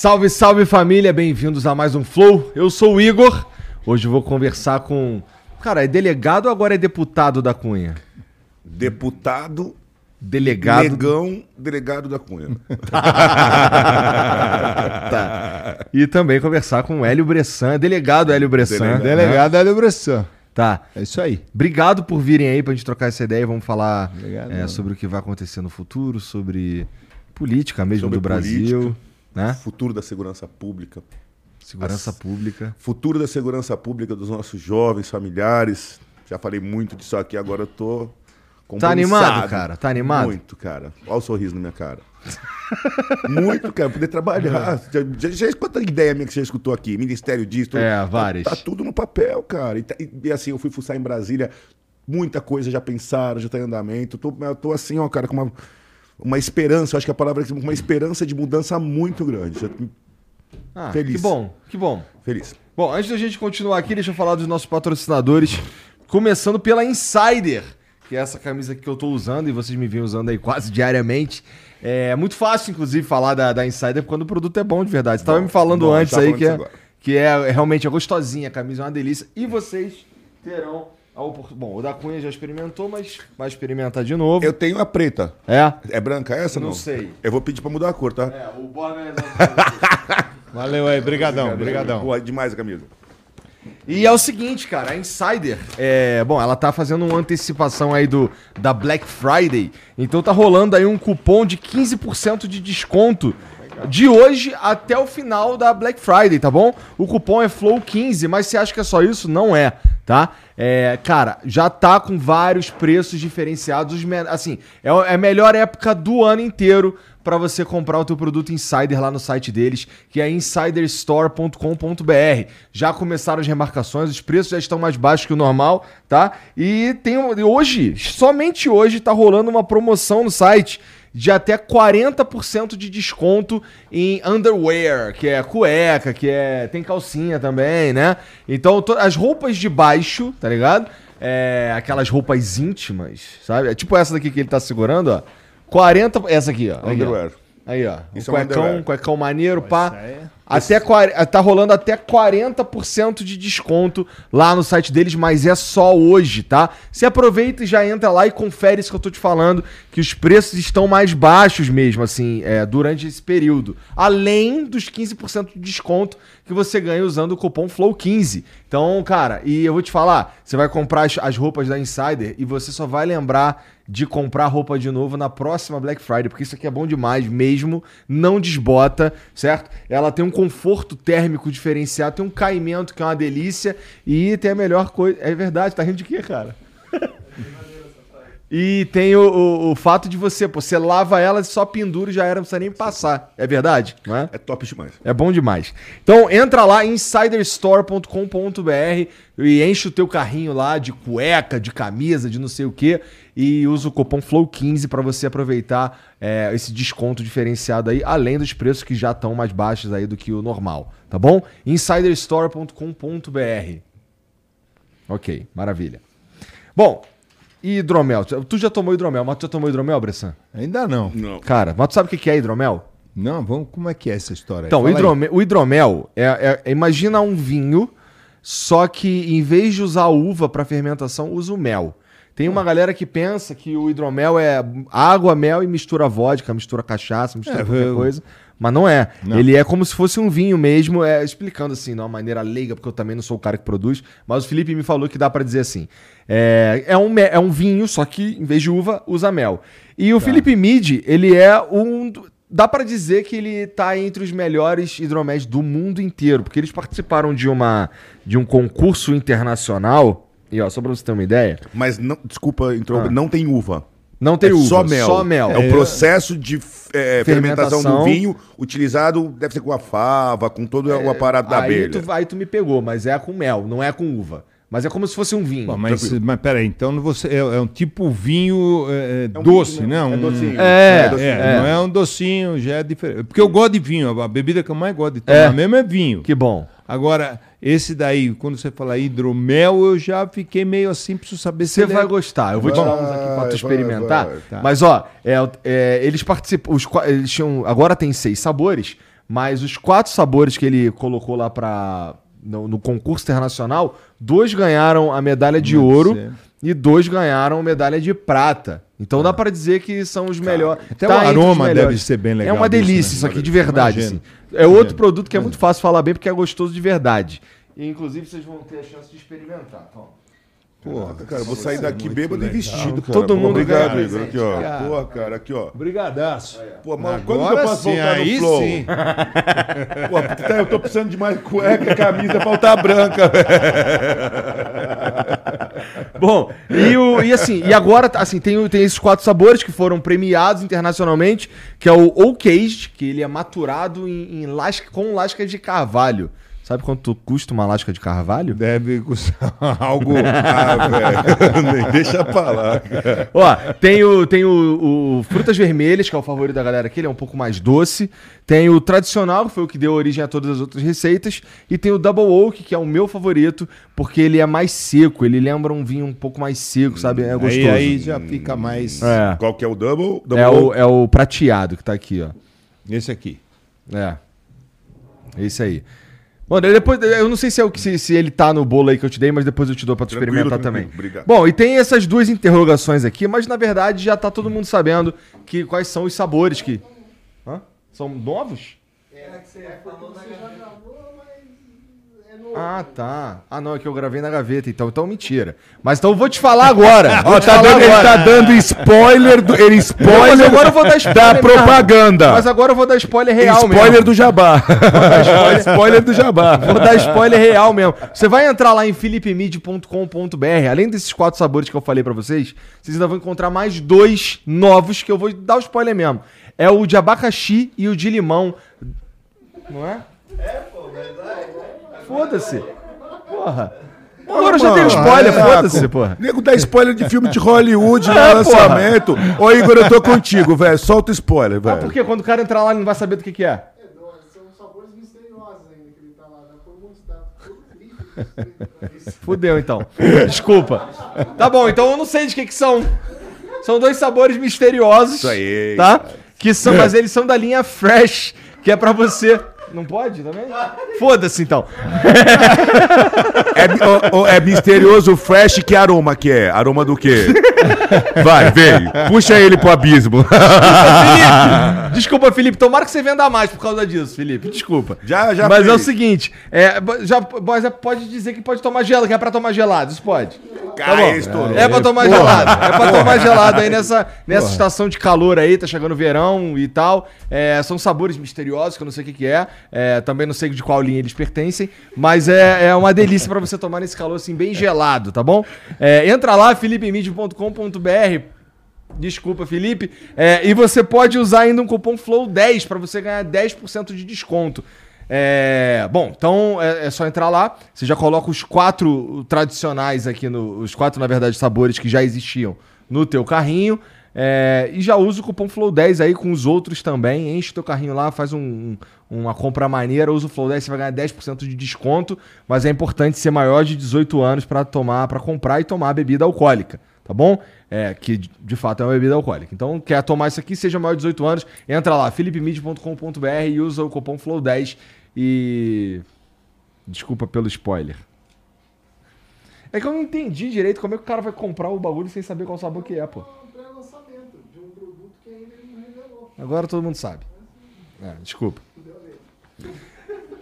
Salve, salve família, bem-vindos a mais um Flow. Eu sou o Igor. Hoje eu vou conversar com. Cara, é delegado ou agora é deputado da Cunha? Deputado. Delegado. Negão, delegado da Cunha. tá. E também conversar com o Hélio Bressan, delegado Hélio Bressan. Delegado, né? delegado Hélio Bressan. Tá. É isso aí. Obrigado por virem aí pra gente trocar essa ideia. Vamos falar é, sobre o que vai acontecer no futuro, sobre política mesmo sobre do Brasil. Política. Né? Futuro da segurança pública. Segurança As... pública. Futuro da segurança pública dos nossos jovens, familiares. Já falei muito disso aqui, agora eu tô. Tá animado, cara? Tá animado? Muito, cara. Olha o sorriso na minha cara. muito, cara. Poder trabalhar. Já, já, já, quanta ideia minha que você já escutou aqui? Ministério disso. Tudo. É, várias. Tá, tá, tudo no papel, cara. E, e, e, assim, eu fui fuçar em Brasília. Muita coisa já pensaram, já tá em andamento. Eu tô, eu tô assim, ó, cara, com uma uma esperança, acho que a palavra é uma esperança de mudança muito grande. Ah, Feliz. Que bom, que bom. Feliz. Bom, antes da gente continuar aqui, deixa eu falar dos nossos patrocinadores. Começando pela Insider, que é essa camisa que eu estou usando e vocês me vêm usando aí quase diariamente. É muito fácil, inclusive, falar da, da Insider quando o produto é bom de verdade. Você estava me falando bom, antes aí que é, que é realmente é gostosinha, a camisa é uma delícia. E vocês terão Bom, o da Cunha já experimentou, mas vai experimentar de novo. Eu tenho a preta. É? É branca essa, não? Não sei. Eu vou pedir pra mudar a cor, tá? É, o Borba é... Valeu aí, brigadão, brigadão. Pô, demais a camisa. E é o seguinte, cara, a Insider, é, bom, ela tá fazendo uma antecipação aí do da Black Friday, então tá rolando aí um cupom de 15% de desconto de hoje até o final da Black Friday, tá bom? O cupom é FLOW15, mas você acha que é só isso? Não é, tá? É, cara, já tá com vários preços diferenciados. Assim, é, é a melhor época do ano inteiro para você comprar o teu produto Insider lá no site deles, que é insiderstore.com.br. Já começaram as remarcações, os preços já estão mais baixos que o normal, tá? E tem hoje, somente hoje tá rolando uma promoção no site de até 40% de desconto em underwear, que é cueca, que é tem calcinha também, né? Então as roupas de baixo, tá ligado? É, aquelas roupas íntimas, sabe? É tipo essa daqui que ele tá segurando, ó. 40, essa aqui, ó. Underwear. Aqui, ó. Aí, ó. Isso um é cuecão, cuecão maneiro, pá. É... Até, tá rolando até 40% de desconto lá no site deles, mas é só hoje, tá? Você aproveita e já entra lá e confere isso que eu tô te falando, que os preços estão mais baixos mesmo, assim, é, durante esse período. Além dos 15% de desconto que você ganha usando o cupom FLOW15. Então, cara, e eu vou te falar, você vai comprar as, as roupas da Insider e você só vai lembrar de comprar roupa de novo na próxima Black Friday, porque isso aqui é bom demais mesmo, não desbota, certo? Ela tem um conforto térmico diferenciado, tem um caimento que é uma delícia e tem a melhor coisa. É verdade, tá rindo de quê, cara? E tem o, o, o fato de você, pô, você lava ela, só pendura e já era, não precisa nem passar. É verdade, não é? É top demais. É bom demais. Então entra lá insiderstore.com.br e enche o teu carrinho lá de cueca, de camisa, de não sei o que e usa o cupom FLOW15 para você aproveitar é, esse desconto diferenciado aí, além dos preços que já estão mais baixos aí do que o normal, tá bom? insiderstore.com.br. Ok, maravilha. Bom, e hidromel? Tu já tomou hidromel, mas tu já tomou hidromel, Bressan? Ainda não. Não. Cara, mas tu sabe o que é hidromel? Não, vamos, como é que é essa história? aí? Então, o hidromel, o hidromel é, é- é- imagina um vinho, só que em vez de usar uva para fermentação, usa o mel. Tem uma galera que pensa que o hidromel é água, mel e mistura vodka, mistura cachaça, mistura É, qualquer eu- coisa. Mas não é. Não. Ele é como se fosse um vinho mesmo, é, explicando assim, de uma maneira leiga, porque eu também não sou o cara que produz. Mas o Felipe me falou que dá pra dizer assim: é, é, um, é um vinho, só que em vez de uva, usa mel. E o Felipe Midi, ele é um. Dá pra dizer que ele tá entre os melhores hidroméis do mundo inteiro, porque eles participaram de, uma, de um concurso internacional. E ó, só pra você ter uma ideia, Mas não, desculpa, interromper, Ah. não tem uva. não tem é uva, só mel. Só mel. É o processo de é, fermentação. Fermentação. do vinho utilizado, deve ser com a fava, com todo o aparato da aí abelha. tu, aí tu me pegou, mas é com mel, não é com uva. Mas é como se fosse um vinho. Bom, mas, Tranquilo. mas peraí, então você, é, é um tipo vinho é, é um doce, vinho, né? é Um- docinho. É, É, docinho. não é um docinho, já é diferente. Porque eu gosto de vinho, a bebida que eu mais gosto de tomar É. mesmo é vinho. Que bom. Agora, esse daí, quando você fala hidromel, eu já fiquei meio assim, preciso saber se Você vai é... gostar. Eu vou te Vai, dar uns aqui pra tu vai, experimentar. vai. Tá. Mas, ó, é, é, eles participam. Os, eles tinham, agora tem seis sabores, mas os quatro sabores que ele colocou lá pra, no, no concurso internacional, dois ganharam a medalha de Deve ouro ser. e dois ganharam medalha de prata. Então dá pra dizer que são os melhores. Até Tá o aroma deve ser bem legal É uma disso, delícia né? isso aqui, de verdade. Assim. É outro produto que é muito fácil falar bem porque é gostoso de verdade. E, inclusive, vocês vão ter a chance de experimentar. Toma. Porra, cara, eu vou sair daqui bêbado e vestido, cara. Todo Pô, mundo Obrigado, ganha Igor. Aqui, ó. cara. Porra, cara, aqui, ó. Brigadaço. Pô, mas quando que eu posso sim, voltar aí no flow? sim. Pô, porque tá- eu tô precisando de mais cueca, camisa, falta branca, velho. Bom, e, o, e assim, e agora, assim, tem, tem esses quatro sabores que foram premiados internacionalmente, que é o Oak Aged, que ele é maturado em, em lasca, com lascas de carvalho. Sabe quanto custa uma lasca de carvalho? Deve custar algo... Ah, velho. Deixa pra lá, cara. Ó, tem o, tem o, o Frutas Vermelhas, que é o favorito da galera aqui, ele é um pouco mais doce. Tem o tradicional, que foi o que deu origem a todas as outras receitas. E tem o Double Oak, que é o meu favorito, porque ele é mais seco, ele lembra um vinho um pouco mais seco, sabe? É gostoso. aí, aí já fica mais... É. Qual que é o double? double É o, é o prateado que tá aqui, ó. Esse aqui. É. É isso aí. Daí depois, eu não sei se, é o que, se, se ele tá no bolo aí que eu te dei, mas depois eu te dou pra tu Tranquilo, experimentar tranquilo. também. Obrigado. Bom, e tem essas duas interrogações aqui, mas na verdade já tá todo mundo sabendo que quais são os sabores que. Hã? São novos? Ah, tá. Ah, não, é que eu gravei na gaveta, então. Então, mentira. Mas então eu vou te falar agora. Vou te Tá falar dando- ele agora. tá dando spoiler, do, ele Mas spoiler agora eu vou dar spoiler. da mesmo. propaganda. Mas agora eu vou dar spoiler real spoiler mesmo. do Jabá. spoiler, spoiler do Jabá. Vou dar spoiler real mesmo. Você vai entrar lá em philipemid.com.br. Além desses quatro sabores que eu falei pra vocês, vocês ainda vão encontrar mais dois novos que eu vou dar o spoiler mesmo. É o de abacaxi e o de limão. Não é? É, pô, verdade. Foda-se. Porra. Agora eu já tenho spoiler, é, foda-se, porra. Nego dá spoiler de filme de Hollywood no É, lançamento. Ô, Igor, eu tô contigo, velho. Solta o spoiler, Ah, velho. porque quando o cara entrar lá, ele não vai saber do que, que é. São sabores misteriosos ainda que ele tá lá. Dá por mostrar todo frio. Fudeu, então. Desculpa. Tá bom, então eu não sei de que que são. São dois sabores misteriosos. Isso aí, Tá? Que são, mas eles são da linha Fresh, que é pra você. Não pode também? Foda-se, então. É, ô, ô, é misterioso fresh, que aroma que é? Aroma do quê? Vai, vem. Puxa ele pro abismo. Felipe! Desculpa, Felipe. Tomara que você venda mais por causa disso, Felipe. Desculpa. Já, já Mas é o seguinte, é, já, mas é- pode dizer que pode tomar gelo, que é pra tomar gelado. Isso pode. Tá Cara, bom. estourou. É pra tomar gelado. É pra tomar gelado aí nessa, nessa estação de calor aí, tá chegando o verão e tal. É, são sabores misteriosos, que eu não sei o que, que é. É, Também não sei de qual linha eles pertencem. Mas é, é uma delícia pra você tomar nesse calor assim, bem gelado, tá bom? É, entra lá, philipemid.com.br. Desculpa, Felipe. É, e você pode usar ainda um cupom FLOW10 para você ganhar 10% de desconto. É, bom, então é, é só entrar lá. Você já coloca os quatro tradicionais aqui, no, os quatro, na verdade, sabores que já existiam no teu carrinho. É, e já usa o cupom FLOW10 aí com os outros também. Enche teu carrinho lá, faz um, uma compra maneira, usa o FLOW10, você vai ganhar 10% de desconto. Mas é importante ser maior de 18 anos para tomar, para comprar e tomar bebida alcoólica, tá bom? É, que de fato é uma bebida alcoólica. Então, quer tomar isso aqui, seja maior de 18 anos, entra lá, philipmid.com.br e usa o cupom FLOW10 e. Desculpa pelo spoiler. É que eu não entendi direito como é que o cara vai comprar o bagulho sem saber qual sabor que é, pô. Um pré-lançamento de um produto que ainda não revelou. Agora todo mundo sabe. É, desculpa.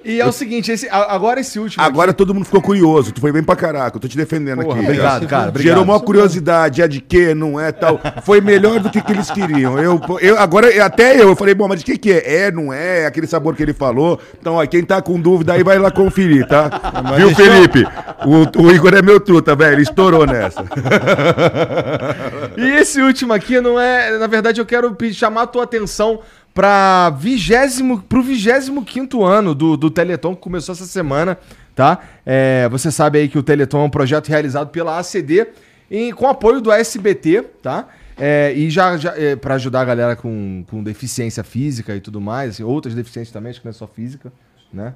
E é o seguinte, esse, a- agora esse último. Agora aqui, todo mundo ficou curioso. Tu foi bem pra caraca. Eu tô te defendendo Porra, aqui. obrigado, cara. Obrigado. Gerou uma curiosidade, é de quê, não é tal. Foi melhor do que, que eles queriam. Eu, eu, agora, até eu, eu falei, bom, mas de que que é? É, não é? Aquele sabor que ele falou. Então, ó, quem tá com dúvida aí vai lá conferir, tá? Viu, Felipe? O, o Igor é meu truta, velho. Ele estourou nessa. E esse último aqui não é. Na verdade, eu quero chamar a tua atenção para vigésimo, pro 25 ano do, do Teleton, que começou essa semana, tá? É, você sabe aí que o Teleton é um projeto realizado pela ACD em, com apoio do SBT, tá? É, e já, já para ajudar a galera com, com deficiência física e tudo mais, assim, outras deficiências também, acho que não é só física, né?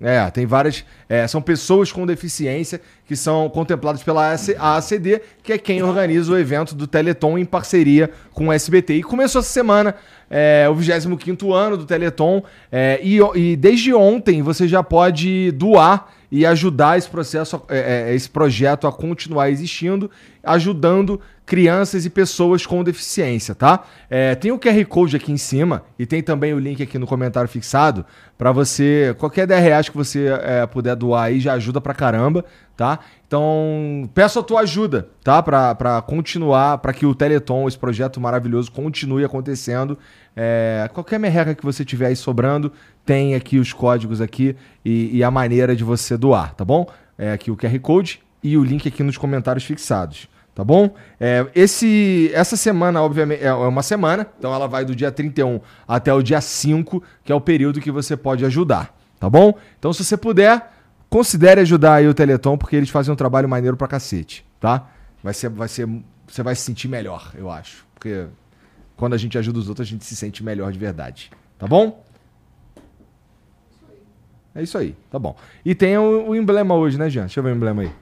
É, tem várias. é, são pessoas com deficiência que são contempladas pela AC AACD, que é quem organiza o evento do Teleton em parceria com o SBT. E começou essa semana é, o 25 ano do Teleton. é, e, e desde ontem você já pode doar e ajudar esse processo, é, é, esse projeto a continuar existindo, ajudando crianças e pessoas com deficiência, tá? É, tem o QR Code aqui em cima e tem também o link aqui no comentário fixado para você, qualquer 10 reais que você é, puder doar aí já ajuda pra caramba, tá? Então, peço a tua ajuda, tá? Pra, pra continuar, para que o Teleton, esse projeto maravilhoso, continue acontecendo. É, qualquer merreca que você tiver aí sobrando, tem aqui os códigos aqui e, e a maneira de você doar, tá bom? É aqui o QR Code e o link aqui nos comentários fixados. Tá bom? É, esse, essa semana, obviamente, é uma semana, então ela vai do dia 31 até o dia 5, que é o período que você pode ajudar. Tá bom? Então, se você puder, considere ajudar aí o Teleton, porque eles fazem um trabalho maneiro pra cacete, tá? Vai ser, vai ser, você vai se sentir melhor, eu acho. Porque quando a gente ajuda os outros, a gente se sente melhor de verdade. Tá bom? É isso aí, tá bom. E tem o, o emblema hoje, né, Jean? Deixa eu ver o emblema aí.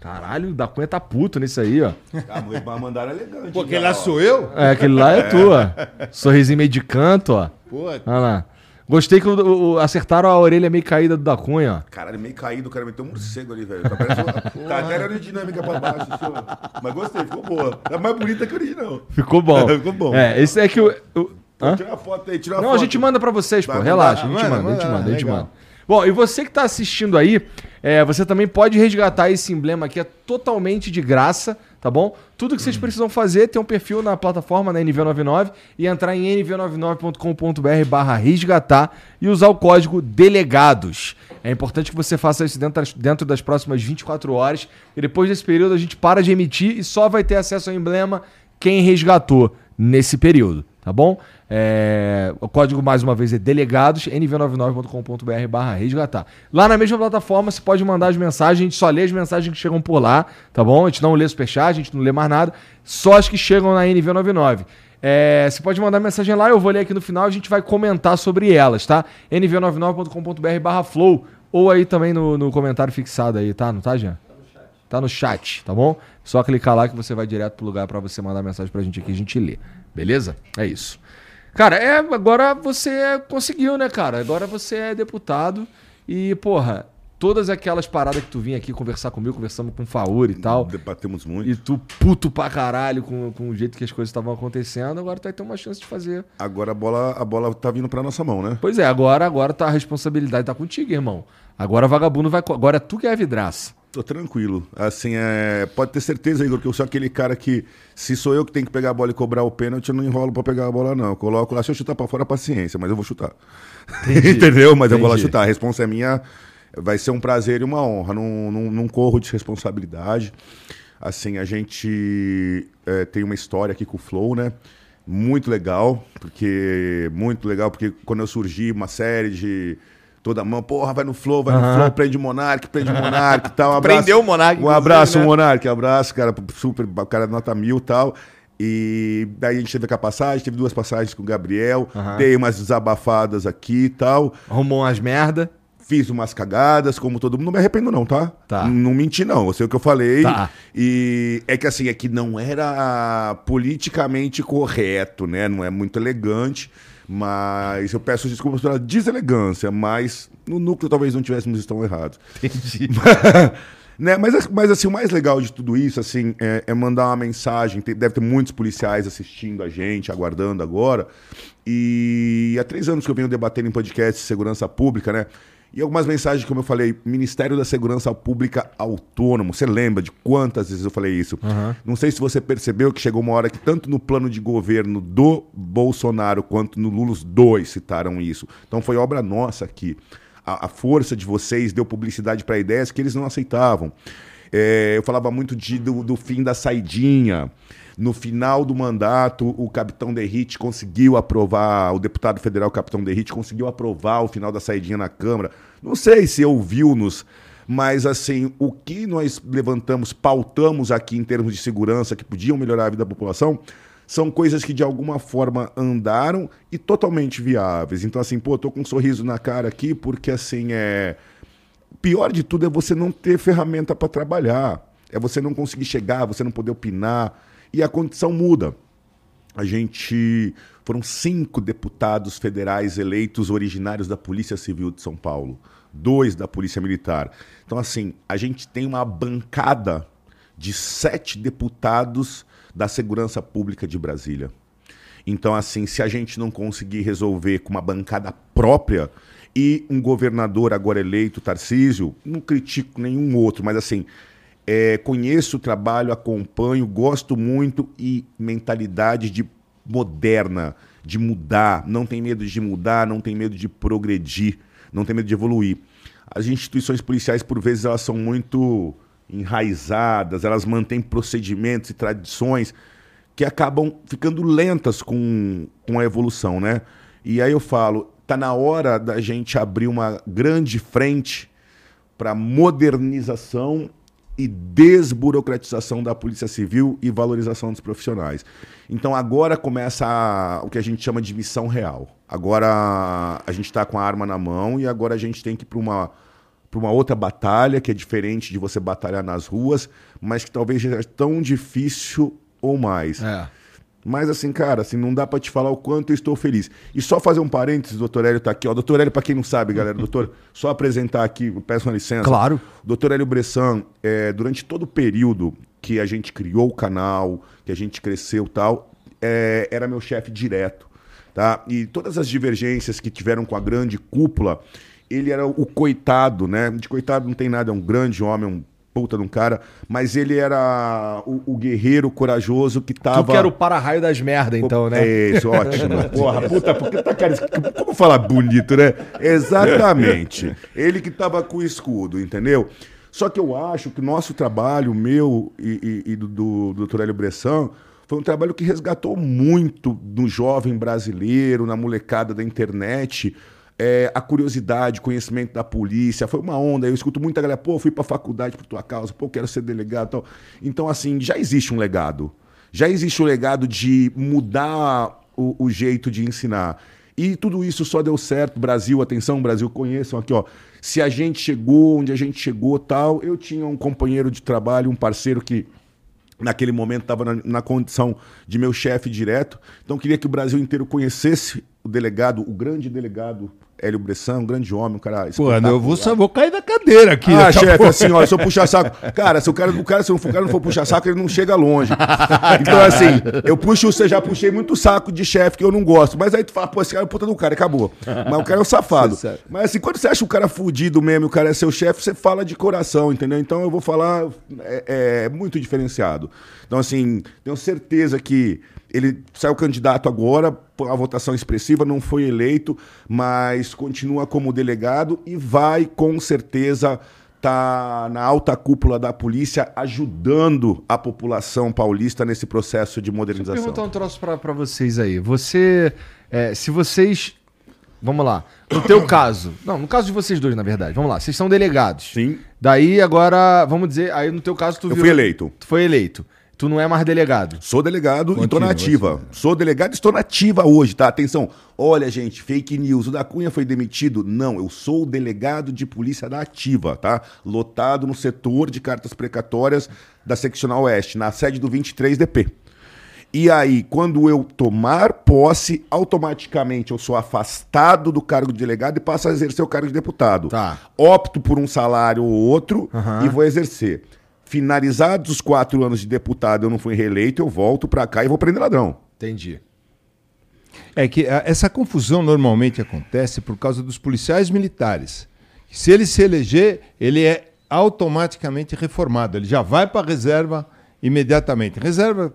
Caralho, o da Cunha tá puto nisso aí, ó. Ah, mas mandaram elegante. Pô, aquele lá sou eu? É, aquele lá é tua. Sorrisinho meio de canto, ó. Pô, Olha lá. Gostei que o- o- acertaram a orelha meio caída do da Cunha, ó. Caralho, meio caído, o cara meteu um morcego ali, velho. Tá, parece uma- tá até aerodinâmica pra baixo, assim, ó. Mas gostei, ficou boa. É mais bonita que o original. Ficou bom. Ficou bom. É, esse é que o. o- Hã? Tira uma foto aí, tira uma Não, foto. a gente manda pra vocês, pô. Relaxa, a gente manda, a gente manda, a gente manda. Bom, e você que tá assistindo aí, é, você também pode resgatar esse emblema aqui, é totalmente de graça, tá bom? Tudo que vocês precisam fazer é ter um perfil na plataforma, na NV99, e entrar em nv99.com.br barra resgatar e usar o código delegados. É importante que você faça isso dentro das, dentro das próximas 24 horas, e depois desse período a gente para de emitir e só vai ter acesso ao emblema quem resgatou nesse período, tá bom? É, o código, mais uma vez, é delegados, nv99.com.br barra resgatar. Lá na mesma plataforma, você pode mandar as mensagens, a gente só lê as mensagens que chegam por lá, tá bom? A gente não lê superchat, a gente não lê mais nada, só as que chegam na NV99. É, você pode mandar mensagem lá, eu vou ler aqui no final, a gente vai comentar sobre elas, tá? nv99.com.br barra flow, ou aí também no, no comentário fixado aí, tá? Não tá, Jean? Tá no chat, tá bom? Só clicar lá que você vai direto pro lugar pra você mandar mensagem pra gente aqui, a gente lê. Beleza? É isso. Cara, é, agora você conseguiu, né, cara? Agora você é deputado e, porra, todas aquelas paradas que tu vinha aqui conversar comigo, conversamos com o Fauri e tal, Debatemos muito. e tu puto pra caralho com, com o jeito que as coisas estavam acontecendo, agora tu vai ter uma chance de fazer. Agora a bola, a bola tá vindo pra nossa mão, né? Pois é, agora, agora tá, a responsabilidade tá contigo, irmão. Agora vagabundo vai. Agora é tu que é a vidraça. Tô tranquilo. Assim, é... pode ter certeza, Igor, que eu sou aquele cara que, se sou eu que tenho que pegar a bola e cobrar o pênalti, eu não enrolo pra pegar a bola, não. Eu coloco lá, se eu chutar pra fora, paciência, mas eu vou chutar. Entendeu? Mas eu vou lá Entendi. chutar. A responsa é minha. Vai ser um prazer e uma honra. Não, não, não corro de responsabilidade. Assim, a gente é, tem uma história aqui com o Flow, né? Muito legal, porque. Muito legal, porque quando eu surgi, uma série de. Toda mão, porra, vai no Flow, vai no. Flow, prende o Monark, prende o Monark e tal. Um abraço, Prendeu o Monark, Um abraço, né? Monark, abraço, cara, super, o cara nota mil e tal. E daí a gente teve a passagem, teve duas passagens com o Gabriel, Aham. dei umas desabafadas aqui e tal. Arrumou umas merda. Fiz umas cagadas, como todo mundo. Não me arrependo, não, tá? Tá. Não menti, não. Eu sei o que eu falei. Tá. E é que assim, é que não era politicamente correto, né? Não é muito elegante. Mas eu peço desculpas pela deselegância, mas no núcleo talvez não tivéssemos estão errados. Entendi. né? mas, mas assim, o mais legal de tudo isso assim, é, é mandar uma mensagem. Tem- deve ter muitos policiais assistindo a gente, aguardando agora. E há três anos que eu venho debatendo em podcast de segurança pública, né? E algumas mensagens, como eu falei, Ministério da Segurança Pública Autônomo. Você lembra de quantas vezes eu falei isso? Não sei se você percebeu que chegou uma hora que tanto no plano de governo do Bolsonaro quanto no Lula, os dois citaram isso. Então foi obra nossa aqui. A, a força de vocês deu publicidade para ideias que eles não aceitavam. É, eu falava muito de, do, do fim da saidinha. No final do mandato, o capitão Derrite conseguiu aprovar, o deputado federal capitão Derrite conseguiu aprovar o final da saidinha na Câmara. Não sei se ouviu-nos, mas assim, o que nós levantamos, pautamos aqui em termos de segurança que podiam melhorar a vida da população, são coisas que de alguma forma andaram e totalmente viáveis. Então, assim, pô, tô com um sorriso na cara aqui porque, assim, é. Pior de tudo é você não ter ferramenta para trabalhar. É você não conseguir chegar, você não poder opinar. E a condição muda. A gente. Foram cinco deputados federais eleitos originários da Polícia Civil de São Paulo, dois da Polícia Militar. Então, assim, a gente tem uma bancada de sete deputados da Segurança Pública de Brasília. Então, assim, se a gente não conseguir resolver com uma bancada própria e um governador agora eleito, Tarcísio, não critico nenhum outro, mas assim, é, conheço o trabalho, acompanho, gosto muito e mentalidade de moderna, de mudar, não tem medo de mudar, não tem medo de progredir, não tem medo de evoluir. As instituições policiais, por vezes, elas são muito enraizadas, elas mantêm procedimentos e tradições que acabam ficando lentas com, com a evolução, né? E aí eu falo, tá na hora da gente abrir uma grande frente para modernização e desburocratização da Polícia Civil e valorização dos profissionais. Então agora começa a- o que a gente chama de missão real. Agora a gente está com a arma na mão e agora a gente tem que ir para uma para uma outra batalha que é diferente de você batalhar nas ruas, mas que talvez seja tão difícil ou mais. É. Mas assim, cara, assim, não dá pra te falar o quanto eu estou feliz. E só fazer um parênteses, o doutor Hélio tá aqui, ó. Doutor Hélio, pra quem não sabe, galera, doutor, só apresentar aqui, peço uma licença. Claro. Doutor Hélio Bressan, é, durante todo o período que a gente criou o canal, que a gente cresceu e tal, é, era meu chefe direto, tá? E todas as divergências que tiveram com a grande cúpula, ele era o coitado, né? De coitado não tem nada, é um grande homem, um puta de um cara, mas ele era o, o guerreiro corajoso que tava... Tu que era o para-raio das merda, então, né? É isso, ótimo. Porra, puta, porque tá cara. Como falar bonito, né? Exatamente. Ele que tava com o escudo, entendeu? Só que eu acho que o nosso trabalho, meu e, e- e do, do, do Dr. Hélio Bressan, foi um trabalho que resgatou muito no jovem brasileiro, na molecada da internet, é, a curiosidade, conhecimento da polícia. Foi uma onda. Eu escuto muita galera, pô, fui pra faculdade por tua causa, pô, quero ser delegado tal. Então, assim, já existe um legado. Já existe o legado de mudar o, o jeito de ensinar. E tudo isso só deu certo. Brasil, atenção, Brasil, conheçam aqui, ó. Se a gente chegou onde a gente chegou, tal, eu tinha um companheiro de trabalho, um parceiro que naquele momento estava na, na condição de meu chefe direto. Então queria que o Brasil inteiro conhecesse o delegado, o grande delegado Hélio Bressan, um grande homem, um cara Pô, eu vou, espetacular. vou cair da cadeira aqui. Ah, a chefe, assim, olha, se eu puxar saco. Cara, se o cara, o cara, se o cara não for puxar saco, ele não chega longe. Então, assim, eu puxo, eu já puxei muito saco de chefe que eu não gosto. Mas aí tu fala, pô, esse cara é o puta do cara, acabou. Mas o cara é um safado. É. Mas assim, quando você acha o cara fudido mesmo, e o cara é seu chefe, você fala de coração, entendeu? Então eu vou falar, é, é muito diferenciado. Então, assim, tenho certeza que ele saiu candidato agora, uma votação expressiva, não foi eleito, mas continua como delegado e vai com certeza tá na alta cúpula da polícia ajudando a população paulista nesse processo de Deixa eu modernização. perguntar um troço pra vocês aí. Você. é, se vocês. Vamos lá. No teu caso. Não, no caso de vocês dois, na verdade. Vamos lá. Vocês são delegados. Sim. Daí agora, vamos dizer, aí no teu caso tu Eu virou- fui eleito. Tu foi eleito. Tu não é mais delegado. Sou delegado e tô Continua, na ativa. Sou delegado e estou na ativa hoje, tá? Atenção. Olha, gente, fake news. O da Cunha foi demitido? Não, eu sou delegado de polícia da ativa, tá? Lotado no setor de cartas precatórias da Seccional Oeste, na sede do 23DP. E aí, quando eu tomar posse, automaticamente eu sou afastado do cargo de delegado e passo a exercer o cargo de deputado. Tá. Opto por um salário ou outro Aham. e vou exercer. Finalizados os quatro anos de deputado, eu não fui reeleito, eu volto pra cá e vou prender ladrão. Entendi. É que a- essa confusão normalmente acontece por causa dos policiais militares. Se ele se eleger, ele é automaticamente reformado. Ele já vai para a reserva imediatamente. Reserva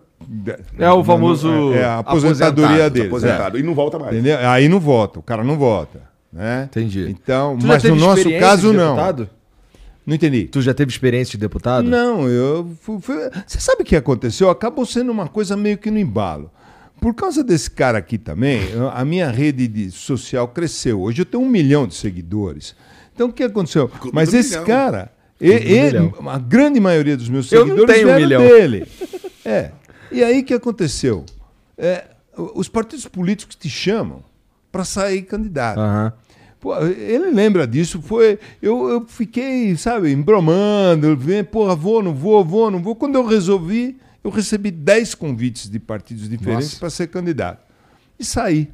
É o famoso é, é a aposentadoria aposentado, dele. Aposentado. E não volta mais. Entendeu? Aí não vota, o cara não vota. Né? Entendi. Então, Tu mas no nosso caso, não. deputado? Não entendi. Tu já teve experiência de deputado? Não, eu. fu- fui- Você sabe o que aconteceu? Acabou sendo uma coisa meio que no embalo. Por causa desse cara aqui também, a minha rede de social cresceu. Hoje eu tenho um milhão de seguidores. Então o que aconteceu? Clube Mas esse milhão. cara, e- Clube do e- milhão. a grande maioria dos meus Eu não seguidores tenho um milhão. dele. É. E aí o que aconteceu? É, os partidos políticos te chamam para sair candidato. Aham. Pô, ele lembra disso, foi. Eu, eu fiquei, sabe, embromando, porra, vou, não vou, vou, não vou. Quando eu resolvi, eu recebi 10 convites de partidos diferentes para ser candidato. E saí.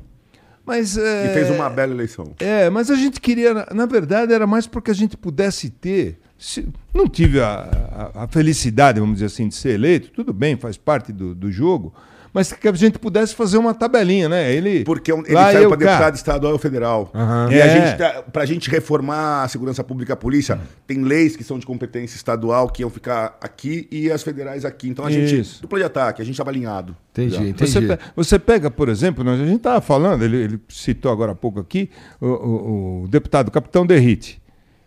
Mas. É, E fez uma bela eleição. É, mas a gente queria, na- na verdade, era mais porque a gente pudesse ter. se- não tive a, a- a felicidade, vamos dizer assim, de ser eleito, tudo bem, faz parte do, do jogo, mas que a gente pudesse fazer uma tabelinha, né? Ele, Porque um- ele lá saiu para deputado estadual e federal. Aham. E É. a gente, tá, pra gente reformar a segurança pública e a polícia, tem leis que são de competência estadual que iam ficar aqui e as federais aqui. Então a gente. Isso. Dupla de ataque, a gente estava alinhado. Entendi, entendi. Você, pe- você pega, por exemplo, nós, a gente estava falando, ele, ele citou agora há pouco aqui, o, o- o deputado Capitão Derrite.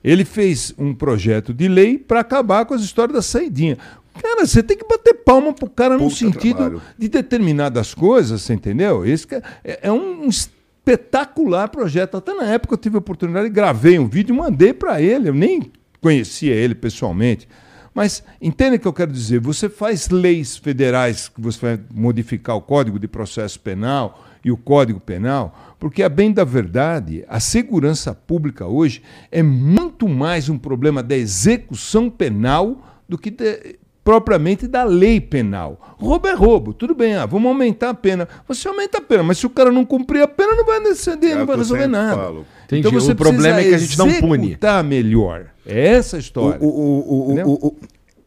Ele fez um projeto de lei para acabar com as histórias da saidinha. Cara, você tem que bater palma pro cara no Puta sentido trabalho. de determinadas coisas, você entendeu? Esse é, é- é um espetacular projeto. Até na época eu tive a oportunidade, gravei um vídeo e mandei para ele. Eu nem conhecia ele pessoalmente. Mas entenda o que eu quero dizer. Você faz leis federais que você vai modificar o Código de Processo Penal e o Código Penal, porque, a bem da verdade, a segurança pública hoje é muito mais um problema da execução penal do que de- propriamente da lei penal. Roubo é roubo, tudo bem, ah, vamos aumentar a pena. Você aumenta a pena, mas se o cara não cumprir a pena, não vai decidir, É não vai resolver nada. falo. Entendi. Então O problema é que a gente não pune. executar melhor. É essa a história. O, o, o, Entendeu? o, o,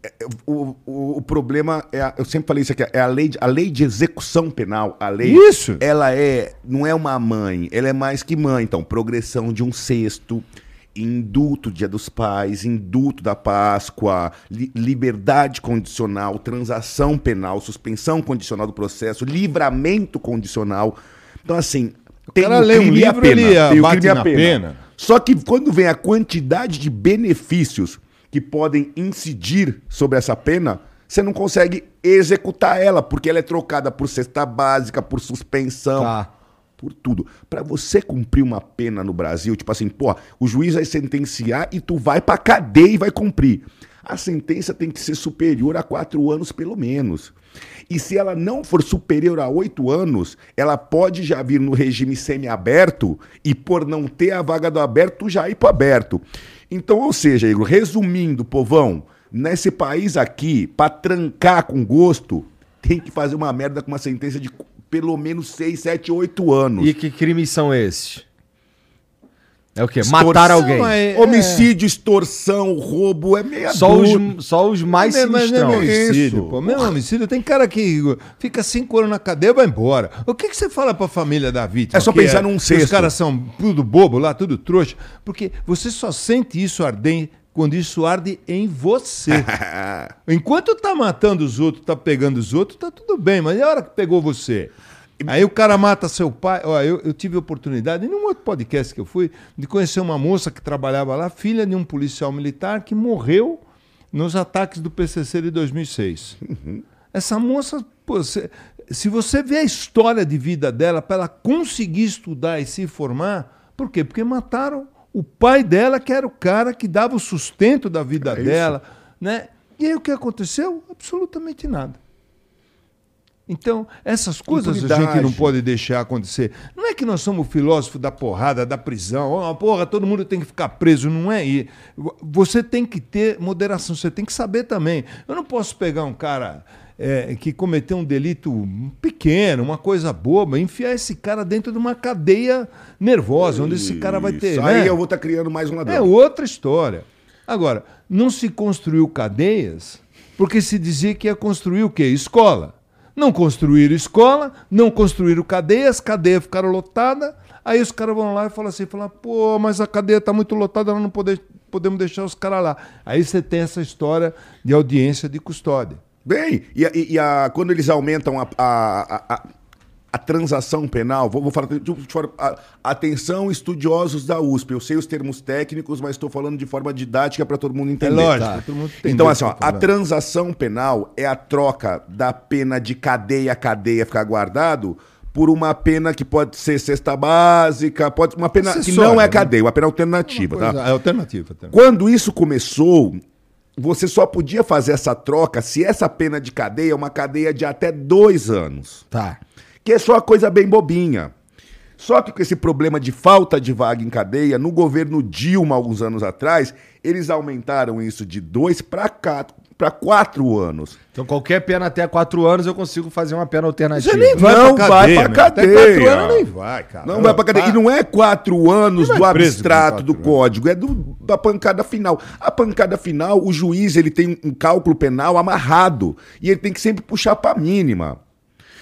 é, o, o, o problema é, a- eu sempre falei isso aqui, é a lei, de- a lei de execução penal, a lei, Isso. ela é, não é uma mãe, ela é mais que mãe, então, progressão de um sexto, indulto dia dos pais, indulto da Páscoa, li- liberdade condicional, transação penal, suspensão condicional do processo, livramento condicional, então assim, tem cara o lê um livro, pena, ele, tem o crime a na pena. pena. Só que quando vem a quantidade de benefícios que podem incidir sobre essa pena, você não consegue executar ela, porque ela é trocada por cesta básica, por suspensão, Tá. Por tudo. Pra você cumprir uma pena no Brasil, tipo assim, pô, o juiz vai sentenciar e tu vai pra cadeia e vai cumprir. A sentença tem que ser superior a quatro anos, pelo menos. E se ela não for superior a oito anos, ela pode já vir no regime semiaberto e, por não ter a vaga do aberto, já ir pro aberto. Então, ou seja, Igor, resumindo, povão, nesse país aqui, pra trancar com gosto, tem que fazer uma merda com uma sentença de pelo menos 6, 7, 8 anos. E que crimes são esses? É o quê? Extorsão, Matar alguém. Não, é- Homicídio, extorsão, roubo, é meia Só dúzia. os, só os mais Mas não é sinistrão. mesmo homicídio, Isso. pô. Mesmo homicídio. Tem cara que fica cinco anos na cadeia e vai embora. O que, que você fala pra família da vítima? É só Que pensar num que Os caras são tudo bobo lá, tudo trouxa. Porque você só sente isso arder quando isso arde em você. Enquanto tá matando os outros, tá pegando os outros, tá tudo bem. Mas e a hora que pegou você? Aí o cara mata seu pai. Ó, eu, eu tive a oportunidade, em um outro podcast que eu fui, de conhecer uma moça que trabalhava lá, filha de um policial militar que morreu nos ataques do PCC de 2006. Essa moça, pô, se, se você vê a história de vida dela, para ela conseguir estudar e se formar, por quê? Porque mataram o pai dela, que era o cara que dava o sustento da vida É dela. Né? E aí o que aconteceu? Absolutamente nada. Então, essas coisas a gente Impunidade. não pode deixar acontecer. Não é que nós somos filósofos da porrada, da prisão. Oh, porra, todo mundo tem que ficar preso. Não é isso. Você tem que ter moderação, você tem que saber também. Eu não posso pegar um cara é, que cometeu um delito pequeno, uma coisa boba, enfiar esse cara dentro de uma cadeia nervosa, onde esse cara vai ter. Isso. né? Aí eu vou estar criando mais um ladrão. É outra história. Agora, não se construiu cadeias porque se dizia que ia construir o quê? Escola. Não construíram escola, não construíram cadeias, cadeias ficaram lotadas. Aí os caras vão lá e falam assim, falam, pô, mas a cadeia está muito lotada, nós não pode- podemos deixar os caras lá. Aí você tem essa história de audiência de custódia. Bem, e, a- e- a- quando eles aumentam a, a, a, transação penal, vou, vou falar de, de forma. a- atenção, estudiosos da USP. Eu sei os termos técnicos, mas estou falando de forma didática para todo mundo entender. É lógico, Tá. todo mundo entender Então, assim, ó, tô a transação penal é a troca da pena de cadeia a cadeia ficar guardado por uma pena que pode ser cesta básica, pode uma pena que não é né? cadeia, uma pena alternativa, tá? Coisa- É alternativa. alternativa. Quando isso começou, você só podia fazer essa troca se essa pena de cadeia é uma cadeia de até dois anos. Tá. Que é só uma coisa bem bobinha. Só que com esse problema de falta de vaga em cadeia, no governo Dilma, alguns anos atrás, eles aumentaram isso de dois para para quatro anos. Então qualquer pena até 4 anos eu consigo fazer uma pena alternativa. Você nem vai Não pra vai cadeia. pra meu. Até cadeia. quatro anos nem vai, cara. Não vai pra cadeia. E não é quatro anos Não do é preso abstrato do quatro código, é do, da pancada final. A pancada final, o juiz ele tem um cálculo penal amarrado e ele tem que sempre puxar pra mínima.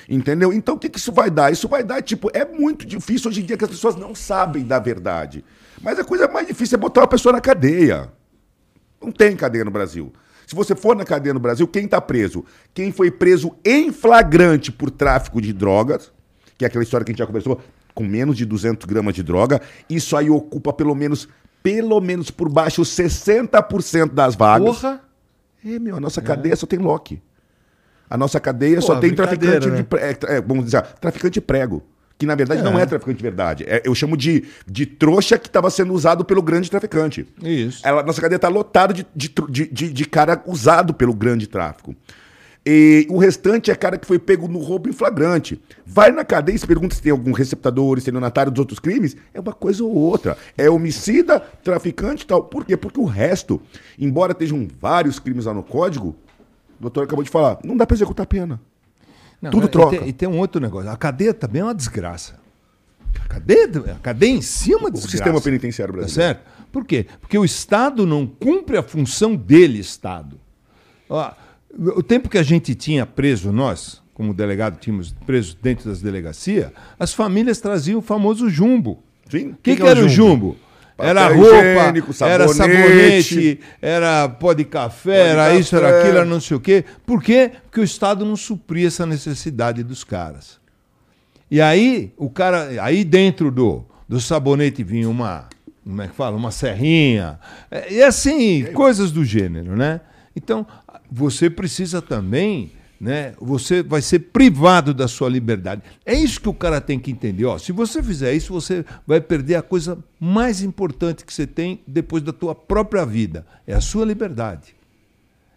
Entendeu? Então o que, que isso vai dar? Isso vai dar, tipo, é muito difícil hoje em dia que as pessoas não sabem da verdade. Mas a coisa mais difícil é botar uma pessoa na cadeia. Não tem cadeia no Brasil. Se você for na cadeia no Brasil, quem está preso? Quem foi preso em flagrante por tráfico de drogas, que é aquela história que a gente já conversou, com menos de 200 gramas de droga, isso aí ocupa pelo menos, pelo menos por baixo 60% das vagas. Porra. É, meu, a nossa cadeia só tem Loki. A nossa cadeia só Porra, tem traficante né? de é, é, vamos dizer, traficante prego. Que na verdade não é traficante de verdade. É- eu chamo de, de trouxa que estava sendo usado pelo grande traficante. Isso. Ela, nossa cadeia está lotada de, de, de- de cara usado pelo grande tráfico. E o restante é cara que foi pego no roubo em flagrante. Vai na cadeia e se pergunta se tem algum receptador, estelionatário dos outros crimes. É uma coisa ou outra. É homicida, traficante e tal. Por quê? Porque o resto, embora estejam vários crimes lá no código, o doutor acabou de falar, não dá para executar pena. Não, Tudo e troca. tem- E tem um outro negócio. A cadeia também é uma desgraça. A cadeia, a cadeia em si é uma O sistema penitenciário Tá brasileiro. certo? Por quê? Porque o Estado não cumpre a função dele, Estado. Ó, o tempo que a gente tinha preso, nós, como delegado, tínhamos preso dentro das delegacias, as famílias traziam o famoso jumbo. Sim. O que, que que é o era o jumbo? jumbo? Era roupa, higiênico, era sabonete. sabonete, era pó de café, era isso, era café. aquilo, era não sei o quê. Por quê? Porque o Estado não supria essa necessidade dos caras. E aí, o cara, aí dentro do, do sabonete vinha uma, como é que fala? Uma serrinha. É, E assim, coisas do gênero, né? Então, você precisa também, né? Você vai ser privado da sua liberdade. É isso que o cara tem que entender. Ó, se você fizer isso, você vai perder a coisa mais importante que você tem depois da tua própria vida. É a sua liberdade.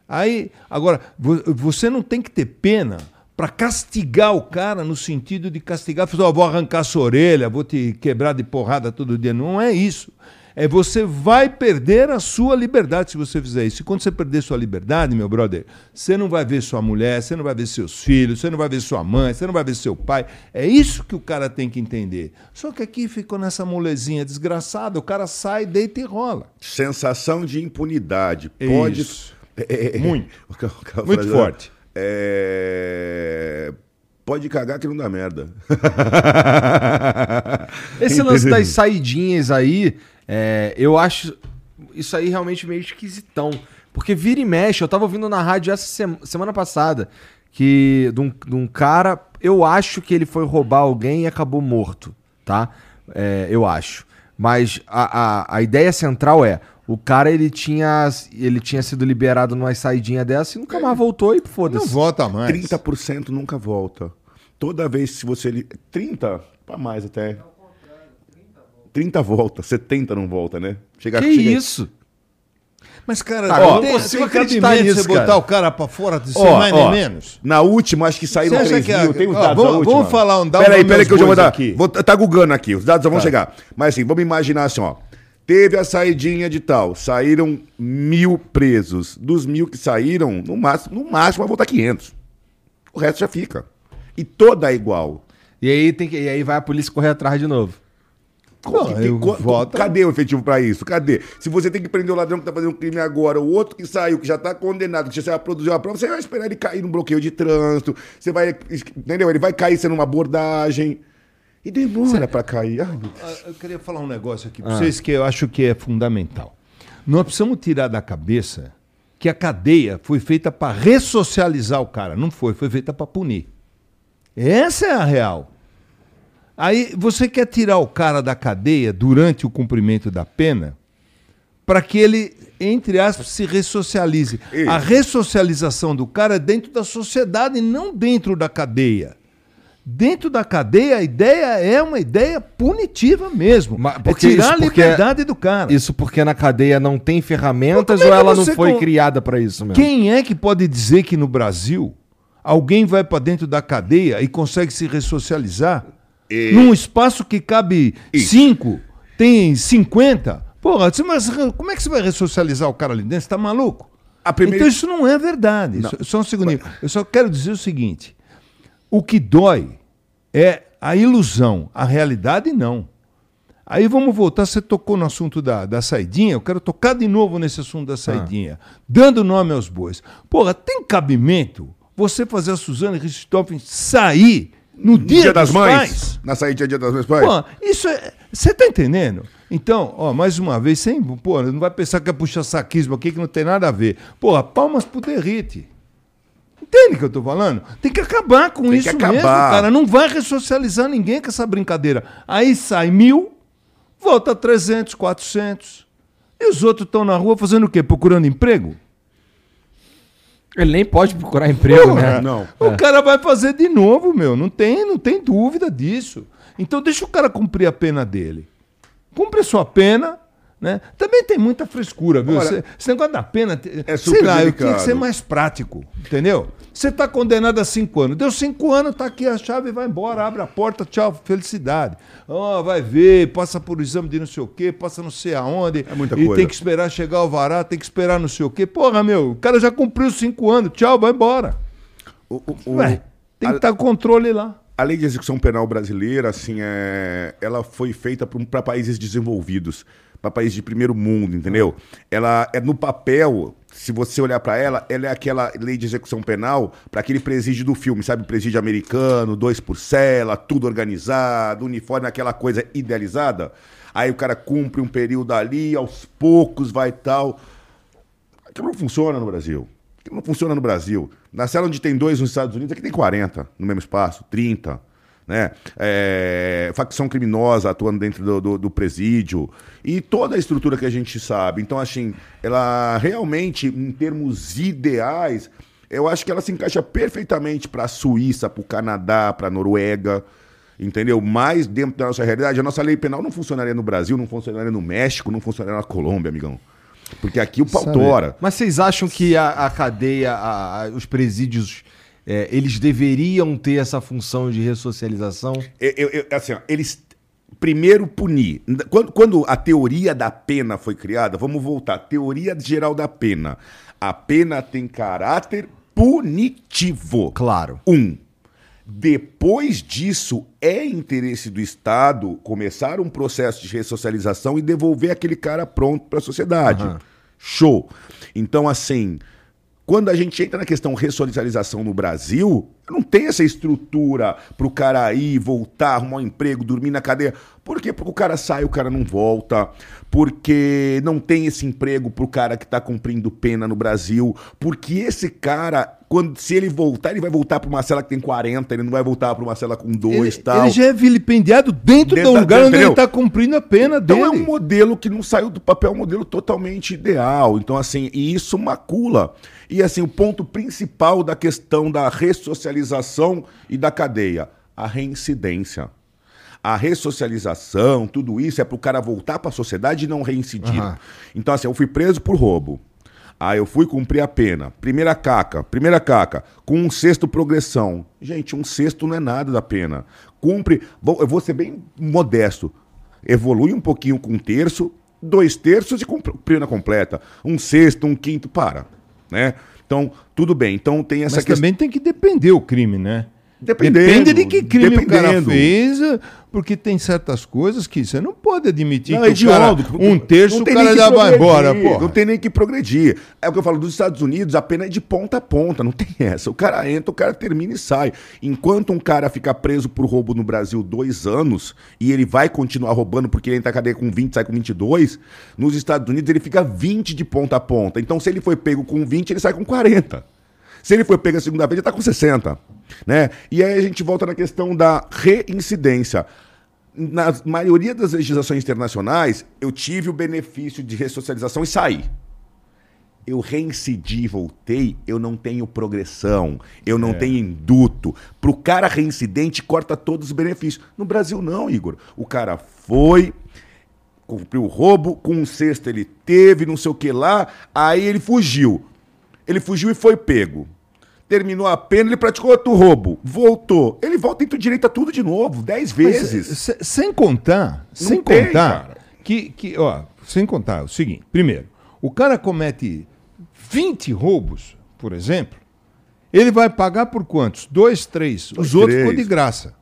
Aí, agora, vo- você não tem que ter pena para castigar o cara no sentido de castigar, falar, ó, vou arrancar sua orelha, vou te quebrar de porrada todo dia. Não é isso. É você vai perder a sua liberdade se você fizer isso. E quando você perder sua liberdade, meu brother, você não vai ver sua mulher, você não vai ver seus filhos, você não vai ver sua mãe, você não vai ver seu pai. É isso que o cara tem que entender. Só que aqui ficou nessa molezinha desgraçada, o cara sai, deita e rola. Sensação de impunidade. Pode. Isso. É, é, Muito. o ca- o cara Muito forte. É, Pode cagar que não dá merda. Esse lance das saidinhas aí, é, eu acho isso aí realmente meio esquisitão. Porque vira e mexe, eu tava ouvindo na rádio essa sema- semana passada que de um, de um cara, eu acho que ele foi roubar alguém e acabou morto, tá? É, eu acho. Mas a, a, a ideia central é, o cara ele tinha, ele tinha sido liberado numa saidinha dessa e nunca mais voltou e Não foda-se. vota mais. 30% nunca volta. Toda vez se você. li- 30? Pra mais até. 30 volta, 70 não volta, né? Chega, Que chega- isso? Mas, cara, Cara, eu não tem, consigo tem acreditar nisso, você botar cara. o cara pra fora de ser Ó, mais ó, nem menos? Na última, acho que saíram Você acha 3 que a- mil. Tem os ó, dados vamos- da última. vamos falar um- dá Peraí, peraí que eu já vou dar. aqui. Vou, tá googando aqui, os dados já vão chegar. Mas assim, vamos imaginar assim, ó. Teve a saidinha de tal, saíram mil presos. Dos mil que saíram, no máximo, no máximo vai voltar 500. O resto já fica. E toda é igual. E aí, tem que, e aí vai a polícia correr atrás de novo. Não, tem- co- voto- Cadê o efetivo pra isso? Cadê? Se você tem que prender o ladrão que tá fazendo um crime agora, o outro que saiu, que já tá condenado, que você vai produzir uma prova, você vai esperar ele cair num bloqueio de trânsito, você vai. Entendeu? Ele vai cair sendo uma abordagem. E demora pra cair. Ai, meu Deus. Ah, Eu queria falar um negócio aqui pra vocês que eu acho que é fundamental. Nós precisamos tirar da cabeça que a cadeia foi feita para ressocializar o cara. Não foi, foi feita para punir. Essa é a real. Aí você quer tirar o cara da cadeia durante o cumprimento da pena para que ele, entre aspas, se ressocialize. Isso. A ressocialização do cara é dentro da sociedade, não dentro da cadeia. Dentro da cadeia, a ideia é uma ideia punitiva mesmo. Mas é porque tirar isso a liberdade do cara. Isso porque na cadeia não tem ferramentas ou é ela não foi com- criada pra isso mesmo? Quem é que pode dizer que no Brasil alguém vai para dentro da cadeia e consegue se ressocializar? E- Num espaço que cabe Isso. cinco, tem 50? Porra, mas como é que você vai ressocializar o cara ali dentro? Você tá maluco? Primeira- Então isso não é verdade. Só, só um segundinho. Eu só quero dizer o seguinte: o que dói é a ilusão, a realidade não. Aí vamos voltar, você tocou no assunto da, da saidinha, eu quero tocar de novo nesse assunto da saidinha, dando nome aos bois. Porra, tem cabimento você fazer a Suzana Richthofen sair no dia, Dia, das Mães. pais? Na saída dia das mães, pai. Pô, isso é. Você tá entendendo? Então, ó, mais uma vez, sem. Pô, não vai pensar que é puxa saquismo aqui que não tem nada a ver. Porra, palmas pro Derrite. Entende o que eu tô falando? Tem que acabar com Tem isso acabar. mesmo, cara. Não vai ressocializar ninguém com essa brincadeira. Aí sai mil, volta 300, 400. E os outros estão na rua fazendo o quê? Procurando emprego? Ele nem pode procurar emprego, Porra, né? Não. O cara vai fazer de novo, meu. Não tem, não tem dúvida disso. Então deixa o cara cumprir a pena dele. Cumpre a sua pena, né? Também tem muita frescura, viu? Olha, Esse, negócio da pena, é sei lá, eu tinha que ser mais prático, entendeu? Você está condenado a cinco anos. Deu cinco anos, tá aqui a chave, vai embora, abre a porta, tchau, felicidade. Ó, vai ver, passa por exame de não sei o quê, passa não sei aonde. É muita e coisa. tem que esperar chegar o vará, tem que esperar não sei o quê. Porra, meu, o cara já cumpriu cinco anos, tchau, vai embora. O- o- Ué, tem que a- estar com controle lá. A lei de execução penal brasileira, assim, é... ela foi feita para países desenvolvidos, para países de primeiro mundo, entendeu? Ela é no papel, se você olhar para ela, ela é aquela lei de execução penal para aquele presídio do filme, sabe? Presídio americano, dois por cela, tudo organizado, uniforme, aquela coisa idealizada. Aí o cara cumpre um período ali, aos poucos vai tal. Aquilo não funciona no Brasil. Aquilo não funciona no Brasil. Na cela onde tem dois nos Estados Unidos, aqui tem 40 no mesmo espaço, 30. Né? É, facção criminosa atuando dentro do, do- do presídio. E toda a estrutura que a gente sabe. Então, assim, ela realmente, em termos ideais, eu acho que ela se encaixa perfeitamente para a Suíça, para o Canadá, para a Noruega. Entendeu? Mais dentro da nossa realidade. A nossa lei penal não funcionaria no Brasil, não funcionaria no México, não funcionaria na Colômbia, amigão. Porque aqui o pau tora. Mas vocês acham que a, a cadeia, a- a- os presídios, é, eles deveriam ter essa função de ressocialização? Eu- eu- assim, ó, eles primeiro punir. Quando, quando a teoria da pena foi criada, vamos voltar. Teoria geral da pena. A pena tem caráter punitivo. Claro. Um. Depois disso, é interesse do Estado começar um processo de ressocialização e devolver aquele cara pronto para a sociedade. Aham. Show. Então, assim, quando a gente entra na questão ressocialização no Brasil, não tem essa estrutura para o cara ir, voltar, arrumar um emprego, dormir na cadeia. Por quê? Porque o cara sai, o cara não volta, porque não tem esse emprego pro cara que tá cumprindo pena no Brasil, porque esse cara, quando se ele voltar, ele vai voltar pra uma cela que tem 40, ele não vai voltar pra uma cela com dois Ele, e tal. ele já é vilipendiado dentro, Dentro do da- lugar onde entendeu? ele está cumprindo a pena Então é dele. um modelo que não saiu do papel, é um modelo totalmente ideal. Então, assim, e isso macula. E assim, o ponto principal da questão da ressocialização e da cadeia, a reincidência. A ressocialização, tudo isso é para o cara voltar para a sociedade e não reincidir. Aham. Então, assim, eu fui preso por roubo. Aí eu fui cumprir a pena. Primeira caca, primeira caca, com um sexto progressão. Gente, um sexto não é nada da pena. Cumpre, vou- eu vou ser bem modesto. Evolui um pouquinho com um terço, dois terços e pena completa. Um sexto, um quinto, para. Né? Então, tudo bem. Então tem essa Mas questão. também tem que depender o crime, né? Dependendo, Depende de que crime o cara dependendo. fez, porque tem certas coisas que você não pode admitir Não, que é o cara, um terço o cara já vai embora, pô. Não tem nem que progredir. É o que eu falo, dos Estados Unidos a pena é de ponta a ponta, não tem essa. O cara entra, o cara termina e sai. Enquanto um cara fica preso por roubo no Brasil dois anos e ele vai continuar roubando porque ele entra na cadeia com 20, sai com 22, nos Estados Unidos ele fica 20 de ponta a ponta. Então se ele foi pego com 20, ele sai com 40. Se ele foi pego a segunda vez, ele está com 60. Né? E aí a gente volta na questão da reincidência. Na maioria das legislações internacionais, eu tive o benefício de ressocialização e saí. Eu reincidi e voltei, eu não tenho progressão, eu não tenho induto. Pro cara reincidente, corta todos os benefícios. No Brasil, não, Igor. O cara foi, cumpriu o roubo, com um sexto ele teve, não sei o que lá, aí ele fugiu. Ele fugiu e foi pego. Terminou a pena, ele praticou outro roubo. Voltou. Ele volta e direito a tudo de novo, dez Mas, vezes. se- sem contar, sem tem, contar cara. que, que, ó, sem contar o seguinte, primeiro, o cara comete 20 roubos, por exemplo, ele vai pagar por quantos? Dois, três. Dois, Os outros ficou de graça.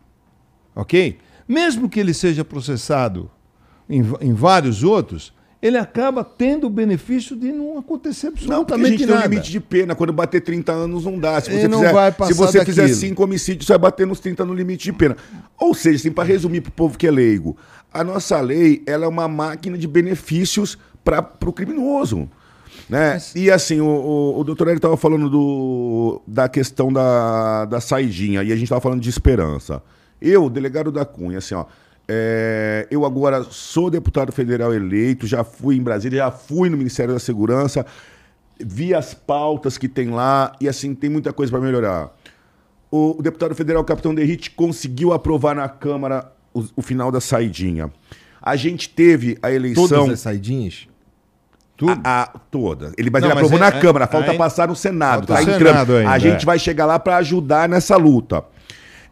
Ok? Mesmo que ele seja processado em, em vários outros, ele acaba tendo o benefício de não acontecer Não, porque a absolutamente gente tem um nada. limite de pena. Quando bater 30 anos, não dá. Se Ele você, não fizer, se você fizer. 5 homicídios, você vai bater nos 30 no limite de pena. Ou seja, assim, para resumir para o povo que é leigo, a nossa lei ela é uma máquina de benefícios para o criminoso. Né? E assim, o, o, o doutor Hélio estava falando do, da questão da, da saidinha, e a gente estava falando de esperança. Eu, delegado da Cunha, assim, ó, é, eu agora sou deputado federal eleito, já fui em Brasília, já fui no Ministério da Segurança, vi as pautas que tem lá, e assim, tem muita coisa para melhorar. O, o deputado federal Capitão Derrite conseguiu aprovar na Câmara o, o final da saidinha. A gente teve a eleição. Todas as saidinhas? Tudo. A, a- toda. Ele, mas Não, ele mas aprovou é- na é- Câmara, falta ainda- passar no Senado. Tá Senado ainda, a gente é. vai chegar lá para ajudar nessa luta.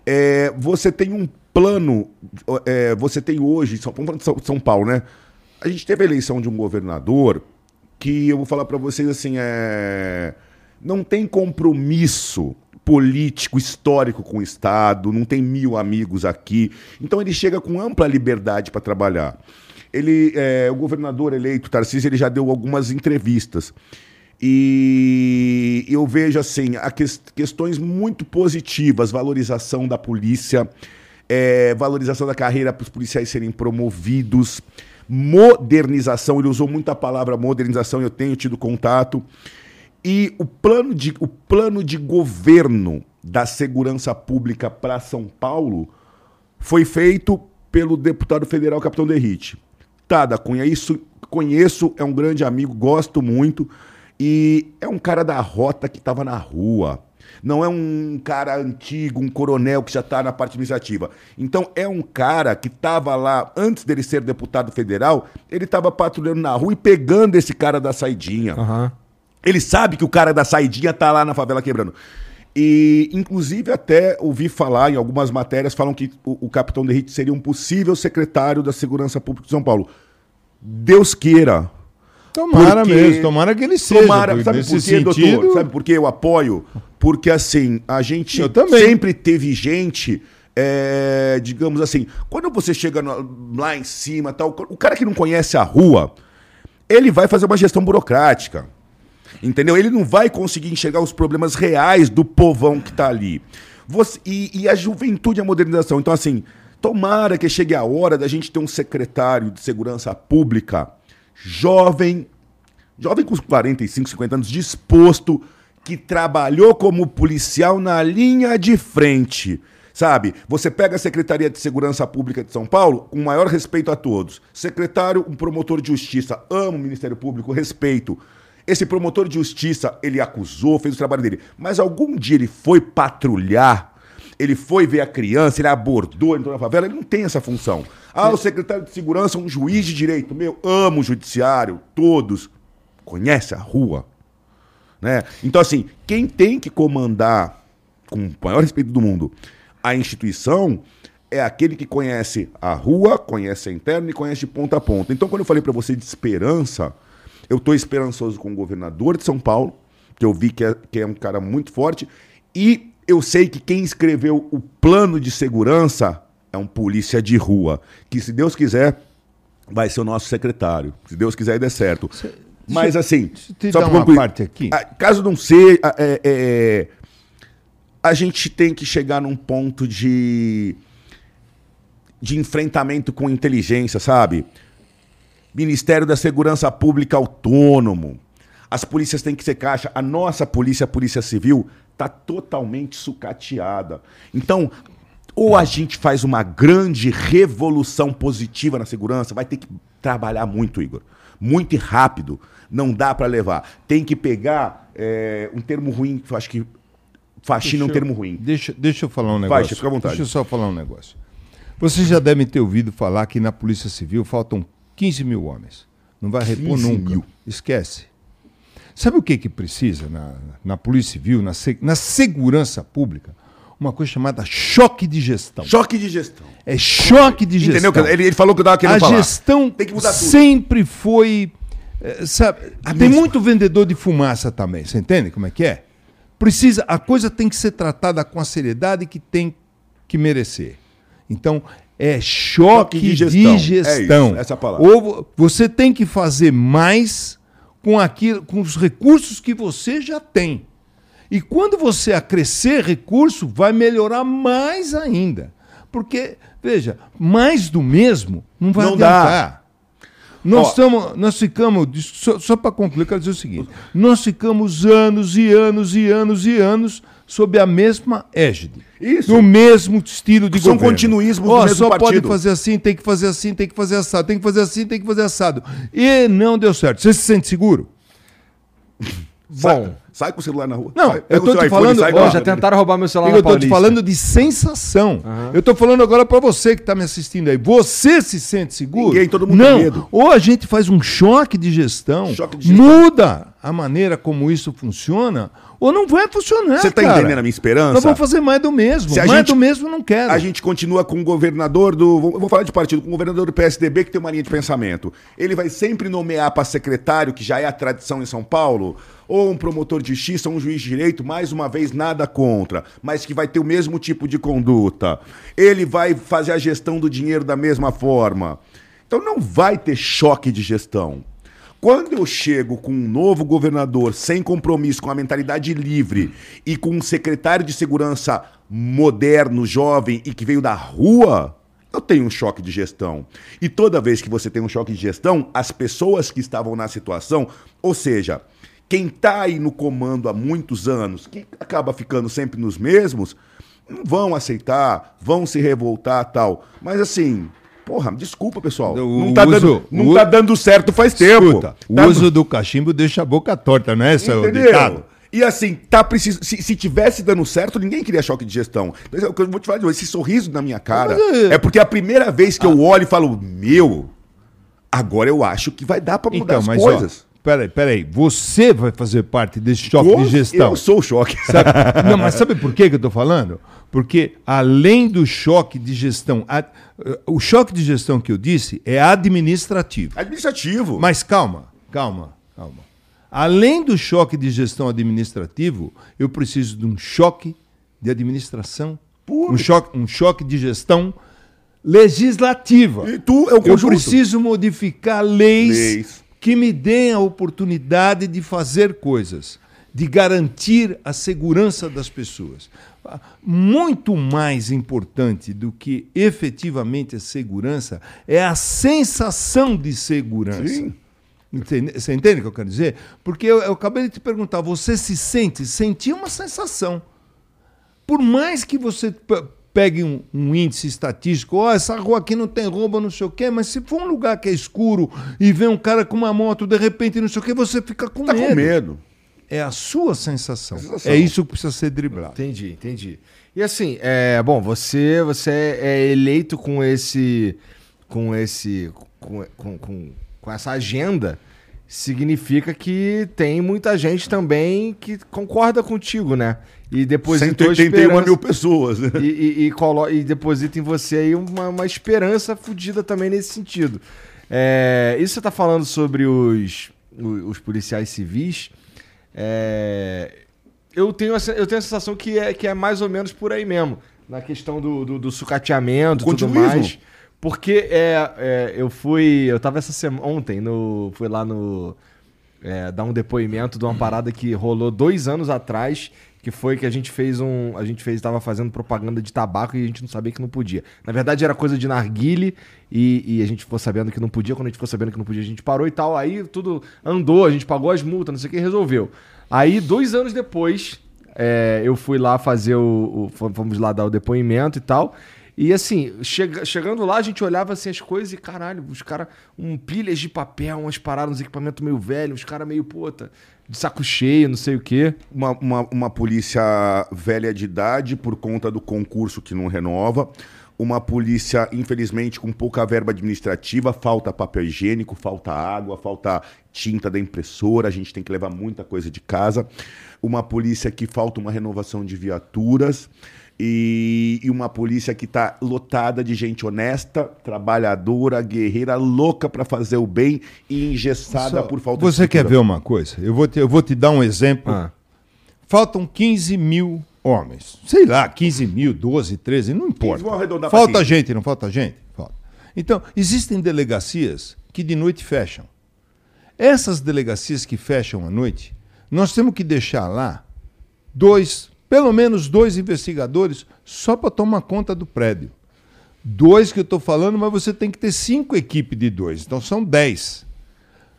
É, você tem um plano. é, você tem hoje, São, São, Paulo, né? A gente teve a eleição de um governador que eu vou falar para vocês assim: é, não tem compromisso político, histórico com o Estado, não tem mil amigos aqui. Então ele chega com ampla liberdade para trabalhar. Ele, é, o governador eleito, Tarcísio, ele já deu algumas entrevistas. E eu vejo assim, questões muito positivas, valorização da polícia, é, valorização da carreira para os policiais serem promovidos, modernização, ele usou muito a palavra modernização, eu tenho tido contato. E o plano de, o plano de governo da segurança pública para São Paulo foi feito pelo deputado federal Capitão Derrite. Tá, da Cunha, isso conheço, é um grande amigo, gosto muito. E é um cara da rota que estava na rua. Não é um cara antigo, um coronel que já está na parte administrativa. Então é um cara que estava lá, antes dele ser deputado federal, ele estava patrulhando na rua e pegando esse cara da saidinha. Aham. Ele sabe que o cara da saidinha tá lá na favela quebrando. E, inclusive, até ouvi falar em algumas matérias, falam que o, o capitão Derrite seria um possível secretário da Segurança Pública de São Paulo. Deus queira. Tomara Porque- mesmo, tomara que ele seja. Tomara, porque sabe por quê, sentido, doutor? Sabe por que eu apoio? Porque, assim, a gente sempre teve gente, é, digamos assim, quando você chega no- lá em cima, tal, o cara que não conhece a rua, ele vai fazer uma gestão burocrática. Entendeu? Ele não vai conseguir enxergar os problemas reais do povão que está ali. Você- e, e a juventude e a modernização. Então, assim, Tomara que chegue a hora da gente ter um secretário de segurança pública jovem, jovem com uns 45, 50 anos, disposto, que trabalhou como policial na linha de frente. Sabe? Você pega a Secretaria de Segurança Pública de São Paulo, com maior respeito a todos. Secretário, um promotor de justiça, amo o Ministério Público, respeito. Esse promotor de justiça, ele acusou, fez o trabalho dele. Mas algum dia ele foi patrulhar, ele foi ver a criança, ele abordou, entrou na favela, ele não tem essa função. Ah, o secretário de segurança, um juiz de direito. Meu, amo o judiciário, todos. Conhece a rua. Né? Então, assim, quem tem que comandar, com o maior respeito do mundo, a instituição é aquele que conhece a rua, conhece a interna e conhece de ponta a ponta. Então, quando eu falei para você de esperança, eu estou esperançoso com o governador de São Paulo, que eu vi que é, que é um cara muito forte, e eu sei que quem escreveu o plano de segurança é um polícia de rua, que se Deus quiser vai ser o nosso secretário, se Deus quiser e der certo. Mas assim, só dar uma parte aqui. caso não seja, é, é, a gente tem que chegar num ponto de de enfrentamento com inteligência, sabe? Ministério da Segurança Pública autônomo. As polícias têm que ser caixa. A nossa polícia, a Polícia Civil, está totalmente sucateada. Então, ou a gente faz uma grande revolução positiva na segurança, vai ter que trabalhar muito, Igor. Muito e rápido. Não dá para levar. Tem que pegar é, um termo ruim, que eu acho que faxina é um termo ruim. Deixa, deixa eu falar um negócio. chefe, fica à vontade. Deixa eu só falar um negócio. Vocês já devem ter ouvido falar que na Polícia Civil faltam 15 mil homens. Não vai repor 15 nunca. mil. Esquece. Sabe o que, que precisa na, na Polícia Civil, na, na segurança pública? Uma coisa chamada choque de gestão. Choque de gestão. É choque de gestão. Entendeu? Ele, ele falou que eu tava querendo a falar. gestão Tem que mudar tudo. sempre foi. eh, sabe, tem mesma. muito vendedor de fumaça também. Você entende como é que é? Precisa, a coisa tem que ser tratada com a seriedade que tem que merecer. Então, é choque, Choque de de gestão. gestão. É isso, essa é a palavra. Ou vo- você tem que fazer mais com, aquilo, com os recursos que você já tem. E quando você acrescer recurso, vai melhorar mais ainda. Porque, veja, mais do mesmo não vai Não dá. Nós, Ó. estamos, nós ficamos, só, só para concluir, eu quero dizer o seguinte: nós ficamos anos e anos e anos e anos sob a mesma égide. Isso. No mesmo estilo de São governo. continuismos do Ó, mesmo só pode partido. fazer assim, tem que fazer assim, tem que fazer assado, tem que fazer assim, tem que fazer assado. E não deu certo. Você se sente seguro? Sai, Bom. sai com o celular na rua. Não, Sai, eu tô te falando- sai ó, já tentaram roubar meu celular Eu na estou te Paulista. falando de sensação. Eu estou falando agora para você que está me assistindo aí. Você se sente seguro? Ninguém, todo mundo Não. tem medo. Ou a gente faz um choque de gestão, Choque de gestão. muda a maneira como isso funciona, ou não vai funcionar. Você tá cara. entendendo a minha esperança? Nós vamos fazer mais do mesmo. Mais gente- do mesmo eu não quero. A gente continua com o governador do. Eu vou falar de partido, com o governador do PSDB que tem uma linha de pensamento. Ele vai sempre nomear para secretário, que já é a tradição em São Paulo, ou um promotor de justiça, ou um juiz de direito, mais uma vez, nada contra, mas que vai ter o mesmo tipo de conduta. Ele vai fazer a gestão do dinheiro da mesma forma. Então não vai ter choque de gestão. Quando eu chego com um novo governador sem compromisso, com a mentalidade livre e com um secretário de segurança moderno, jovem e que veio da rua, eu tenho um choque de gestão. E toda vez que você tem um choque de gestão, as pessoas que estavam na situação, ou seja, quem está aí no comando há muitos anos, que acaba ficando sempre nos mesmos, não vão aceitar, vão se revoltar tal. Mas assim, porra, desculpa, pessoal. O não tá, uso- dando, não o- tá dando certo faz tempo. Escuta, o Tá- uso do cachimbo deixa a boca torta, não é esse o ditado? E assim, tá preciso. Se, se tivesse dando certo, ninguém queria choque de gestão. O que eu vou te falar de hoje, esse sorriso na minha cara é- é porque é a primeira vez que eu olho e falo, meu, agora eu acho que vai dar pra mudar Então, as coisas. ó, peraí, peraí. Você vai fazer parte desse choque Eu- de gestão. Eu sou o choque. Sabe? Não, mas sabe por que que eu estou falando? Porque além do choque de gestão, a- o choque de gestão que eu disse é administrativo. Administrativo. Mas calma, calma, calma. Além do choque de gestão administrativo, eu preciso de um choque de administração, um choque, um choque de gestão legislativa. E tu é o Eu conjunto. preciso modificar leis, Leis. Que me deem a oportunidade de fazer coisas, de garantir a segurança das pessoas. Muito mais importante do que efetivamente a segurança é a sensação de segurança. Sim. Entende- Você entende o que eu quero dizer? Porque eu, eu acabei de te perguntar, você se sente? Sentir uma sensação. Por mais que você pegue um, um índice estatístico, ó, essa rua aqui não tem roubo, não sei o quê, mas se for um lugar que é escuro e vê um cara com uma moto, de repente, não sei o quê, você fica com Tá medo. com medo. É a sua sensação. Sensação. É isso que precisa ser driblado. Entendi, entendi. E assim, é, bom, você você é eleito com esse com esse com, com, com, com essa agenda, significa que tem muita gente também que concorda contigo, né? E depositou 181 esperança- mil pessoas. né? e, e, e, colo- e deposita em você aí uma, uma esperança fodida também nesse sentido. É, isso você tá falando sobre os, os, policiais civis. é, eu, tenho, eu tenho a sensação que é, que é mais ou menos por aí mesmo. Na questão do, do, do sucateamento e tudo mais. Porque é, é, eu fui. Eu tava essa semana. Ontem, no, fui lá no. é, dar um depoimento de uma parada que rolou dois anos atrás, que foi que a gente fez um. A gente fez, tava fazendo propaganda de tabaco e a gente não sabia que não podia. Na verdade, era coisa de narguile e, e a gente ficou sabendo que não podia. Quando a gente ficou sabendo que não podia, a gente parou e tal. Aí tudo andou, a gente pagou as multas, não sei o que, resolveu. Aí, dois anos depois, é, eu fui lá fazer o, o- fom- Fomos lá dar o depoimento e tal. E assim, chega- chegando lá, a gente olhava assim as coisas e caralho, os caras, um pilhas de papel, umas paradas, uns equipamentos meio velhos, os caras meio, puta, de saco cheio, não sei o quê. uma, uma, uma polícia velha de idade por conta do concurso que não renova. Uma polícia, infelizmente, com pouca verba administrativa, falta papel higiênico, falta água, falta tinta da impressora, a gente tem que levar muita coisa de casa. Uma polícia que falta uma renovação de viaturas. E, e uma polícia que está lotada de gente honesta, trabalhadora, guerreira, louca para fazer o bem e engessada Só- por falta Você de quer ver uma coisa? Eu vou te, eu vou te dar um exemplo. Ah. Faltam 15 mil homens. Sei lá, 15 mil, 12, 13, não importa. Falta 15. gente, não falta gente? Falta. Então, existem delegacias que de noite fecham. Essas delegacias que fecham à noite, nós temos que deixar lá dois, pelo menos dois investigadores só para tomar conta do prédio. Dois que eu estou falando, mas você tem que ter cinco equipes de dois, então são dez.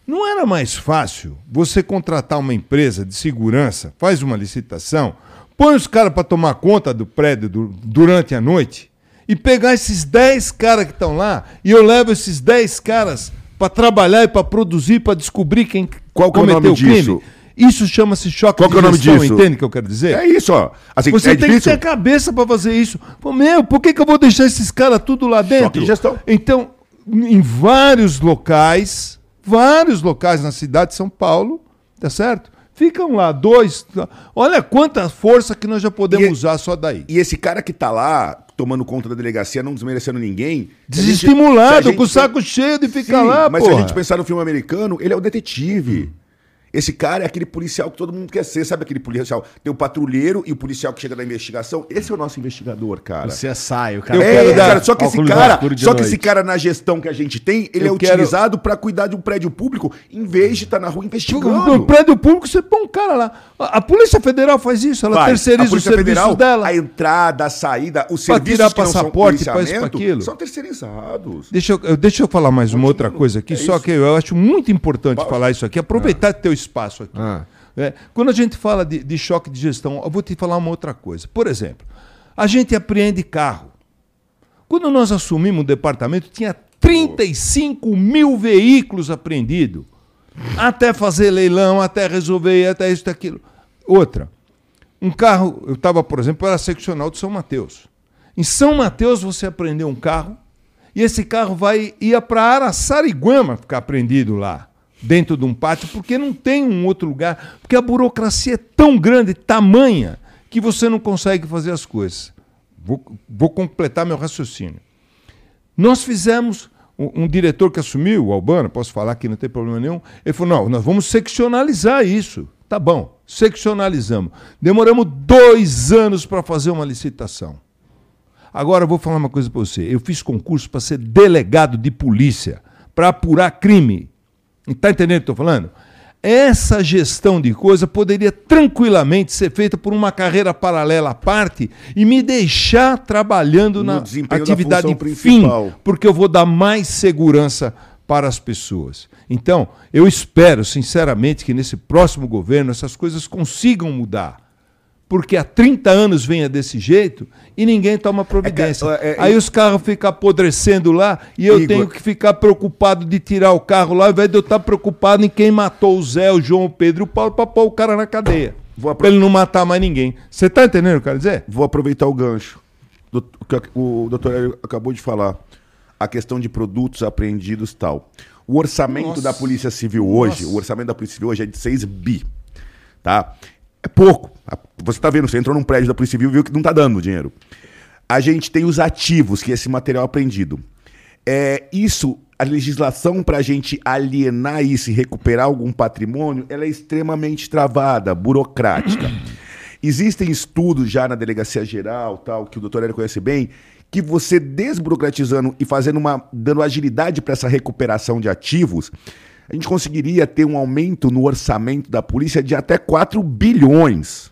Não era mais fácil você contratar uma empresa de segurança, faz uma licitação, põe os caras para tomar conta do prédio du- durante a noite e pegar esses 10 caras que estão lá e eu levo esses 10 caras para trabalhar e para produzir, para descobrir quem Qual é o cometeu nome o crime. disso? Isso chama-se choque Qual que é o de nome gestão, disso? entende o que eu quero dizer? É isso, ó. Assim, Você é tem difícil. que ter cabeça para fazer isso. Pô, meu, por que, que eu vou deixar esses caras tudo lá dentro? de gestão. Então, em vários locais, vários locais na cidade de São Paulo, tá certo? Ficam lá dois. Olha quanta força que nós já podemos E- usar só daí. E esse cara que tá lá, tomando conta da delegacia, não desmerecendo ninguém. se a gente- a Desestimulado, gente- com o saco cheio de ficar Sim, lá, Mas porra. se a gente pensar no filme americano, ele é o detetive. Esse cara é aquele policial que todo mundo quer ser, sabe aquele policial? Tem o patrulheiro e o policial que chega da investigação. Esse é o nosso investigador, cara. Você sai, o cara. Eu é, quero dar cara, só que esse cara, de só que noite. esse cara na gestão que a gente tem, ele Eu é quero- utilizado pra cuidar de um prédio público, em vez de estar na rua No investigando. prédio público, você põe um cara lá. A, Polícia Federal faz isso, ela Faz. terceiriza a serviços Federal, dela. a entrada, a saída, os Pra serviços tirar que não são passaporte, pra policiamento, aquilo. são terceirizados. Deixa eu, deixa eu falar mais uma outra coisa aqui, É só isso. que eu acho muito importante falar isso aqui, aproveitar teu espaço aqui. Ah. É, quando a gente fala de, de choque de gestão, eu vou te falar uma outra coisa. Por exemplo, a gente apreende carro. Quando nós assumimos o departamento, tinha 35 mil veículos apreendidos. Até fazer leilão, até resolver, até isso, aquilo. Outra, um carro, eu estava, por exemplo, era seccional de São Mateus. Em São Mateus você apreendeu um carro e esse carro vai ia para Araçariguama ficar apreendido lá, dentro de um pátio, porque não tem um outro lugar, porque a burocracia é tão grande, tamanha, que você não consegue fazer as coisas. Vou, vou completar meu raciocínio. Nós fizemos, um, um diretor que assumiu, o Albano, posso falar que não tem problema nenhum, ele falou: não, nós vamos seccionalizar isso. Tá bom, seccionalizamos. Demoramos dois anos para fazer uma licitação. Agora eu vou falar uma coisa para você. Eu fiz concurso para ser delegado de polícia, para apurar crime. Está entendendo o que estou falando? essa gestão de coisa poderia tranquilamente ser feita por uma carreira paralela à parte e me deixar trabalhando No na atividade fim, principal. porque eu vou dar mais segurança para as pessoas. Então, eu espero sinceramente que nesse próximo governo essas coisas consigam mudar. Porque há 30 anos venha desse jeito e ninguém toma providência. É, é, Aí os carros ficam apodrecendo lá e eu Igor. tenho que ficar preocupado de tirar o carro lá, ao invés de eu estar preocupado em quem matou o Zé, o João, o Pedro e o Paulo para pôr o cara na cadeia. Vou apro- Para ele não matar mais ninguém. Você tá entendendo o que eu quero dizer? Vou aproveitar o gancho. do- o que O doutor Hélio acabou de falar. A questão de produtos apreendidos e tal. O orçamento Nossa. da Polícia Civil hoje, Nossa. o orçamento da Polícia Civil hoje é de 6 bi. Tá? É pouco. Você tá vendo, você entrou num prédio da Polícia Civil e viu que não tá dando dinheiro. A gente tem os ativos, que é esse material apreendido. É, isso, a legislação para a gente alienar isso e recuperar algum patrimônio, ela é extremamente travada, burocrática. Existem estudos já na Delegacia Geral, tal, que o doutor Hélio conhece bem, que você desburocratizando e fazendo uma, dando agilidade para essa recuperação de ativos, a gente conseguiria ter um aumento no orçamento da polícia de até 4 bilhões.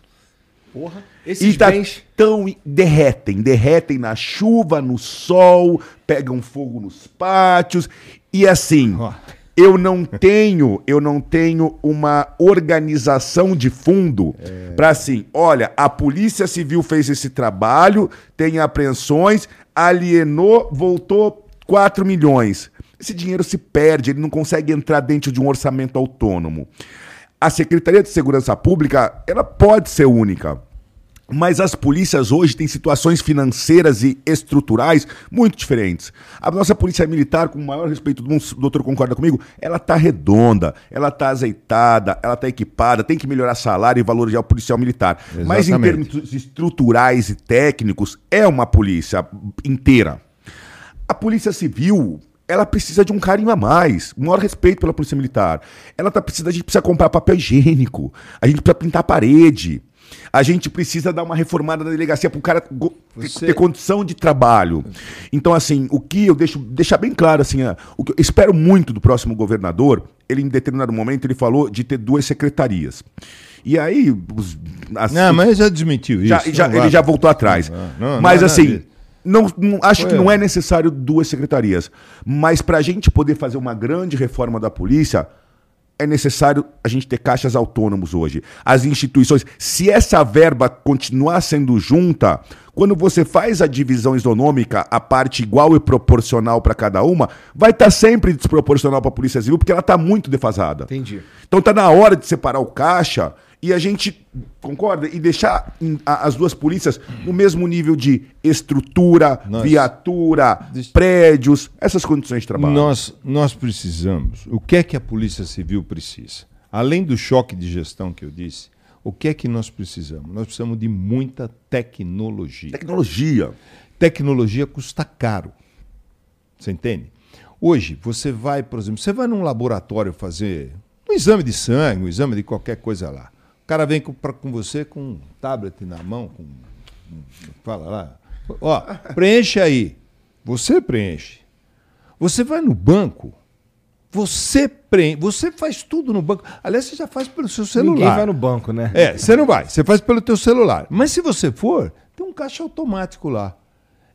Porra. Esses E tá bens. tão derretem, derretem na chuva, no sol, pegam fogo nos pátios e assim. Ó. Eu não tenho, eu não tenho uma organização de fundo para assim, olha, a Polícia Civil fez esse trabalho, tem apreensões, alienou, voltou 4 milhões. Esse dinheiro se perde, ele não consegue entrar dentro de um orçamento autônomo. A Secretaria de Segurança Pública, ela pode ser única. Mas as polícias hoje têm situações financeiras e estruturais muito diferentes. A nossa polícia militar, com o maior respeito, o doutor concorda comigo, ela tá redonda, ela tá azeitada, ela tá equipada, tem que melhorar salário e valorizar o policial militar. Mas em Exatamente. termos estruturais e técnicos, é uma polícia inteira. A polícia civil, ela precisa de um carinho a mais, um maior respeito pela polícia militar. Ela tá precisa, a gente precisa comprar papel higiênico, a gente precisa pintar a parede. A gente precisa dar uma reformada na delegacia para o cara Você- ter condição de trabalho. Então, assim, o que eu deixo deixar bem claro, assim, é, o que eu espero muito do próximo governador, ele em determinado momento ele falou de ter duas secretarias. E aí, os, as- Não, mas já desmentiu isso. já, já- ele já voltou atrás. Não, não, mas é assim. Não, não- acho que Foi, não é necessário duas secretarias. Mas para a gente poder fazer uma grande reforma da polícia, é necessário a gente ter caixas autônomos hoje. As instituições, se essa verba continuar sendo junta, quando você faz a divisão isonômica, a parte igual e proporcional para cada uma, vai estar sempre desproporcional para a Polícia Civil, porque ela está muito defasada. Entendi. Então tá na hora de separar o caixa e a gente, concorda? E deixar as duas polícias no mesmo nível de estrutura, Nós- viatura, prédios, essas condições de trabalho. Nós, nós precisamos. O que é que a Polícia Civil precisa? Além do choque de gestão que eu disse, o que é que nós precisamos? Nós precisamos de muita tecnologia. Tecnologia. Tecnologia custa caro. Você entende? Hoje, você vai, por exemplo, você vai num laboratório fazer um exame de sangue, um exame de qualquer coisa lá. O cara vem com, pra- com você com um tablet na mão, com. um- Fala lá. Ó, preenche aí. Você preenche. Você vai no banco, você preenche. Você faz tudo no banco. Aliás, você já faz pelo seu celular. Ninguém vai no banco, né? É, você não vai, você faz pelo teu celular. Mas se você for, tem um caixa automático lá.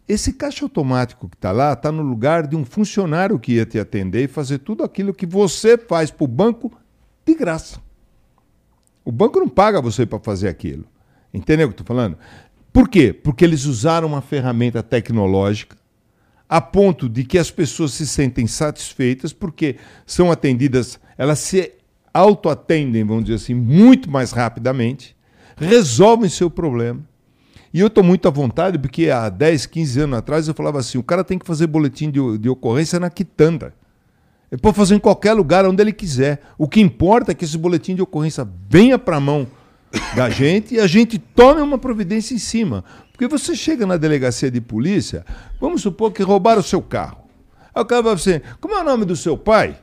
Esse caixa automático que está lá está no lugar de um funcionário que ia te atender e fazer tudo aquilo que você faz para o banco de graça. O banco não paga você para fazer aquilo. Entendeu o que eu estou falando? Por quê? Porque eles usaram uma ferramenta tecnológica a ponto de que as pessoas se sentem satisfeitas porque são atendidas, elas se autoatendem, vamos dizer assim, muito mais rapidamente, resolvem seu problema. E eu estou muito à vontade porque há 10, 15 anos atrás eu falava assim: o cara tem que fazer boletim de, de ocorrência na quitanda. Ele pode fazer em qualquer lugar onde ele quiser. O que importa é que esse boletim de ocorrência venha para a mão da gente e a gente tome uma providência em cima. Porque você chega na delegacia de polícia, vamos supor que roubaram o seu carro. Aí o cara vai assim: como é o nome do seu pai?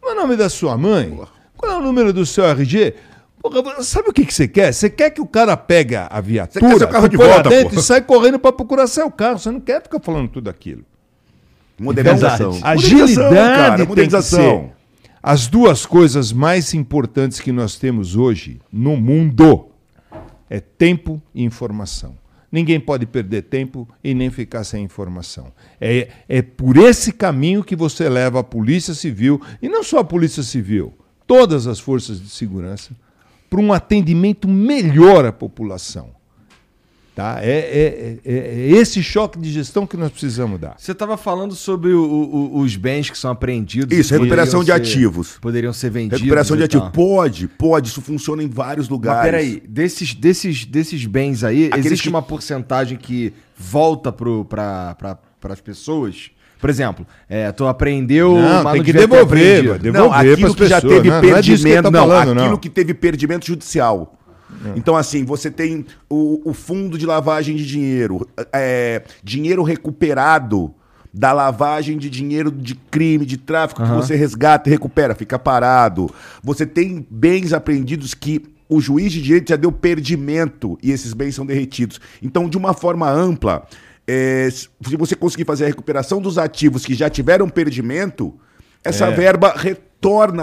Como é o nome da sua mãe? Qual é o número do seu RG? Porra, sabe o que, que você quer? Você quer que o cara pegue a viatura, quer seu carro de volta, dentro pô. e sai correndo para procurar seu carro. Você não quer ficar falando tudo aquilo. Modernização. Então, agilidade cara, modernização. as duas coisas mais importantes que nós temos hoje no mundo é tempo e informação. Ninguém pode perder tempo e nem ficar sem informação. É, é por esse caminho que você leva a Polícia Civil, e não só a Polícia Civil, todas as forças de segurança, para um atendimento melhor à população. Tá? É, é, é, é esse choque de gestão que nós precisamos dar. Você estava falando sobre o- o- os bens que são apreendidos. Isso, recuperação de ser- ativos. Poderiam ser vendidos. Recuperação de ativo. tal. Pode, pode. Isso funciona em vários lugares. Mas peraí, desses, desses, desses bens aí, Aqueles existe que- uma porcentagem que volta para pra, as pessoas? Por exemplo, é, tu apreendeu, Não, mas tem que devolver, mano. Não, devolver aquilo pras que já pessoas, teve né? Não é perdimento. tá não, falando, aquilo não. que teve perdimento judicial. Então, assim, você tem o, o fundo de lavagem de dinheiro, é, dinheiro recuperado da lavagem de dinheiro de crime, de tráfico, que você resgata e recupera, fica parado. Você tem bens apreendidos que o juiz de direito já deu perdimento e esses bens são derretidos. Então, de uma forma ampla, é, se você conseguir fazer a recuperação dos ativos que já tiveram perdimento, essa É. verba retorna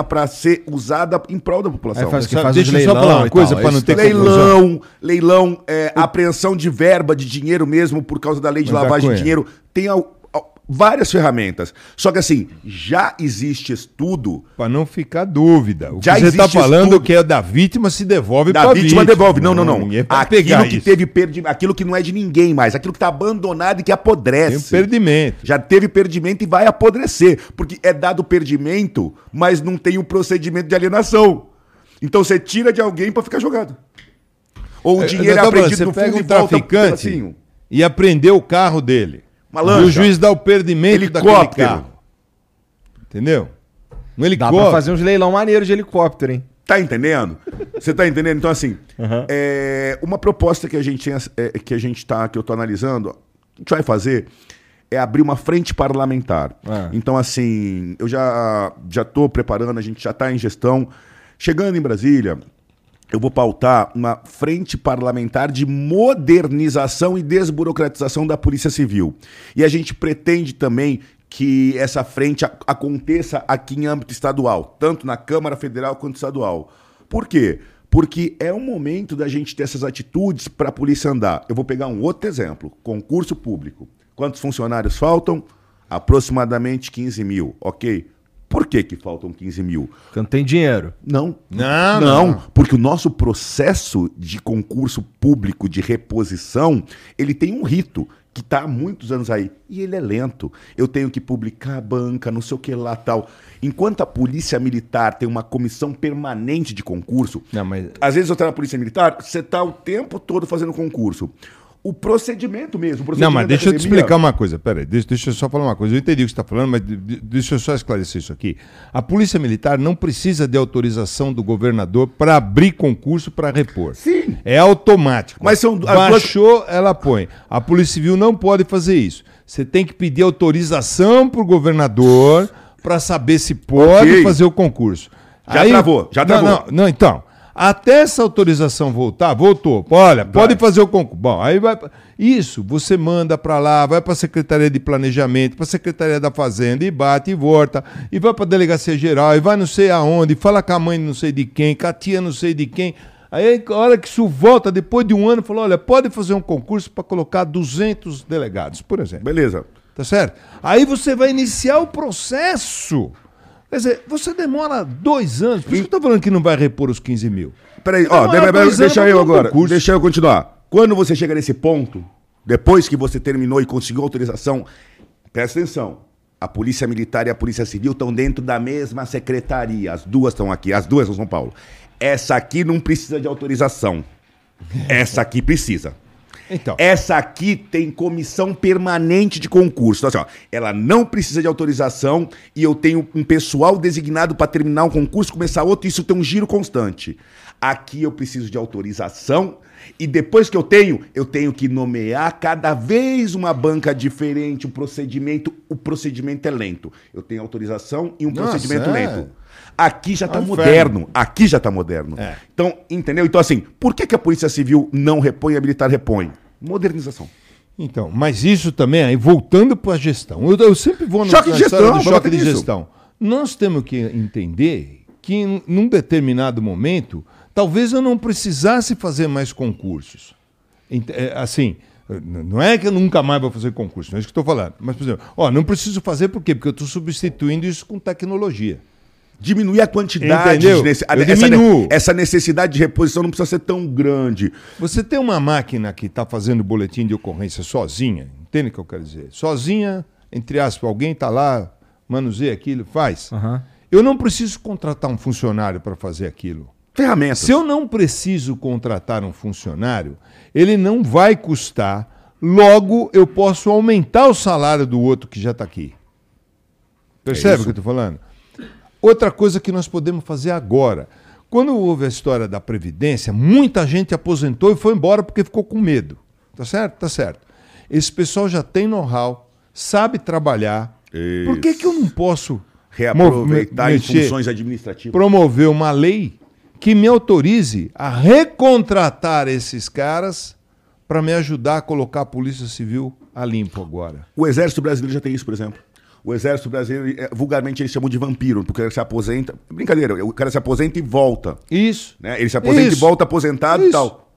para ser usada em prol da população. Aí faz o que Só- faz deixa eu só leilão falar uma coisa tal, pra não ter também. leilão, leilão, é, apreensão de verba de dinheiro mesmo por causa da lei de Mas, lavagem de dinheiro. Tem várias ferramentas. Só que assim, já existe estudo. Para não ficar dúvida. O Já que você está falando estudo. que é da vítima se devolve Da pra vítima, devolve. Não, não, não. Ninguém pode Aquilo que isso. teve perdimento, aquilo que não é de ninguém mais, aquilo que está abandonado e que Tem um apodrece. perdimento. Já teve perdimento e vai apodrecer. Porque é dado perdimento, mas não tem o procedimento de alienação. Então você tira de alguém para ficar jogado. Ou o Eu- dinheiro é falando, apreendido no fundo um e volta traficante e apreendeu o carro dele. Uma E o juiz dá o perdimento daquele Helicóptero. carro. Entendeu? Um Dá helicóptero. pra fazer uns leilão maneiros de helicóptero, hein? Tá entendendo? Você tá entendendo? Então, assim, é, uma proposta que a gente tinha, é, que a gente tá, que eu tô analisando, a gente vai fazer é abrir uma frente parlamentar. Ah. Então, assim, eu já já tô preparando, a gente já tá em gestão. Chegando em Brasília, eu vou pautar uma frente parlamentar de modernização e desburocratização da Polícia Civil. E a gente pretende também que essa frente aconteça aqui em âmbito estadual, tanto na Câmara Federal quanto estadual. Por quê? Porque é um momento da gente ter essas atitudes para a polícia andar. Eu vou pegar um outro exemplo: concurso público. Quantos funcionários faltam? Aproximadamente 15 mil, ok? Por que, que faltam 15 mil? Porque não tem dinheiro. Não. Não, não, não. porque o nosso processo de concurso público de reposição, ele tem um rito que está há muitos anos aí. E ele é lento. Eu tenho que publicar a banca, não sei o que lá tal. Enquanto a polícia militar tem uma comissão permanente de concurso, Não, mas- às vezes eu estou na polícia militar, você está o tempo todo fazendo concurso. O procedimento mesmo. o Não, procedimento mas da deixa eu te explicar uma coisa. Pera aí, deixa, deixa eu só falar uma coisa. Eu entendi o que você está falando, mas de- de- deixa eu só esclarecer isso aqui. A Polícia Militar não precisa de autorização do governador para abrir concurso para repor. Sim. É automático. Mas são as duas- Baixou, ela põe. A Polícia Civil não pode fazer isso. Você tem que pedir autorização para o governador para saber se pode Ok. fazer o concurso. Já travou, já não, travou. Não, não, então. Até essa autorização voltar, voltou. Olha, pode fazer o concurso. Bom, aí vai. Isso, você manda para lá, vai para a Secretaria de Planejamento, para a Secretaria da Fazenda, e bate e volta, e vai para a Delegacia Geral, e vai não sei aonde, fala com a mãe não sei de quem, com a tia não sei de quem. Aí, a hora que isso volta, depois de um ano, falou: olha, pode fazer um concurso para colocar 200 delegados, por exemplo. Beleza. Tá certo? Aí você vai iniciar o processo. Quer dizer, você demora dois anos. Por isso que eu tô falando que não vai repor os 15 mil. Peraí, ó, de- de- deixa eu agora. concurso. Deixa eu continuar. Quando você chega nesse ponto, depois que você terminou e conseguiu autorização, presta atenção. A Polícia Militar e a Polícia Civil estão dentro da mesma secretaria. As duas estão aqui, as duas são São Paulo. Essa aqui não precisa de autorização. Essa aqui precisa. Então, Essa aqui tem comissão permanente de concurso. Então, assim, ó, ela não precisa de autorização e eu tenho um pessoal designado para terminar um concurso, começar outro, e isso tem um giro constante. Aqui eu preciso de autorização e depois que eu tenho, eu tenho que nomear cada vez uma banca diferente, um procedimento. O procedimento é lento. Eu tenho autorização e um Nossa, procedimento é. lento. Aqui já está É um moderno. Aqui já está moderno. É. Então, entendeu? Então, assim, por que, que a Polícia Civil não repõe e a militar repõe? Modernização. então, mas isso também, aí voltando para a gestão. Eu, eu sempre vou no Choque de gestão, choque de gestão. Nós temos que entender que num determinado momento, talvez eu não precisasse fazer mais concursos. É, Assim, não é que eu nunca mais vou fazer concurso, não é isso que eu estou falando. Mas, por exemplo, ó, não preciso fazer por quê? Porque eu estou substituindo isso com tecnologia. Diminuir a quantidade Entendeu? de nesse- Eu essa, diminuo. essa necessidade de reposição não precisa ser tão grande. Você tem uma máquina que está fazendo boletim de ocorrência sozinha, entende o que eu quero dizer? Sozinha, entre aspas, alguém está lá, manuseia aquilo, faz. Aham. Eu não preciso contratar um funcionário para fazer aquilo. Ferramentas. Se eu não preciso contratar um funcionário, ele não vai custar, logo eu posso aumentar o salário do outro que já está aqui. Percebe isso. o que eu estou falando? Outra coisa que nós podemos fazer agora. Quando houve a história da Previdência, muita gente aposentou e foi embora porque ficou com medo. Tá certo? Tá certo. Esse pessoal já tem know-how, sabe trabalhar. Por que, que eu não posso Reaproveitar mo- em mexer- funções administrativas. promover uma lei que me autorize a recontratar esses caras para me ajudar a colocar a Polícia Civil a limpo agora. O Exército Brasileiro já tem isso, por exemplo. O Exército Brasileiro, eh, vulgarmente, eles chamam de vampiro, porque ele se aposenta. Brincadeira, o cara se aposenta e volta. Isso. Né? Ele se aposenta Isso. e volta aposentado e Isso. tal.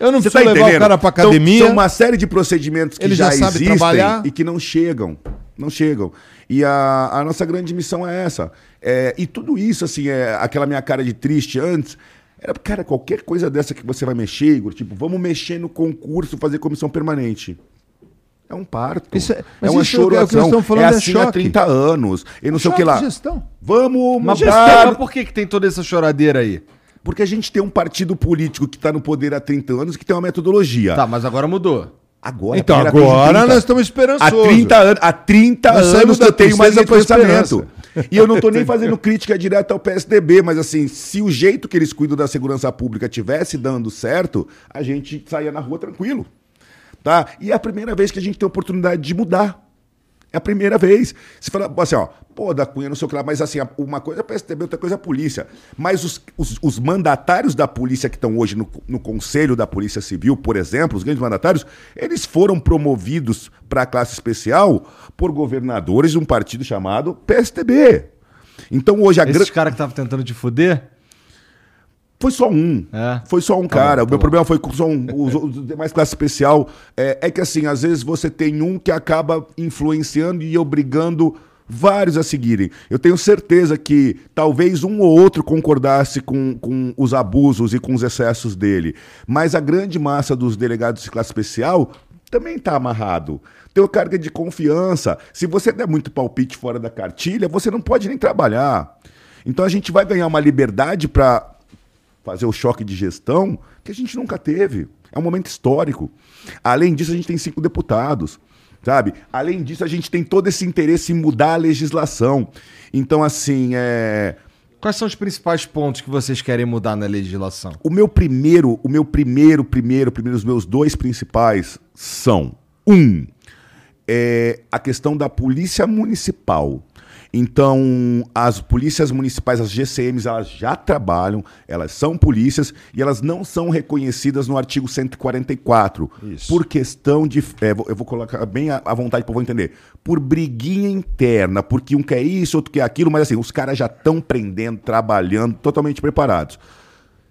Eu não Você preciso tá levar entendendo? o cara para Então, academia. são uma série de procedimentos que Ele já, já sabe existem trabalhar. e que não chegam. Não chegam. E a, a nossa grande missão é essa. É, e tudo isso, assim, é aquela minha cara de triste antes. Era, cara, qualquer coisa dessa que você vai mexer, Igor, tipo, vamos mexer no concurso, fazer comissão permanente. É um parto. Isso é- é, uma isso é é choroação. estamos falando, é é assim há choque. 30 anos. E não sei o que lá. gestão. Vamos Mas, mudar. mas por que, que tem toda essa choradeira aí? Porque a gente tem um partido político que está no poder há 30 anos que tem uma metodologia. Tá, mas agora mudou. Agora, Então, agora 30. nós estamos esperançosos. Há 30, an há 30 Nós saímos anos eu tenho pra pensamento. E eu não tô nem fazendo crítica direta ao PSDB, mas assim, se o jeito que eles cuidam da segurança pública tivesse dando certo, a gente saía na rua tranquilo. Tá? E é a primeira vez que a gente tem a oportunidade de mudar. É a primeira vez. Você fala assim, ó, pô, da Cunha, não sei o que lá, mas assim, uma coisa é PSDB, outra coisa é a polícia. Mas os, os, os mandatários da polícia que estão hoje no, no Conselho da Polícia Civil, por exemplo, os grandes mandatários, eles foram promovidos para a classe especial por governadores de um partido chamado PSDB. Então hoje a grande. caras que estavam tentando te fuder? Foi só um. É. Foi só um Tá cara. bom, o meu tá problema foi com só um. Os, os demais classe especial. É, é que assim, às vezes você tem um que acaba influenciando e obrigando vários a seguirem. Eu tenho certeza que talvez um ou outro concordasse com, com os abusos e com os excessos dele. Mas a grande massa dos delegados de classe especial também está amarrado. Tem carga de confiança. Se você der muito palpite fora da cartilha, você não pode nem trabalhar. Então a gente vai ganhar uma liberdade para fazer o choque de gestão que a gente nunca teve. É um momento histórico. Além disso, a gente tem cinco deputados, sabe? Além disso, a gente tem todo esse interesse em mudar a legislação. Então, assim, é... Quais são os principais pontos que vocês querem mudar na legislação? o meu primeiro, o meu primeiro, primeiro, primeiro, os meus dois principais são um, é a questão da polícia municipal. Então, as polícias municipais, as GCMs, elas já trabalham, elas são polícias e elas não são reconhecidas no artigo 144. Isso. Por questão de. é, eu vou colocar bem à à vontade para eu entender. Por briguinha interna, porque um quer isso, outro quer aquilo, mas assim, os caras já estão prendendo, trabalhando, totalmente preparados.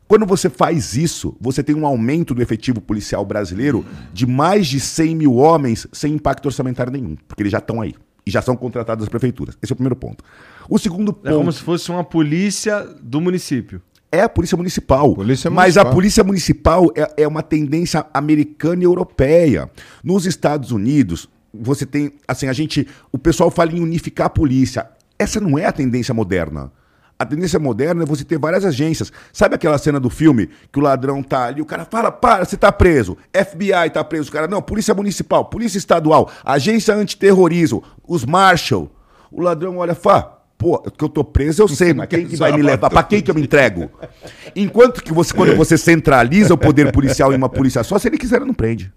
Quando você faz isso, você tem um aumento do efetivo policial brasileiro de mais de 100 mil homens sem impacto orçamentário nenhum, porque eles já estão aí e já são contratados das prefeituras. Esse é o primeiro ponto. O segundo É como ponto se fosse uma polícia do município. é a polícia municipal. Polícia Mas a polícia municipal é, é uma tendência americana e europeia. Nos Estados Unidos, você tem, assim, a gente, o pessoal fala em unificar a polícia. Essa não é a tendência moderna. A tendência moderna é você ter várias agências. Sabe aquela cena do filme que o ladrão tá ali, o cara fala, para, você tá preso. FBI tá preso. O cara, não, polícia municipal, polícia estadual, agência antiterrorismo, os Marshall. O ladrão olha, fala, pô, que eu tô preso eu sei, mas quem que vai me levar? Pra quem que eu me entrego? Enquanto que você, quando você centraliza o poder policial em uma polícia só, se ele quiser, não prende.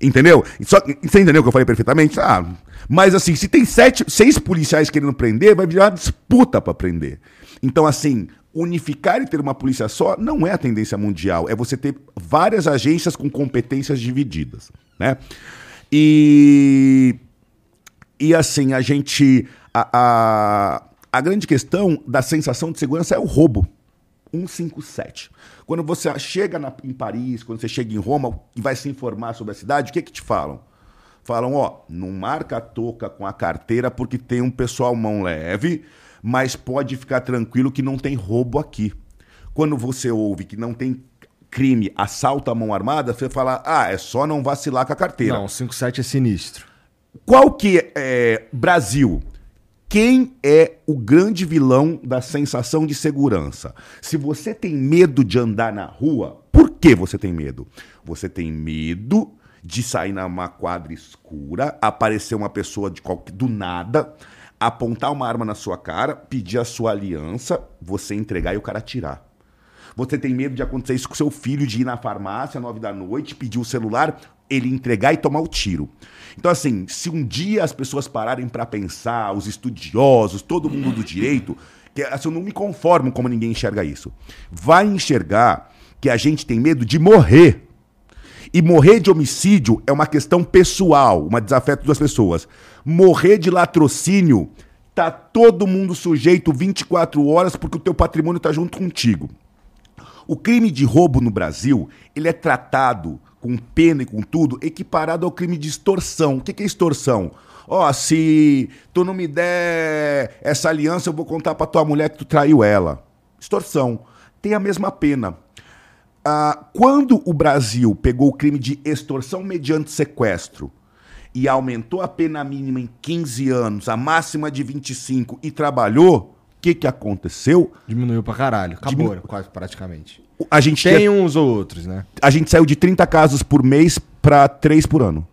Entendeu? Só, você entendeu o que eu falei perfeitamente? Ah, mas assim, se tem sete, seis policiais querendo prender, vai virar disputa para prender. Então, assim, unificar e ter uma polícia só não é a tendência mundial. É você ter várias agências com competências divididas. Né? E, e assim, a gente. A, a- a grande questão da sensação de segurança é o roubo. 157. Quando você chega na- em Paris, quando você chega em Roma e vai se informar sobre a cidade, o que que te falam? Falam, ó, não marca a toca com a carteira porque tem um pessoal mão leve, mas pode ficar tranquilo que não tem roubo aqui. Quando você ouve que não tem crime, assalto à mão armada, você fala, ah, é só não vacilar com a carteira. Não, 57 é sinistro. Qual que é, Brasil? Quem é o grande vilão da sensação de segurança? Se você tem medo de andar na rua, por que você tem medo? Você tem medo de sair numa quadra escura, aparecer uma pessoa de qualquer, do nada, apontar uma arma na sua cara, pedir a sua aliança, você entregar e o cara atirar. Você tem medo de acontecer isso com seu filho, de ir na farmácia às nove da noite, pedir o celular, ele entregar e tomar o tiro. Então, assim, se um dia as pessoas pararem para pensar, os estudiosos, todo mundo do direito, que assim, eu não me conformo como ninguém enxerga isso, vai enxergar que a gente tem medo de morrer. E morrer de homicídio é uma questão pessoal, uma desafeto das pessoas. Morrer de latrocínio, tá todo mundo sujeito 24 horas porque o teu patrimônio tá junto contigo. O crime de roubo no Brasil, ele é tratado com pena e com tudo, equiparado ao crime de extorsão. O que é extorsão? Ó, se tu não me der essa aliança, eu vou contar pra tua mulher que tu traiu ela. Extorsão. Tem a mesma pena. Ah, quando o Brasil pegou o crime de extorsão mediante sequestro e aumentou a pena mínima em 15 anos, a máxima de 25 e trabalhou, que, que aconteceu? Diminuiu pra caralho. Acabou, Diminu- quase praticamente. A gente, Tem tinha- uns ou outros, né? a gente saiu de 30 casos por mês para 3 por ano.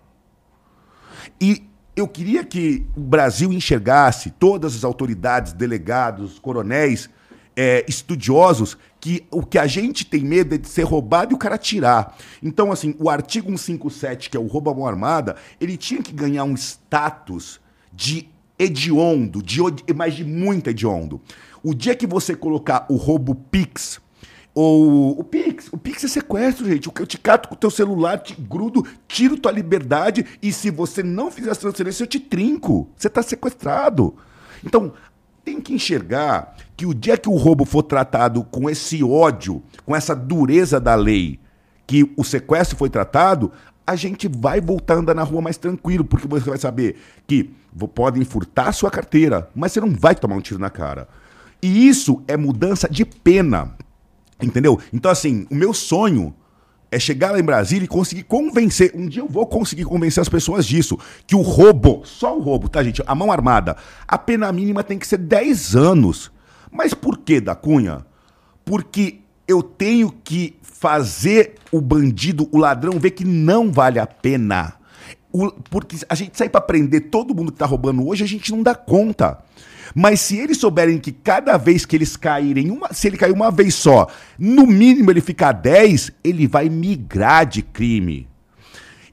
E eu queria que o Brasil enxergasse, todas as autoridades, delegados, coronéis, é, estudiosos, que o que a gente tem medo é de ser roubado e o cara tirar. Então, assim, o artigo 157, que é o roubo à mão armada, ele tinha que ganhar um status de hediondo, de, mas de muito hediondo. O dia que você colocar o roubo Pix, ou o Pix, o Pix é sequestro, gente. O que eu te cato com o teu celular, te grudo, tiro tua liberdade e se você não fizer as transferências, eu te trinco. Você tá sequestrado. Então, tem que enxergar que o dia que o roubo for tratado com esse ódio, com essa dureza da lei, que o sequestro foi tratado, a gente vai voltar a andar na rua mais tranquilo, porque você vai saber que podem furtar a sua carteira, mas você não vai tomar um tiro na cara. E isso é mudança de pena. Entendeu? Então, assim, o meu sonho é chegar lá em Brasília e conseguir convencer. Um dia eu vou conseguir convencer as pessoas disso. Que o roubo, só o roubo, tá, gente? A mão armada, a pena mínima tem que ser 10 anos. Mas por que, da Cunha? Porque eu tenho que fazer o bandido, o ladrão, ver que não vale a pena. O- porque a gente sai pra prender todo mundo que tá roubando hoje, a gente não dá conta. Mas se eles souberem que cada vez que eles caírem, uma, se ele cair uma vez só, no mínimo ele ficar 10, ele vai migrar de crime.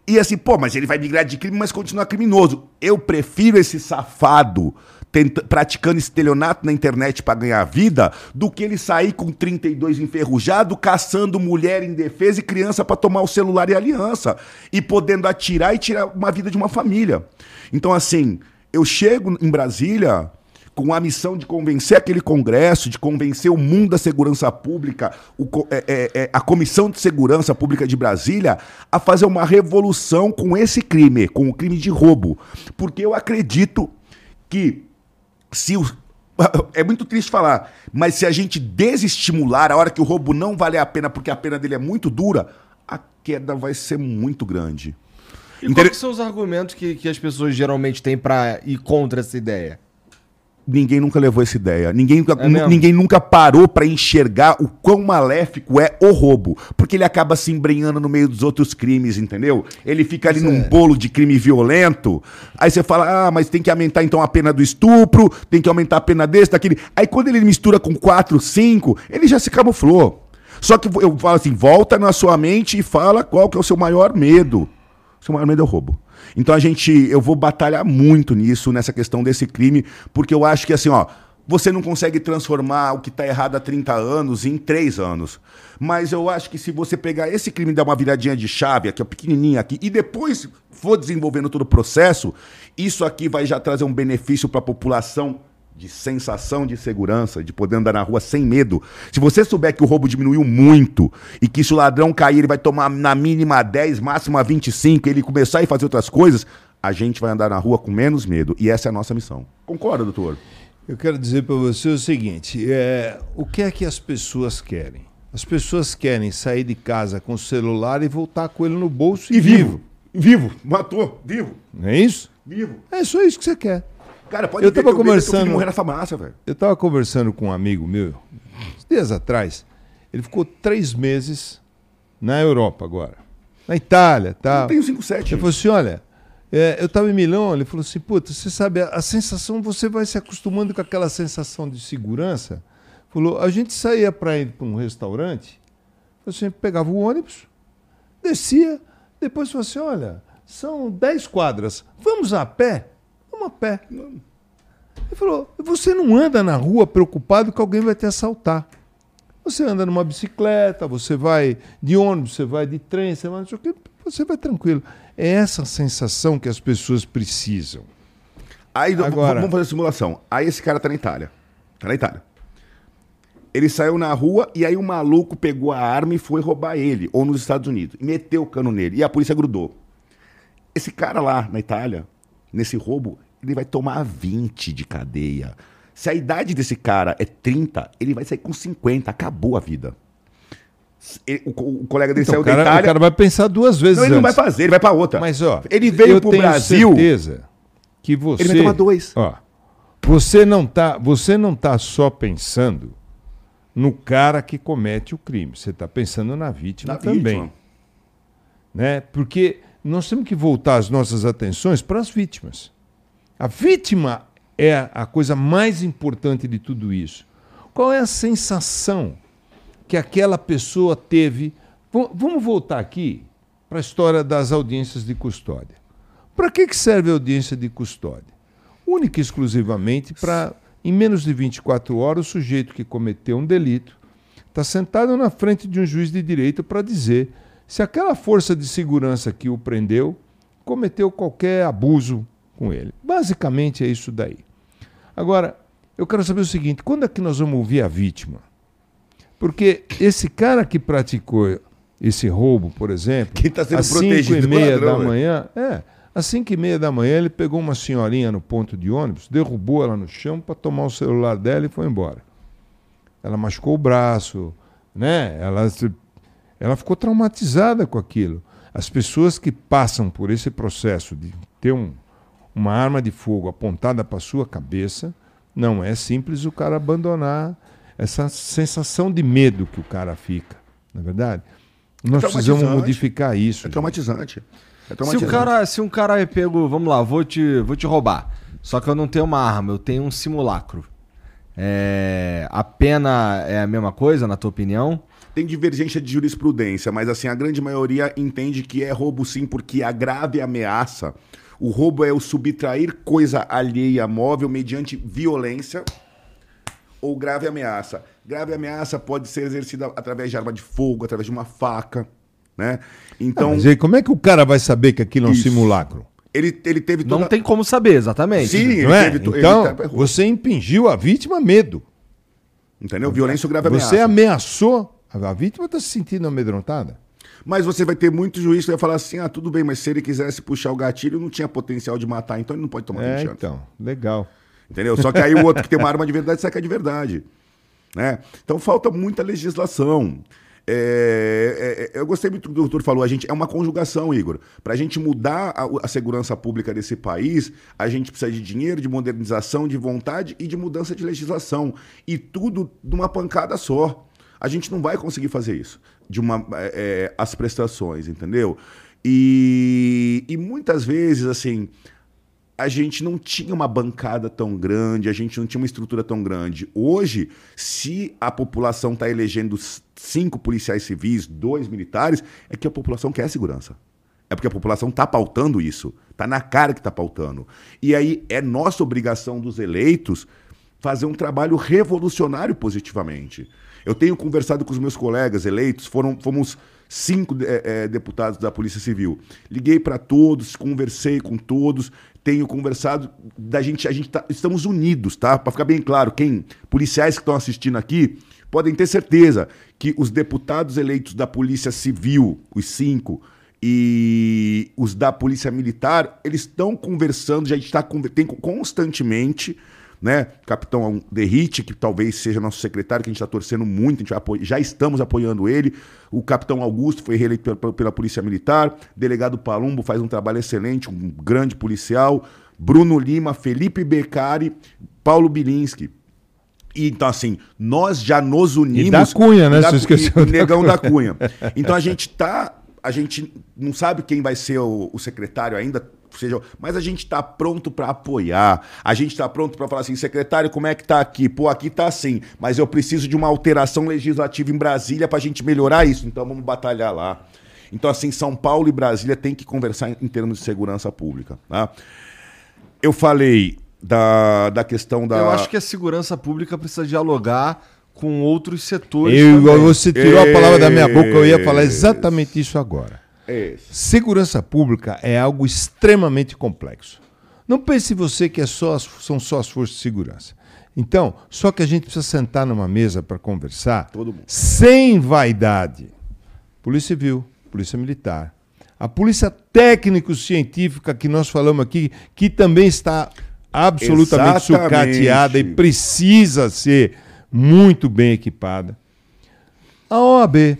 E assim, pô, mas ele vai migrar de crime, mas continua criminoso. Eu prefiro esse safado tenta- praticando estelionato na internet pra ganhar vida do que ele sair com 32 enferrujado, caçando mulher indefesa e criança pra tomar o celular e aliança. E podendo atirar e tirar uma vida de uma família. Então, assim, eu chego em Brasília com a missão de convencer aquele Congresso, de convencer o mundo da segurança pública, o é- é- é, a Comissão de Segurança Pública de Brasília, a fazer uma revolução com esse crime, com o crime de roubo. Porque eu acredito que se o. É muito triste falar, mas se a gente desestimular a hora que o roubo não vale a pena porque a pena dele é muito dura, a queda vai ser muito grande. E Inter- quais são os argumentos que, que as pessoas geralmente têm pra ir contra essa ideia? Ninguém nunca levou essa ideia. Ninguém, nunca- É ninguém nunca parou pra enxergar o quão maléfico é o roubo. Porque ele acaba se embrenhando no meio dos outros crimes, entendeu? Ele fica ali Isso num é. bolo de crime violento. Aí você fala, ah, mas tem que aumentar então a pena do estupro, tem que aumentar a pena desse, daquele. Aí quando ele mistura com quatro, cinco, ele já se camuflou. Só que eu falo assim, volta na sua mente e fala qual que é o seu maior medo. O seu maior medo é o roubo. Então a gente, eu vou batalhar muito nisso, nessa questão desse crime, porque eu acho que assim, ó, você não consegue transformar o que está errado há 30 anos em 3 anos. Mas eu acho que se você pegar esse crime e dar uma viradinha de chave, aqui, ó, pequenininha aqui, e depois for desenvolvendo todo o processo, isso aqui vai já trazer um benefício para a população de sensação de segurança, de poder andar na rua sem medo. Se você souber que o roubo diminuiu muito e que se o ladrão cair, ele vai tomar na mínima 10, máxima 25, ele começar a fazer outras coisas, a gente vai andar na rua com menos medo. E essa é a nossa missão. Concorda, doutor? Eu quero dizer para você o seguinte: é, o que é que as pessoas querem? As pessoas querem sair de casa com o celular e voltar com ele no bolso e, E vivo. Vivo. Matou. Vivo. Não é isso? Vivo. É só isso que você quer. Cara, pode Eu tava conversando- morrer na farmácia, velho. Eu estava conversando com um amigo meu, uns dias atrás. Ele ficou três meses na Europa agora. Na Itália, tá? Eu tenho 5,7. Ele falou assim: olha, é, eu estava em Milão, ele falou assim, puta, você sabe, a, a sensação, você vai se acostumando com aquela sensação de segurança. Falou, a gente saía para ir para um restaurante, você pegava o ônibus, descia, depois falou assim, olha, são 10 quadras, vamos a pé? Vamos a pé. Ele falou, você não anda na rua preocupado que alguém vai te assaltar. Você anda numa bicicleta, você vai de ônibus, você vai de trem, você vai, não sei o quê, você vai tranquilo. É essa sensação que as pessoas precisam. Aí, Agora- vamos fazer a simulação. Aí esse cara tá na Itália. Tá na Itália. Ele saiu na rua e aí o maluco pegou a arma e foi roubar ele, ou nos Estados Unidos, e meteu o cano nele. E a polícia grudou. Esse cara lá na Itália, nesse roubo, ele vai tomar 20 de cadeia. Se a idade desse cara é 30, ele vai sair com 50. Acabou a vida. Ele- o, o colega dele Então, saiu cara, da Itália. o cara vai pensar duas vezes Não, ele não vai antes. fazer, ele vai pra outra. Mas, ó, ele veio eu pro tenho Brasil. certeza que você... Ele vai tomar dois. Ó, você não tá, você não tá só pensando no cara que comete o crime. Você está pensando na vítima Na também. vítima. né? Porque nós temos que voltar as nossas atenções para as vítimas. A vítima é a coisa mais importante de tudo isso. Qual é a sensação que aquela pessoa teve? Vamos voltar aqui para a história das audiências de custódia. Para que, que serve a audiência de custódia? Única e exclusivamente para, em menos de 24 horas, o sujeito que cometeu um delito está sentado na frente de um juiz de direito para dizer se aquela força de segurança que o prendeu cometeu qualquer abuso com ele. Basicamente é isso daí. Agora, eu quero saber o seguinte: quando é que nós vamos ouvir a vítima? Porque esse cara que praticou esse roubo, por exemplo, Quem tá sendo às 5 protegido e meia ladrão, da manhã, é, às 5 e meia da manhã ele pegou uma senhorinha no ponto de ônibus, derrubou ela no chão para tomar o celular dela e foi embora. Ela machucou o braço, né? Ela, ela ficou traumatizada com aquilo. As pessoas que passam por esse processo de ter um, uma arma de fogo apontada para sua cabeça, não é simples o cara abandonar essa sensação de medo que o cara fica, não é verdade? Nós precisamos traumatizante. modificar isso. É traumatizante. É Se o, cara, se um cara é pego, vamos lá, vou te, vou te roubar. Só que eu não tenho uma arma, eu tenho um simulacro. É, a pena é a mesma coisa, na tua opinião? Tem divergência de jurisprudência, mas assim, a grande maioria entende que é roubo sim, porque a grave ameaça. O roubo é o subtrair coisa alheia móvel mediante violência ou grave ameaça. Grave ameaça pode ser exercida através de arma de fogo, através de uma faca, né? Então, Mas aí, como é que o cara vai saber que aquilo é um Isso. simulacro? ele, ele teve toda... Não tem como saber, exatamente. Sim, Não é? teve... to- Então, ele tá- você impingiu a vítima medo. Entendeu? Violência ou grave ameaça. Você ameaçou. A vítima está se sentindo amedrontada. Mas você vai ter muito juiz que vai falar assim: ah, tudo bem, mas se ele quisesse puxar o gatilho, não tinha potencial de matar, então ele não pode tomar 20 É, anos. então, legal. Entendeu? Só que aí o outro que tem uma arma de verdade saca de verdade. Né? Então falta muita legislação. É, é, é, eu gostei muito do que o doutor falou. A gente, é uma conjugação, Igor. Para a gente mudar a, a segurança pública desse país, a gente precisa de dinheiro, de modernização, de vontade e de mudança de legislação. E tudo numa pancada só. A gente não vai conseguir fazer isso. De uma, é, as prestações, entendeu? E, e muitas vezes, assim, a gente não tinha uma bancada tão grande, a gente não tinha uma estrutura tão grande. Hoje, se a população está elegendo cinco policiais civis, dois militares, é que a população quer segurança. É porque a população está pautando isso. Está na cara que está pautando. E aí é nossa obrigação dos eleitos fazer um trabalho revolucionário positivamente. Eu tenho conversado com os meus colegas eleitos, foram, fomos cinco é, é, deputados da Polícia Civil. Liguei para todos, conversei com todos, tenho conversado da gente, a gente tá, estamos unidos, tá? Para ficar bem claro, quem policiais que estão assistindo aqui podem ter certeza que os deputados eleitos da Polícia Civil, os cinco, e os da Polícia Militar, eles estão conversando, já está tem constantemente né? Capitão Derrite, que talvez seja nosso secretário, que a gente está torcendo muito, a gente apoia, já estamos apoiando ele. O Capitão Augusto foi reeleito pela, pela Polícia Militar. Delegado Palumbo faz um trabalho excelente, um grande policial. Bruno Lima, Felipe Beccari, Paulo Bilinski. E, então, assim, nós já nos unimos. E da Cunha, né? Da, Você esqueceu e, da Negão Cunha. da Cunha. Então a gente tá. A gente não sabe quem vai ser o, o secretário ainda, seja, mas a gente está pronto para apoiar. A gente está pronto para falar assim, secretário, como é que tá aqui? Pô, aqui tá assim, mas eu preciso de uma alteração legislativa em Brasília para a gente melhorar isso. Então vamos batalhar lá. Então assim, São Paulo e Brasília têm que conversar em, em termos de segurança pública. Tá? Eu falei da, da questão da. Eu acho que a segurança pública precisa dialogar com outros setores. Eu, você tirou a palavra da minha boca, eu ia falar exatamente isso agora. É Segurança pública é algo extremamente complexo. Não pense você que é só as, são só as forças de segurança. Então, só que a gente precisa sentar numa mesa para conversar sem vaidade. Polícia Civil, Polícia Militar, a Polícia Técnico-Científica que nós falamos aqui, que também está absolutamente Exatamente. sucateada e precisa ser muito bem equipada. A OAB,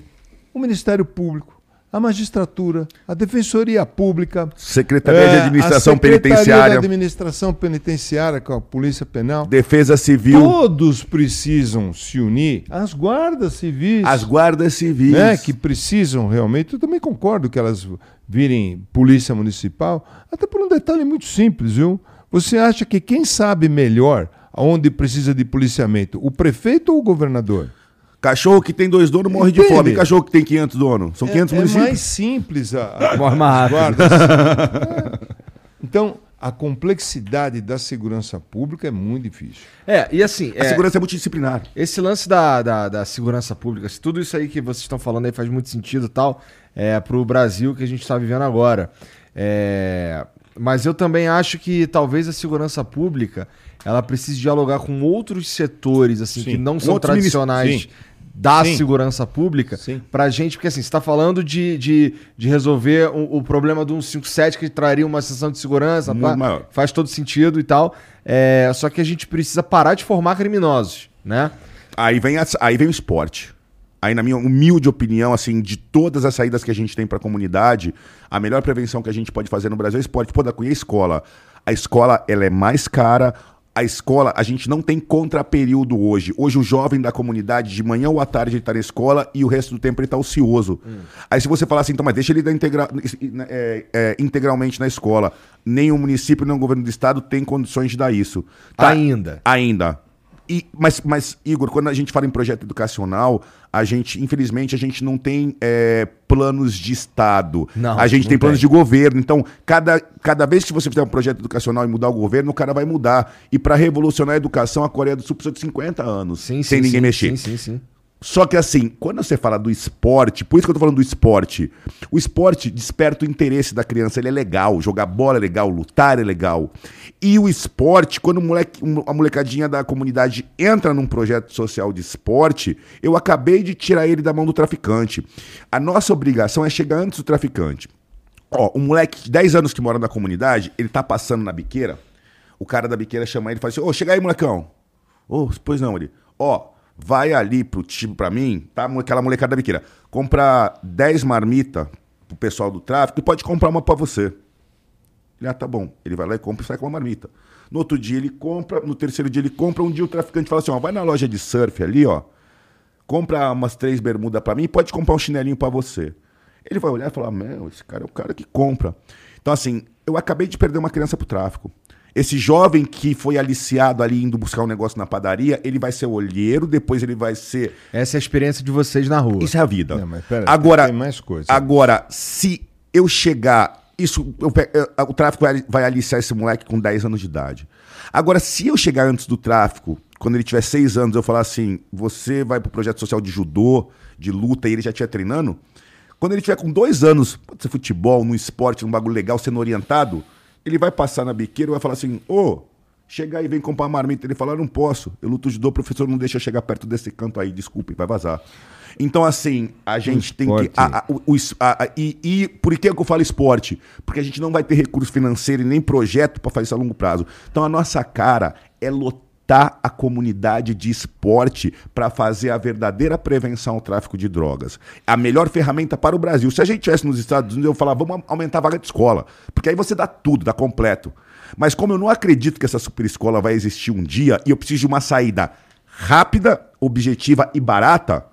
o Ministério Público, a magistratura, a defensoria pública, Secretaria é, de Administração a Secretaria Penitenciária, de Administração Penitenciária com a Polícia Penal, Defesa Civil, todos precisam se unir. As guardas civis, as guardas civis, né, que precisam realmente. Eu também concordo que elas virem polícia municipal, até por um detalhe muito simples, viu? Você acha que quem sabe melhor aonde precisa de policiamento, o prefeito ou o governador? Cachorro que tem dois donos morre Entende? de fome. E cachorro que tem 500 donos? São 500 é, municípios. É mais simples a, a morre mais rápido. é. Então, a complexidade da segurança pública é muito difícil. É, e assim. A é, segurança é multidisciplinar. Esse lance da, da, da, segurança pública, tudo isso aí que vocês estão falando aí faz muito sentido e tal, é, para o Brasil que a gente está vivendo agora. É, mas eu também acho que talvez a segurança pública ela precise dialogar com outros setores assim Sim. que não são tradicionais da Sim. segurança pública para a gente, porque assim, você está falando de, de, de resolver o, o, problema do 157 que traria uma sessão de segurança, pá, faz todo sentido e tal. É, só que a gente precisa parar de formar criminosos, né? Aí vem, a, aí vem o esporte. Aí, na minha humilde opinião, assim, de todas as saídas que a gente tem para a comunidade, a melhor prevenção que a gente pode fazer no Brasil é esporte. Pô, da Cunha escola. A escola, ela é mais cara, a escola, a gente não tem contraperíodo hoje. Hoje o jovem da comunidade, de manhã ou à tarde, ele está na escola e o resto do tempo ele está ocioso. Hum. Aí se você falar assim, então, mas deixa ele integra é, é, integralmente na escola. Nem o município, nem o governo do estado tem condições de dar isso. Tá? Ainda. Ainda. E, mas, mas, Igor, quando a gente fala em projeto educacional, a gente, infelizmente, a gente não tem é, planos de Estado. Não, a gente tem planos tem. de governo. Então, cada, cada vez que você fizer um projeto educacional e mudar o governo, o cara vai mudar. E para revolucionar a educação, a Coreia do Sul precisa de 50 anos sim, sem sim, ninguém sim, mexer. Sim, sim, sim. Só que assim, quando você fala do esporte, por isso que eu tô falando do esporte, o esporte desperta o interesse da criança, ele é legal, jogar bola é legal, lutar é legal. E o esporte, quando moleque, a molecadinha da comunidade entra num projeto social de esporte, eu acabei de tirar ele da mão do traficante. A nossa obrigação é chegar antes do traficante. Ó, um moleque de 10 anos que mora na comunidade, ele tá passando na biqueira, o cara da biqueira chama ele e fala assim, ô, oh, chega aí, molecão. Ô, oh, pois não, ele, ó, vai ali pro tipo para mim, tá? Aquela molecada da biqueira. Comprar 10 marmita pro pessoal do tráfico e pode comprar uma para você. Ele, ah, tá bom. Ele vai lá e compra e sai com uma marmita. No outro dia ele compra, no terceiro dia ele compra, um dia o traficante fala assim, ó, vai na loja de surf ali, ó, compra umas três bermudas para mim e pode comprar um chinelinho para você. Ele vai olhar e falar, meu, esse cara é o cara que compra. Então, assim, eu acabei de perder uma criança pro tráfico. Esse jovem que foi aliciado ali indo buscar um negócio na padaria, ele vai ser olheiro, depois ele vai ser. Essa é a experiência de vocês na rua. Isso é a vida. Não, mas pera, agora, tem mais coisa. Agora, se eu chegar. Isso, eu, eu, o tráfico vai, vai aliciar esse moleque com 10 anos de idade. Agora, se eu chegar antes do tráfico, quando ele tiver seis anos, eu falar assim: você vai pro projeto social de judô, de luta, e ele já estiver treinando. Quando ele tiver com dois anos, pode ser futebol, no esporte, num bagulho legal, sendo orientado, ele vai passar na biqueira e vai falar assim: ô, chega aí, vem comprar marmita. Ele fala: não posso, eu luto judô, o professor não deixa eu chegar perto desse canto aí, desculpe, vai vazar. Então, assim, a gente tem que. a- a- o- a- e, e por que que eu falo esporte? Porque a gente não vai ter recurso financeiro e nem projeto para fazer isso a longo prazo. Então, a nossa cara é a comunidade de esporte para fazer a verdadeira prevenção ao tráfico de drogas. A melhor ferramenta para o Brasil. Se a gente estivesse nos Estados Unidos, eu falar, vamos aumentar a vaga de escola. Porque aí você dá tudo, dá completo. Mas como eu não acredito que essa super escola vai existir um dia e eu preciso de uma saída rápida, objetiva e barata,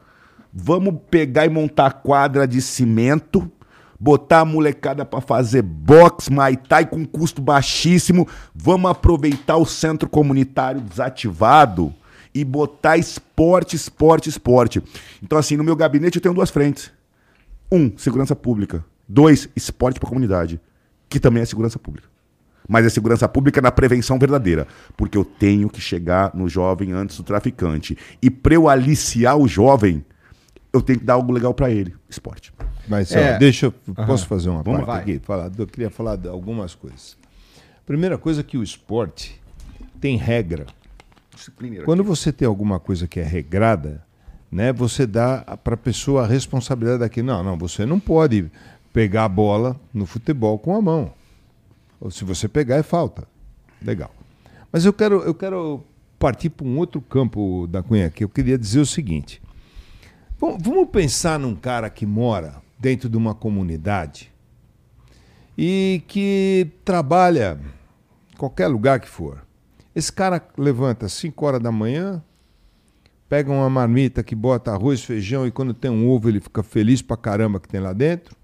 Vamos pegar e montar quadra de cimento, botar a molecada para fazer boxe, muay thai com custo baixíssimo. Vamos aproveitar o centro comunitário desativado e botar esporte, esporte, esporte. Então, assim, no meu gabinete eu tenho duas frentes. Um, segurança pública. Dois, esporte para comunidade, que também é segurança pública. Mas é segurança pública na prevenção verdadeira. Porque eu tenho que chegar no jovem antes do traficante. E para eu aliciar o jovem, eu tenho que dar algo legal para ele. Esporte. Mas É. ó, deixa eu. Posso fazer uma Vamos parte lá. aqui? Falar, eu queria falar de algumas coisas. Primeira coisa é que o esporte tem regra. Quando você tem alguma coisa que é regrada, né, você dá para a pessoa a responsabilidade daqui. Não, não, você não pode pegar a bola no futebol com a mão. Ou se você pegar, é falta. Legal. Mas eu quero, eu quero partir para um outro campo da Cunha aqui. Eu queria dizer o seguinte. Bom, vamos pensar num cara que mora dentro de uma comunidade e que trabalha qualquer lugar que for. Esse cara levanta às 5 horas da manhã, pega uma marmita que bota arroz, feijão e quando tem um ovo ele fica feliz pra caramba que tem lá dentro.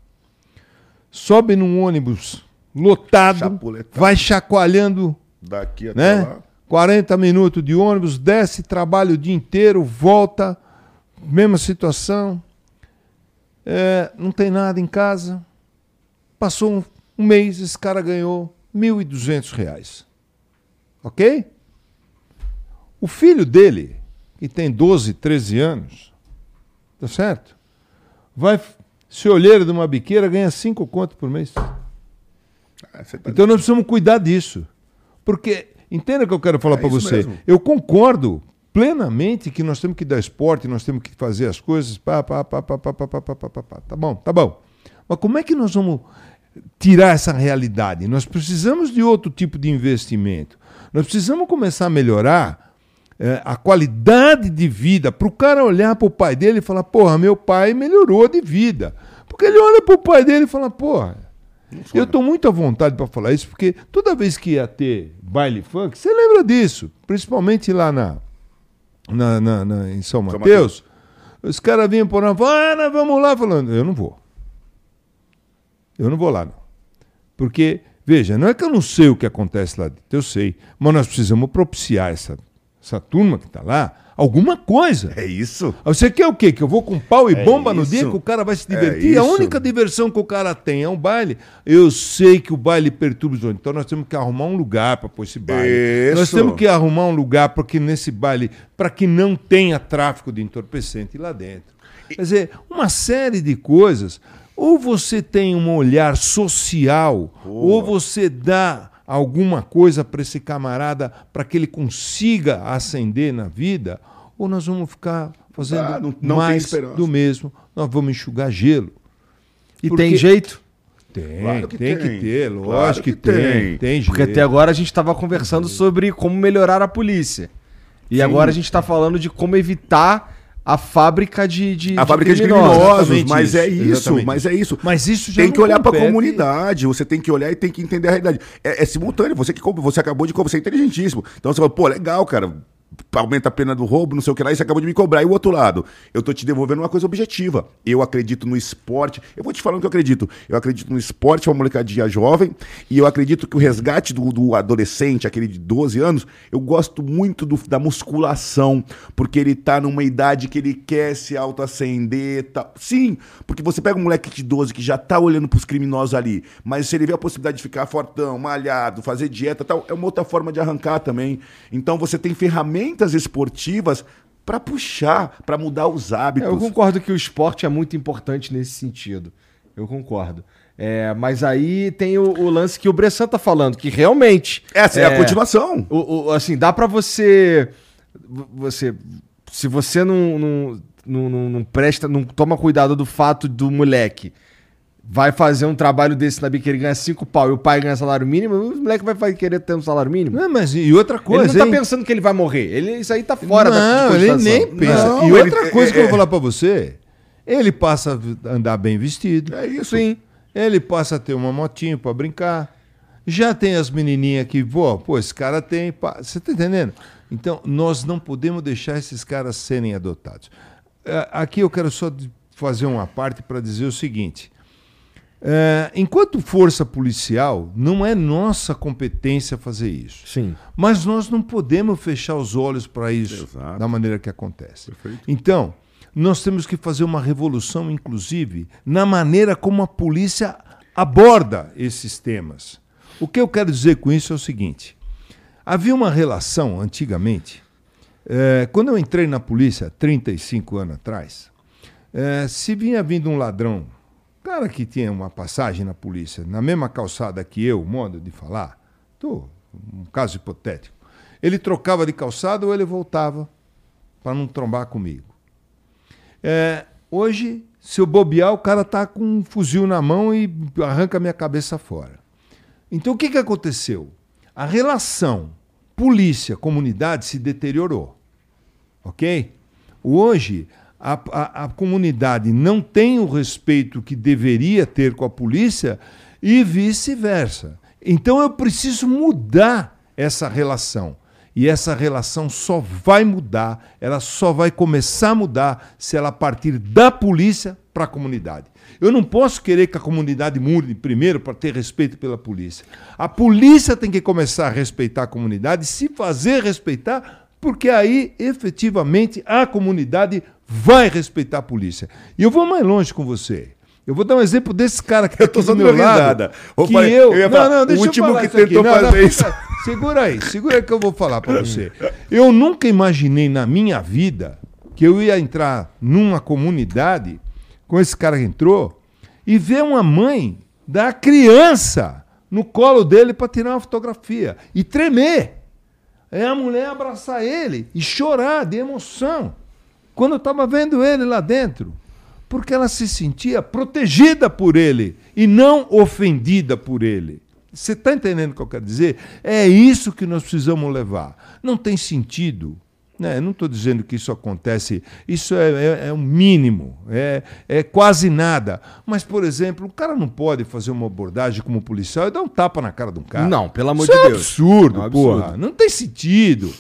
Sobe num ônibus lotado, vai chacoalhando Daqui até né? lá. 40 minutos de ônibus, desce, trabalha o dia inteiro, volta, mesma situação. É, não tem nada em casa. Passou um, um mês, esse cara ganhou 1.200 reais. Ok? O filho dele, que tem 12, 13 anos, tá certo? Vai ser olheiro de uma biqueira, ganha 5 conto por mês. Ah, tá- Então nós precisamos cuidar disso. Porque, entenda o que eu quero falar É para você. mesmo. Eu concordo plenamente que nós temos que dar esporte, nós temos que fazer as coisas. Pá, pá, pá, pá, pá, pá, pá, pá, pá, pá, pá. Tá bom, tá bom. Mas como é que nós vamos tirar essa realidade? Nós precisamos de outro tipo de investimento. Nós precisamos começar a melhorar eh, a qualidade de vida para o cara olhar para o pai dele e falar: porra, meu pai melhorou de vida. Porque ele olha para o pai dele e fala: porra, eu estou muito à vontade para falar isso, porque toda vez que ia ter baile funk, você lembra disso, principalmente lá na, na, na- na- em São Mateus, os caras vinham por lá, ah, vamos lá, falando, eu não vou. Eu não vou lá, não. Porque, veja, não é que eu não sei o que acontece lá dentro, eu sei, mas nós precisamos propiciar essa, essa turma que está lá alguma coisa. É isso? Ah, Você quer o quê? Que eu vou com pau e É bomba no isso. dia que o cara vai se É divertir? a isso. única diversão que o cara tem é um baile. Eu sei que o baile perturba os outros. Então nós temos que arrumar um lugar para pôr esse baile. Isso. Nós temos que arrumar um lugar porque nesse baile, para que não tenha tráfico de entorpecente lá dentro. Quer dizer, uma série de coisas. Ou você tem um olhar social, ou você dá alguma coisa para esse camarada para que ele consiga ascender na vida, ou nós vamos ficar fazendo Ah, não- não mais do mesmo. Nós vamos enxugar gelo. E Porque- tem jeito? Tem, Claro que tem, tem. que ter, Claro lógico que, que tem. tem. Tem Porque até agora a gente estava conversando sobre como melhorar a polícia. E agora a gente está falando de como evitar a fábrica de, de A fábrica de criminosos. criminosos, Exatamente mas isso, é isso, exatamente mas é isso. Mas isso já tem que olhar para a comunidade, você tem que olhar e tem que entender a realidade. É, é simultâneo, você que você acabou de comprar, você é inteligentíssimo. Então você fala, pô, legal, cara. Aumenta a pena do roubo, não sei o que lá, e você acabou de me cobrar. E o outro lado, eu tô te devolvendo uma coisa objetiva. Eu acredito no esporte. Eu vou te falando que eu acredito. Eu acredito no esporte uma molecadinha jovem. E eu acredito que o resgate do, do adolescente, aquele de 12 anos, eu gosto muito do- da musculação. Porque ele tá numa idade que ele quer se autoacender. Tá. Sim, porque você pega um moleque de 12 que já tá olhando pros criminosos ali. Mas se ele vê a possibilidade de ficar fortão, malhado, fazer dieta tal, é uma outra forma de arrancar também. Então você tem ferramentas ferramentas esportivas para puxar, para mudar os hábitos. É, eu concordo que o esporte é muito importante nesse sentido. Eu concordo. É, mas aí tem o, o lance que o Bressan tá falando, que realmente. Essa é, a continuação. O, o- assim, dá pra você. Você. Se você não, não, não- não presta, não toma cuidado do fato do moleque vai fazer um trabalho desse na bica, ele ganha cinco pau e o pai ganha salário mínimo, o moleque vai querer ter um salário mínimo. Não, mas e outra coisa, ele não tá hein? pensando que ele vai morrer. Ele, isso aí tá fora da não, ele nem pensa. Não, e ele- outra coisa é- que eu é- vou falar pra você, ele passa a andar bem vestido. É isso. Sim. Ele passa a ter uma motinha pra brincar. Já tem as menininhas que, pô, pô, esse cara tem. pá. Você tá entendendo? Então, nós não podemos deixar esses caras serem adotados. É, Aqui eu quero só fazer uma parte para dizer o seguinte. É, enquanto força policial, não é nossa competência fazer isso. Sim. Mas nós não podemos fechar os olhos para isso Exato. da maneira que acontece. Perfeito. Então, nós temos que fazer uma revolução, inclusive, na maneira como a polícia aborda esses temas. O que eu quero dizer com isso é o seguinte: havia uma relação antigamente. eh, quando eu entrei na polícia, 35 anos atrás, eh, se vinha vindo um ladrão, cara que tinha uma passagem na polícia, na mesma calçada que eu, modo de falar, tô, um caso hipotético, ele trocava de calçada ou ele voltava para não trombar comigo. É, hoje, se eu bobear, o cara tá com um fuzil na mão e arranca minha cabeça fora. Então o que, que aconteceu? A relação polícia-comunidade se deteriorou. Ok? Hoje, a, a- a comunidade não tem o respeito que deveria ter com a polícia e vice-versa. Então eu preciso mudar essa relação. E essa relação só vai mudar, ela só vai começar a mudar se ela partir da polícia para a comunidade. Eu não posso querer que a comunidade mude primeiro para ter respeito pela polícia. A polícia tem que começar a respeitar a comunidade, se fazer respeitar, porque aí efetivamente a comunidade vai respeitar a polícia. E eu vou mais longe com você. Eu vou dar um exemplo desse cara que Eu tô aqui do meu lado, risada. Que eu, eu não, falar, não, o deixa eu último falar que isso aqui. tentou Não, fazer não, isso. Segura aí, segura aí que eu vou falar para você. Eu nunca imaginei na minha vida que eu ia entrar numa comunidade com esse cara que entrou e ver uma mãe dar a criança no colo dele para tirar uma fotografia e tremer. É a mulher abraçar ele e chorar de emoção quando eu estava vendo ele lá dentro. Porque ela se sentia protegida por ele e não ofendida por ele. Você está entendendo o que eu quero dizer? É isso que nós precisamos levar. Não tem sentido. Né? Não estou dizendo que isso acontece, isso é, é, é o mínimo, é, é quase nada. Mas, por exemplo, o cara não pode fazer uma abordagem como policial e dar um tapa na cara de um cara. Não, pelo amor Isso de é Deus. absurdo, É um absurdo. porra. Não tem sentido.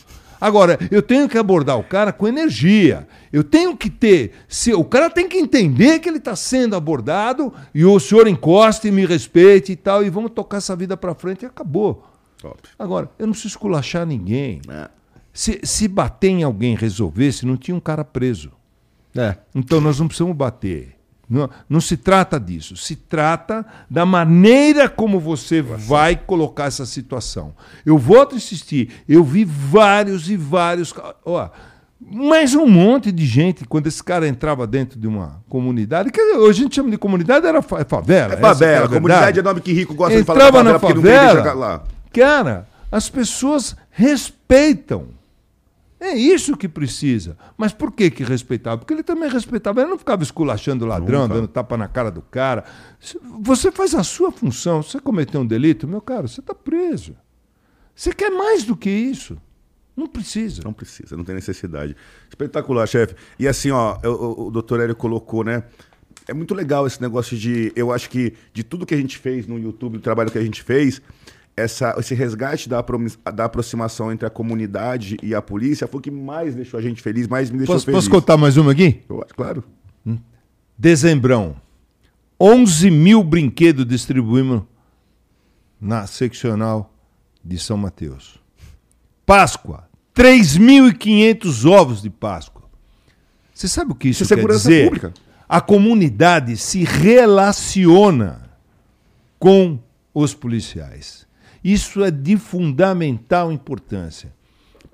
Agora, eu tenho que abordar o cara com energia. Eu tenho que ter. Se, o cara tem que entender que ele está sendo abordado e o senhor encosta e me respeite e tal, e vamos tocar essa vida para frente e acabou. Top. Agora, eu não preciso esculachar ninguém. É. Se, se bater em alguém resolvesse, não tinha um cara preso. É. Então nós não precisamos bater. Não, não se trata disso. Se trata da maneira como você vai colocar essa situação. Eu volto a insistir. Eu vi vários e vários. Ó, mais um monte de gente, quando esse cara entrava dentro de uma comunidade, que hoje a gente chama de comunidade, era fa- favela. É favela. comunidade é nome que rico gosta de Entrava falar da na favela favela, lá. cara, as pessoas respeitam. É isso que precisa. Mas por que que respeitava? Porque ele também respeitava. Ele não ficava esculachando o ladrão, Nunca. dando tapa na cara do cara. Você faz a sua função. Se você cometeu um delito, meu caro, você está preso. Você quer mais do que isso. Não precisa. Não precisa, não tem necessidade. Espetacular, chefe. E assim, ó, o, o, o doutor Hélio colocou, né? É muito legal esse negócio de. Eu acho que de tudo que a gente fez no YouTube, do trabalho que a gente fez, essa, esse resgate da, da aproximação entre a comunidade e a polícia foi o que mais deixou a gente feliz, mais me deixou Posso, feliz. posso contar mais uma aqui? Eu claro. Dezembrão. 11 mil brinquedos distribuímos na seccional de São Mateus. Páscoa. 3.500 ovos de Páscoa. Você sabe o que isso, Isso é quer dizer? pública. A comunidade se relaciona com os policiais. Isso é de fundamental importância.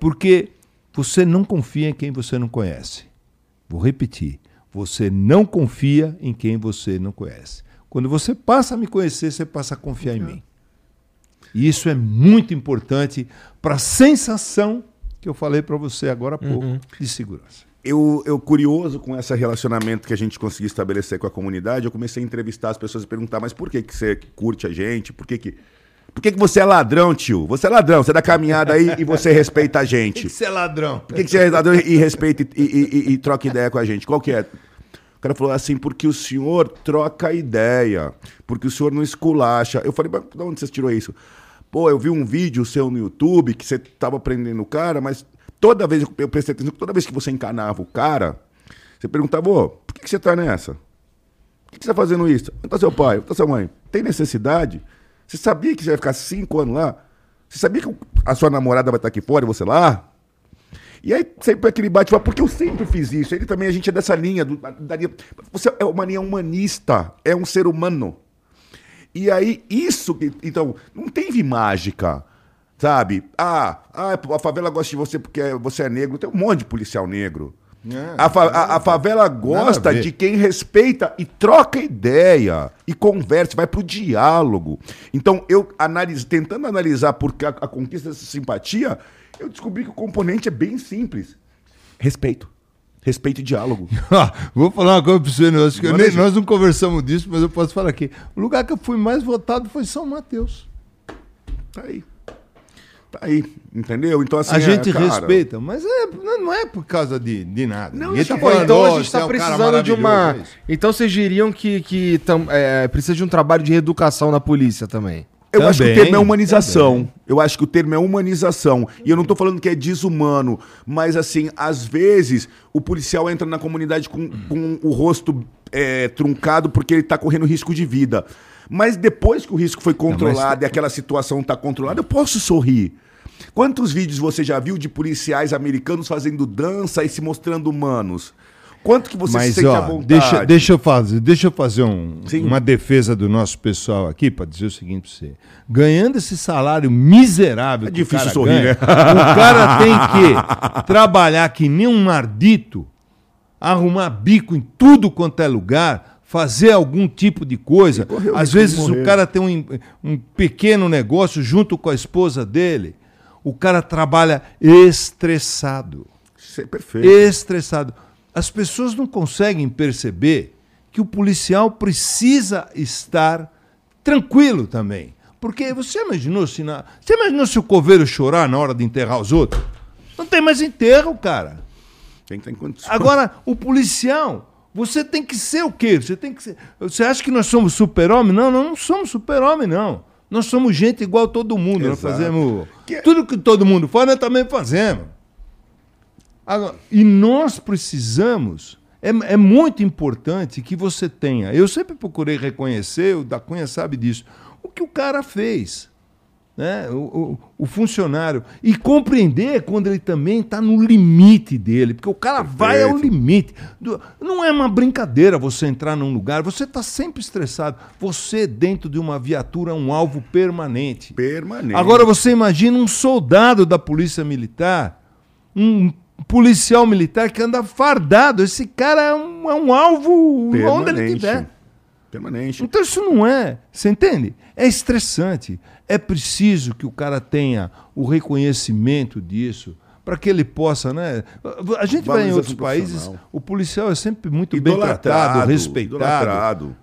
Porque Você não confia em quem você não conhece. Vou repetir. Você não confia em quem você não conhece. Quando você passa a me conhecer, você passa a confiar em mim. E isso é muito importante para a sensação que eu falei para você agora há pouco de segurança. Eu, eu, curioso com esse relacionamento que a gente conseguiu estabelecer com a comunidade, eu comecei a entrevistar as pessoas e perguntar, mas por que, que você curte a gente? Por que, que, por que, que você é ladrão, tio? Você é ladrão, você dá caminhada aí e você respeita a gente. Por que você é ladrão? Por que, que você é ladrão e respeita e, e, e, e troca ideia com a gente? Qual que é? O cara falou assim, porque o senhor troca ideia, porque o senhor não esculacha. Eu falei, mas de onde você tirou isso? Pô, eu vi um vídeo seu no YouTube que você tava prendendo o cara, mas toda vez, eu prestei atenção, toda vez que você encanava o cara, você perguntava, ô, por que, que você tá nessa? Por que, que você tá fazendo isso? Onde tá seu pai? Onde tá sua mãe? Tem necessidade? Você sabia que você vai ficar cinco anos lá? Você sabia que a sua namorada vai estar aqui fora e você lá? E aí sempre aquele bate porque eu sempre fiz isso. Ele também, a gente é dessa linha. Do, você é uma linha humanista, é um ser humano. E aí, isso. Então, não teve mágica. Sabe? Ah, ah, a favela gosta de você porque você é negro. Tem um monte de policial negro. É, a, fa a, a, favela gosta de quem respeita e troca ideia e conversa, vai pro diálogo. Então, eu analiso, tentando analisar por que a, a conquista dessa simpatia, eu descobri que o componente é bem simples. Respeito. Respeito e diálogo. Vou falar uma coisa para você, nós, nem, nós não conversamos disso, mas eu posso falar aqui. O lugar que eu fui mais votado foi São Mateus. Tá aí. Tá aí, entendeu? Então, assim. A gente é, cara... respeita, mas é, não é por causa de, de nada. Não, Ninguém tá falando, então a gente está é um precisando de uma. Então vocês diriam que, que tam, é, precisa de um trabalho de reeducação na polícia também. Eu também, acho que o termo é humanização. Também. Eu acho que o termo é humanização. E eu não estou falando que é desumano, mas assim, às vezes o policial entra na comunidade com, com o rosto é, truncado porque ele está correndo risco de vida. Mas depois que o risco foi controlado não, e aquela situação está controlada, eu posso sorrir. Quantos vídeos você já viu de policiais americanos fazendo dança e se mostrando humanos? Quanto que você Mas, se sente ó, à vontade? Deixa, deixa eu fazer, deixa eu fazer um, uma defesa do nosso pessoal aqui para dizer o seguinte para você. Ganhando esse salário miserável. É difícil sorrir, ganha, né? O cara tem que trabalhar que nem um mardito, arrumar bico em tudo quanto é lugar, fazer algum tipo de coisa. Às vezes o cara tem um, um pequeno negócio junto com a esposa dele. O cara trabalha estressado. Isso é perfeito. Estressado as pessoas não conseguem perceber que o policial precisa estar tranquilo também. Porque você imaginou se na... Você imaginou se o coveiro chorar na hora de enterrar os outros? Não tem mais enterro, cara. Tem, tem. Agora, o policial, você tem que ser o quê? Você tem que ser. Você acha que nós somos super-homem? Não, nós não somos super-homem, não. Nós somos gente igual a todo mundo. Exato. Nós fazemos. Que... Tudo que todo mundo faz, nós também fazemos. Agora, e nós precisamos, é, é, muito importante que você tenha. Eu sempre procurei reconhecer, o da Cunha sabe disso, o que o cara fez. Né? O, o, o funcionário. E compreender quando ele também está no limite dele, porque o cara Perfeito. vai ao limite. Não é uma brincadeira você entrar num lugar, você está sempre estressado. Você, dentro de uma viatura, é um alvo permanente. Permanente. Agora você imagina um soldado da Polícia Militar, um policial militar que anda fardado. Esse cara é um, é um alvo Permanente. onde ele estiver. Permanente. Então isso não é. Você entende? É estressante. É preciso que o cara tenha o reconhecimento disso para que ele possa, né? A gente vai em outros países, o policial é sempre muito bem tratado, respeitado. Idolatrado.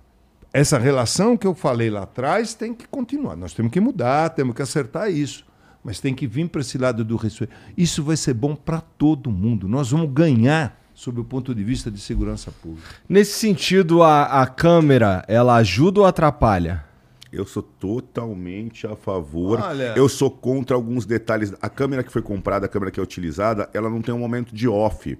Essa relação que eu falei lá atrás tem que continuar. Nós temos que mudar, temos que acertar isso mas tem que vir para esse lado do respeito. Isso vai ser bom para todo mundo. Nós vamos ganhar sob o ponto de vista de segurança pública. Nesse sentido, a, a câmera, ela ajuda ou atrapalha? Eu sou totalmente a favor. Olha... Eu sou contra alguns detalhes. A câmera que foi comprada, a câmera que é utilizada, ela não tem um momento de off.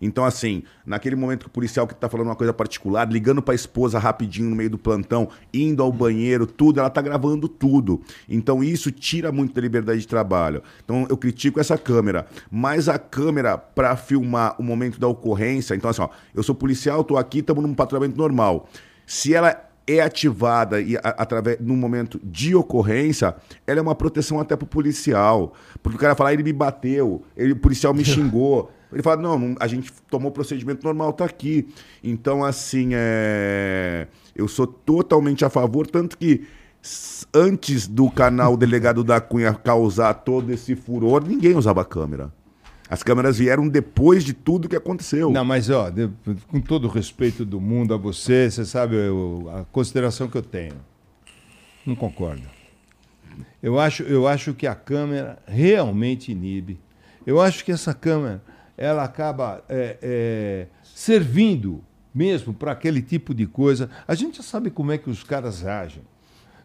Então, assim, naquele momento que o policial que tá falando uma coisa particular, ligando pra esposa rapidinho no meio do plantão, indo ao banheiro, tudo, ela tá gravando tudo. Então, isso tira muito da liberdade de trabalho. Então, eu critico essa câmera. Mas a câmera, para filmar o momento da ocorrência, então, assim, ó, eu sou policial, tô aqui, estamos num patrulhamento normal. Se ela é ativada e a- através no momento de ocorrência, ela é uma proteção até pro policial. Porque o cara fala, "Ah, ele me bateu, ele, o policial me xingou. Ele fala, não, a gente tomou o procedimento normal, tá aqui. Então, assim, é... eu sou totalmente a favor, tanto que antes do canal Delegado da Cunha causar todo esse furor, ninguém usava câmera. As câmeras vieram depois de tudo que aconteceu. Não, mas ó, com todo o respeito do mundo a você, você sabe eu- a consideração que eu tenho. Não concordo. Eu acho, eu acho que a câmera realmente inibe. Eu acho que essa câmera ela acaba é, é, servindo mesmo para aquele tipo de coisa. A gente já sabe como é que os caras agem.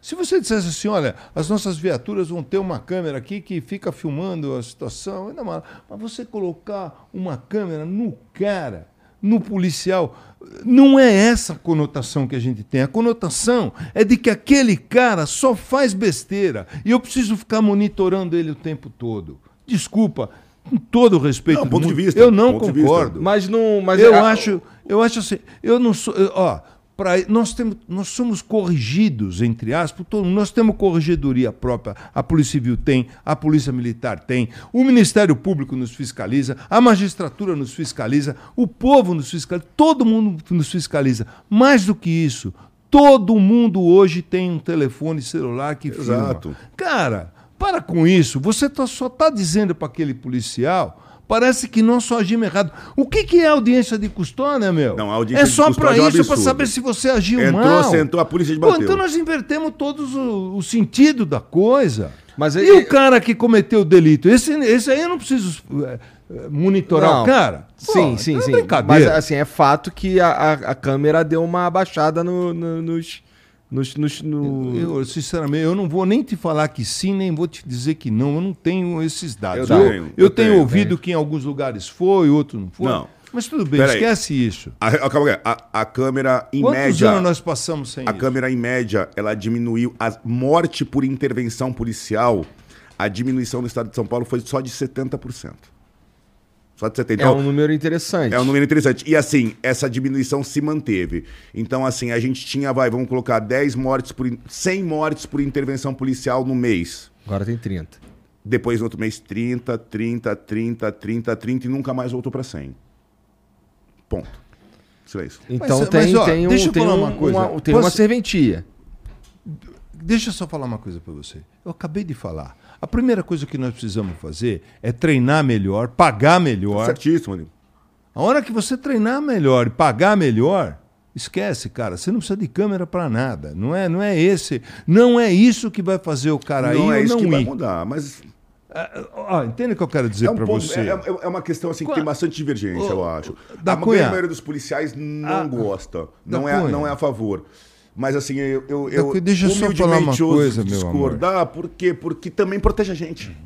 Se você dissesse assim, olha, as nossas viaturas vão ter uma câmera aqui que fica filmando a situação, ainda mais. Mas você colocar uma câmera no cara, no policial, não é essa a conotação que a gente tem. A conotação é de que aquele cara só faz besteira e eu preciso ficar monitorando ele o tempo todo. Desculpa, com todo o respeito, Não, do ponto de mundo, vista, eu não de concordo. Mas não. Mas eu a- acho, eu acho assim, eu não sou, eu- ó, pra, nós temos, nós somos corrigidos entre aspas, por todo nós temos corregedoria própria, a Polícia Civil tem, a Polícia Militar tem, o Ministério Público nos fiscaliza, a magistratura nos fiscaliza, o povo nos fiscaliza, todo mundo nos fiscaliza. Mais do que isso, todo mundo hoje tem um telefone celular que Exato. filma. Cara, para com isso. Você tá- só está dizendo para aquele policial. Parece que nós só agimos errado. O que, que é audiência de custódia, meu? Não, audiência é de só custódia para é um isso, para absurdo. saber se você agiu Entrou, mal. sentou, a polícia te Pô, bateu. então nós invertemos todos o, o sentido da coisa. Mas e aí- o cara que cometeu o delito? Esse, esse aí eu não preciso é, é, monitorar Não. o cara? Pô, Sim, sim, é sim. Mas assim, é fato que a, a, a câmera deu uma abaixada no, no- nos. Nos, nos- no- Eu, sinceramente, eu não vou nem te falar que sim, nem vou te dizer que não. Eu não tenho esses dados. Eu Eu, tenho, eu eu tenho, tenho, ouvido que em alguns lugares foi, outros não foi. Não. Mas tudo bem, Peraí. esquece isso. A, a, a, a câmera, em Quantos média. anos nós passamos sem A isso? câmera, em média, ela diminuiu. A morte por intervenção policial, a diminuição no estado de São Paulo foi só de 70%. Só de 70%. É Então, um número interessante. É um número interessante. E assim, essa diminuição se manteve. Então, assim, a gente tinha, vai, vamos colocar 10 mortes por. in- 100 mortes por intervenção policial no mês. Agora tem 30. Depois, no outro mês, 30, 30, 30, 30, 30 e nunca mais voltou para 100. Ponto. Silêncio. Então Mas- tem, mas, ó, tem, um, deixa eu tem, falar um- uma coisa. uma, tem Posso- uma serventia. Deixa eu só falar uma coisa para você. Eu acabei de falar. A primeira coisa que nós precisamos fazer é treinar melhor, pagar melhor. Certíssimo, amigo. A hora que você treinar melhor e pagar melhor, esquece, cara. Você não precisa de câmera para nada. Não é, não é esse, não é isso que vai fazer o cara não ir é isso não que vai ir. mudar, mas Ah, entende o que eu quero dizer é, um para você? é, é- é uma questão assim que Qua- tem bastante divergência, eu acho. da a Cunha. maioria dos policiais não Ah, gosta, não é, Cunha. não é a favor. Mas assim, eu, eu, Da eu deixa eu só falar uma coisa, meu discordar, por quê? Porque também protege a gente.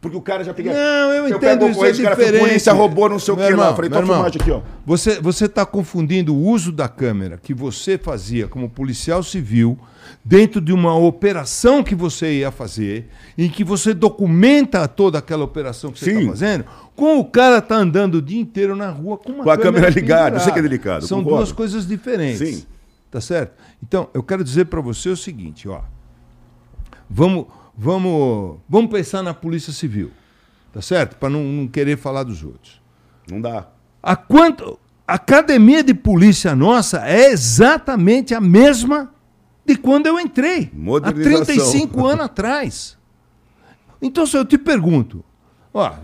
Porque o cara já tem... Não, eu entendo isso, é corrente, o cara foi diferente. polícia, roubou não sei o que lá. irmão, Eu falei, toma irmão, filmagem aqui, ó. Você você está confundindo o uso da câmera que você fazia como policial civil dentro de uma operação que você ia fazer, em que você documenta toda aquela operação que você está fazendo, com o cara tá andando o dia inteiro na rua com uma Com a câmera ligada. Eu sei que é delicado, São concordo. duas coisas diferentes. Sim. Tá certo? Então, eu quero dizer para você o seguinte, ó. Vamos, vamos, vamos pensar na Polícia Civil. Tá certo? Para não, não querer falar dos outros. Não dá. A quanto a academia de polícia nossa é exatamente a mesma de quando eu entrei, há Modernização. 35 anos atrás. Então, se eu te pergunto, ó,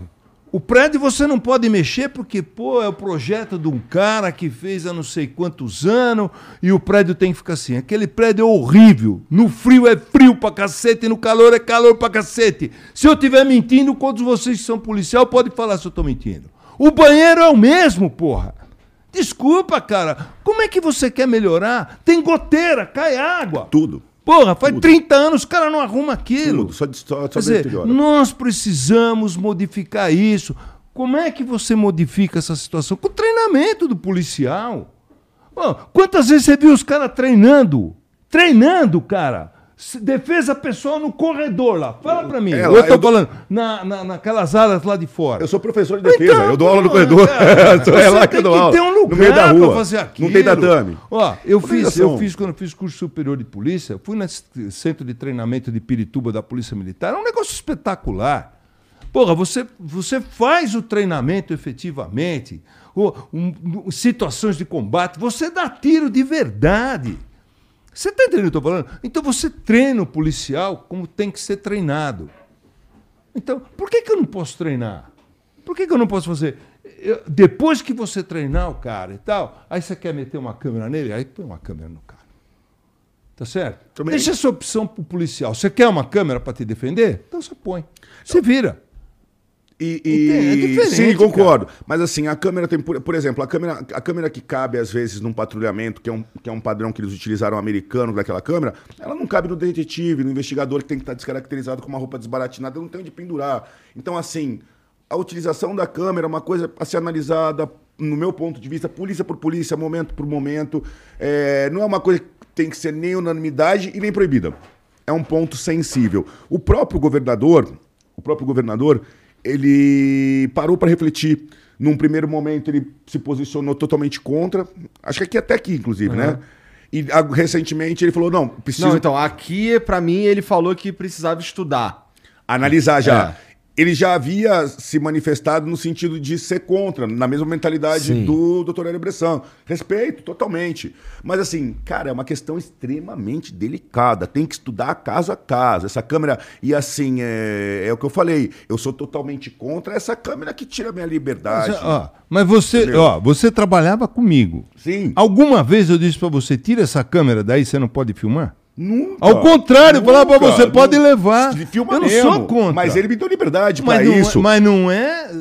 o prédio você não pode mexer porque, pô, é o projeto de um cara que fez há não sei quantos anos e o prédio tem que ficar assim. Aquele prédio é horrível. No frio é frio pra cacete, no calor é calor pra cacete. Se eu estiver mentindo, todos vocês que são policial podem falar se eu tô mentindo. O banheiro é o mesmo, porra. Desculpa, cara. Como é que você quer melhorar? Tem goteira, cai água. Tudo. Porra, faz 30 anos o cara não arruma aquilo. Tudo. Só, só, só Quer dizer, nós precisamos modificar isso. Como é que você modifica essa situação? Com o treinamento do policial. Pô, quantas vezes você viu os caras treinando? Treinando, cara. Defesa pessoal no corredor lá. Fala pra mim. É, eu tô eu dou- falando na, na- naquelas alas lá de fora. Eu sou professor de defesa, Então, eu dou aula no corredor. cara, é você lá que tem eu dou aula. ter um lugar no meio da pra rua. fazer aquilo. Não tem tatame. Ó, eu fiz, eu fiz quando eu fiz curso superior de polícia, fui nesse centro de treinamento de Pirituba da Polícia Militar, é um negócio espetacular. Porra, você, você faz o treinamento efetivamente, o- um- um- situações de combate, você dá tiro de verdade. Você está entendendo o que eu estou falando? Então você treina o policial como tem que ser treinado. Então, por que, que eu não posso treinar? Por que, que eu não posso fazer? Eu- depois que você treinar o cara e tal, aí você quer meter uma câmera nele, aí põe uma câmera no cara. Tá certo? Também- Deixa essa opção pro policial. Você quer uma câmera para te defender? Então você põe. Você vira. E? É e... diferente, Sim, concordo. Mas assim, a câmera tem, por, por exemplo, a câmera, a câmera que cabe às vezes num patrulhamento, que é, um, que é um padrão que eles utilizaram americano daquela câmera, ela não cabe no detetive, no investigador que tem que estar descaracterizado com uma roupa desbaratinada, não tem onde pendurar. Então, assim, a utilização da câmera é uma coisa a ser analisada, no meu ponto de vista, polícia por polícia, momento por momento. É, não é uma coisa que tem que ser nem unanimidade e nem proibida. É um ponto sensível. O próprio governador, o próprio governador, ele parou para refletir. Num primeiro momento, ele se posicionou totalmente contra. Acho que aqui até aqui, inclusive, né? E ah, recentemente ele falou: não, preciso Não, então, aqui, pra mim, ele falou que precisava estudar. analisar já. É. Ele já havia se manifestado no sentido de ser contra, na mesma mentalidade Sim. do Dr. Hélio Bressan. Respeito, totalmente. Mas assim, cara, é uma questão extremamente delicada. Tem que estudar caso a caso. Essa câmera. E assim, é, é o que eu falei. Eu sou totalmente contra essa câmera que tira a minha liberdade. Mas, ó, mas você, Entendeu? ó, você trabalhava comigo. Sim. Alguma vez eu disse pra você, tira essa câmera daí, você não pode filmar? Nunca. Ao contrário, eu falava pra Nunca. você, pode levar. Filma eu não mesmo. sou contra. Mas ele me deu liberdade mas pra não, isso. É, mas não é.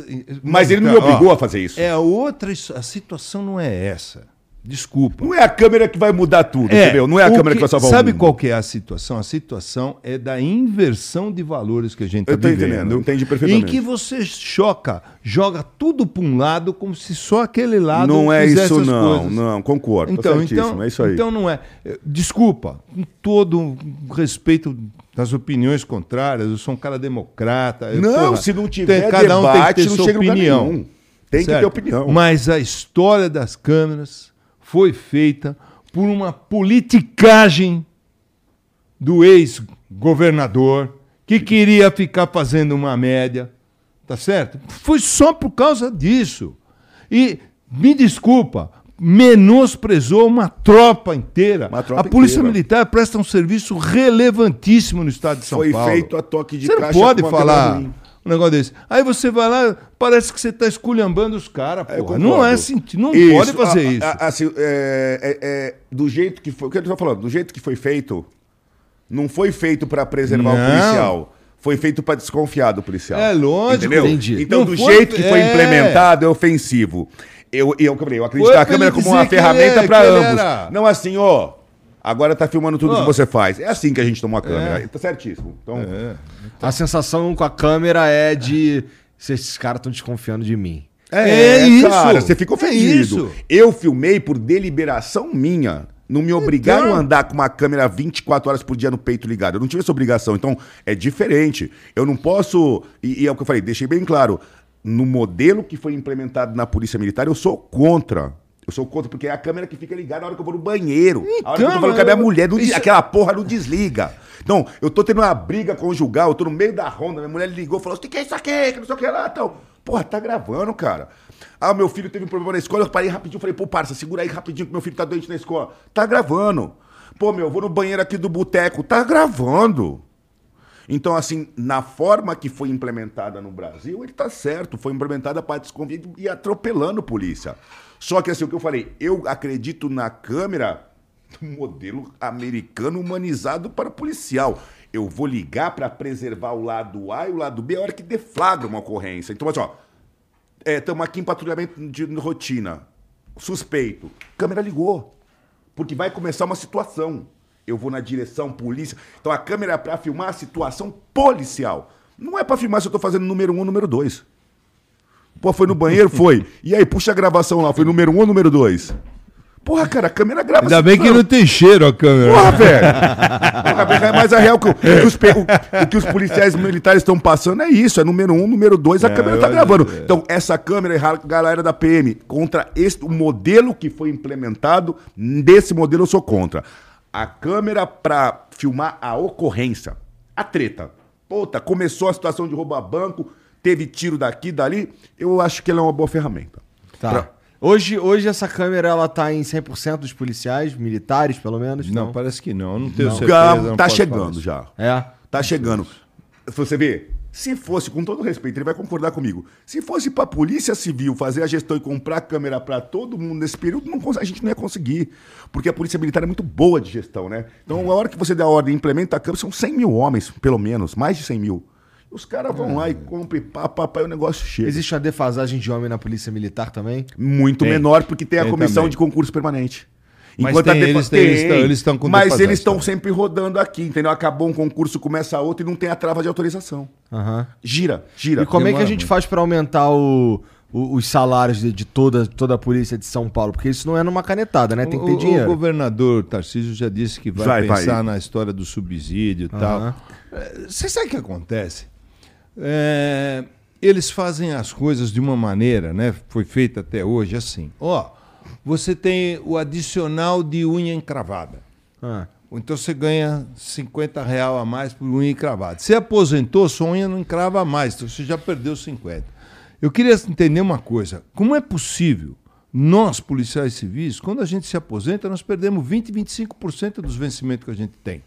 Mas ele não me Ó, obrigou a fazer isso. É outra. A situação não é essa. Desculpa. Não é a câmera que vai mudar tudo, É, entendeu? Não é a câmera que, vai salvar Sabe o mundo. qual que é a situação? A situação é da inversão de valores que a gente Eu está vivendo. entendendo, eu entendi Em perfeitamente. que você choca, joga tudo para um lado como se só aquele lado Não é isso, não. coisas. Não, concordo. Então, tá certíssimo, então, é isso aí. então não é. Eh, Desculpa, com todo respeito das opiniões contrárias, eu sou um cara democrata. eu, não, porra, se não tiver tem- cada um tem que debate, ter não sua chega em opinião. Tem que ter certo? opinião. Mas a história das câmeras foi feita por uma politicagem do ex-governador que queria ficar fazendo uma média, tá certo? Foi só por causa disso. E me desculpa, menosprezou uma tropa inteira. Uma tropa a Polícia inteira. Militar presta um serviço relevantíssimo no estado de São Foi Paulo. feito a toque de Você não caixa pode com uma câmera falar. Um negócio desse. Aí você vai lá, parece que você está esculhambando os caras, É. Não é sentido, não Isso, pode fazer a- isso. a- assim, é, é- é, do jeito que foi. O que eu tô falando? Do jeito que foi feito, não foi feito para preservar Não. o policial. Foi feito para desconfiar do policial. É lógico. Entendeu? Entendi. Então, Não do foi- jeito que foi é. implementado, é ofensivo. Eu, eu, eu, acredito Foi na câmera como uma ferramenta é- para ambos. era- Não assim, ó. Agora tá filmando tudo Ó. que você faz. É assim que a gente tomou a câmera. Tá certíssimo. Então, A sensação com a câmera é de. "Se Esses caras estão desconfiando de mim. É isso. Cara, você fica É ofendido. Eu filmei por deliberação minha. Não me obrigaram Então. a andar com uma câmera 24 horas por dia no peito ligado. Eu não tive essa obrigação. Então, é diferente. Eu não posso. E, e é o que eu falei, deixei bem claro. No modelo que foi implementado na Polícia Militar, eu sou contra. Eu sou contra, porque é a câmera que fica ligada na hora que eu vou no banheiro. a hora que eu tô Então, falando com a minha mulher, não isso- aquela porra não desliga. Então, eu tô tendo uma briga conjugal, eu tô no meio da ronda, minha mulher ligou e falou: o que é isso aqui? Que não sei o que lá. Então, porra, tá gravando, cara. Ah, meu filho teve um problema na escola, eu parei rapidinho, falei, pô, parça, segura aí rapidinho que meu filho tá doente na escola. Tá gravando. Pô, meu, eu vou no banheiro aqui do boteco, tá gravando. Então, assim, na forma que foi implementada no Brasil, ele tá certo. Foi implementada para desconfiar e atropelando polícia. Só que, assim, o que eu falei, eu acredito na câmera do modelo americano humanizado para policial. Eu vou ligar para preservar o lado A e o lado B a hora que deflagra uma ocorrência. Então, assim, ó, estamos aqui em patrulhamento de rotina. Suspeito. Câmera ligou. Porque vai começar uma situação. Eu vou na direção, polícia. Então a câmera é para filmar a situação policial. Não é para filmar se eu tô fazendo número um, número dois. Pô, foi no banheiro? Foi. E aí, puxa a gravação lá. Foi número um ou número dois? Porra, cara, a câmera grava. Ainda assim, bem que não tem cheiro a câmera. Porra, velho! É mais a real que o, que os, o- o que os policiais militares estão passando é isso. É número um, número dois, a câmera tá gravando. Então, essa câmera, a galera da PM, contra este, o modelo que foi implementado, desse modelo eu sou contra. A câmera pra filmar a ocorrência, a treta. Puta, começou a situação de roubar banco, teve tiro daqui, dali. Eu acho que ela é uma boa ferramenta. Tá. Pra- Hoje, hoje essa câmera ela tá em 100% dos policiais, militares pelo menos? Não, parece que não. Eu não tenho Não. certeza. Não tá chegando já. É. Tá chegando. Você vê, se fosse, com todo respeito, ele vai concordar comigo. Se fosse pra Polícia Civil fazer a gestão e comprar câmera pra todo mundo nesse período, não a gente não ia conseguir. Porque a Polícia Militar é muito boa de gestão, né? Então, a hora que você der a ordem e implementa a câmera, são 100 mil homens, pelo menos, mais de 100 mil. Os caras vão lá e compram e pá, pá, pá, e o negócio chega. Existe uma defasagem de homem na polícia militar também? Muito Tem. menor, porque tem a Tem comissão também. de concurso permanente. Mas a tem, eles eles estão- eles estão com Mas eles estão sempre rodando aqui, entendeu? Acabou um concurso, começa outro e não tem a trava de autorização. Aham. Gira, gira. E como é que a demora gente muito. faz pra aumentar o- o- os salários de, de toda, toda a polícia de São Paulo? Porque isso não é numa canetada, né? Tem que ter O- dinheiro. O governador Tarcísio já disse que vai, Vai, vai. pensar na história do subsídio e Aham. tal. É, Você sabe o que acontece? É, eles fazem as coisas de uma maneira, né? Foi feita até hoje assim. Ó, você tem o adicional de unha encravada. Ah. Então você ganha 50 real a mais por unha encravada. Você aposentou, sua unha não encrava mais, então você já perdeu 50. Eu queria entender uma coisa. Como é possível nós, policiais civis, quando a gente se aposenta, nós perdemos 20, 25% dos vencimentos que a gente tem.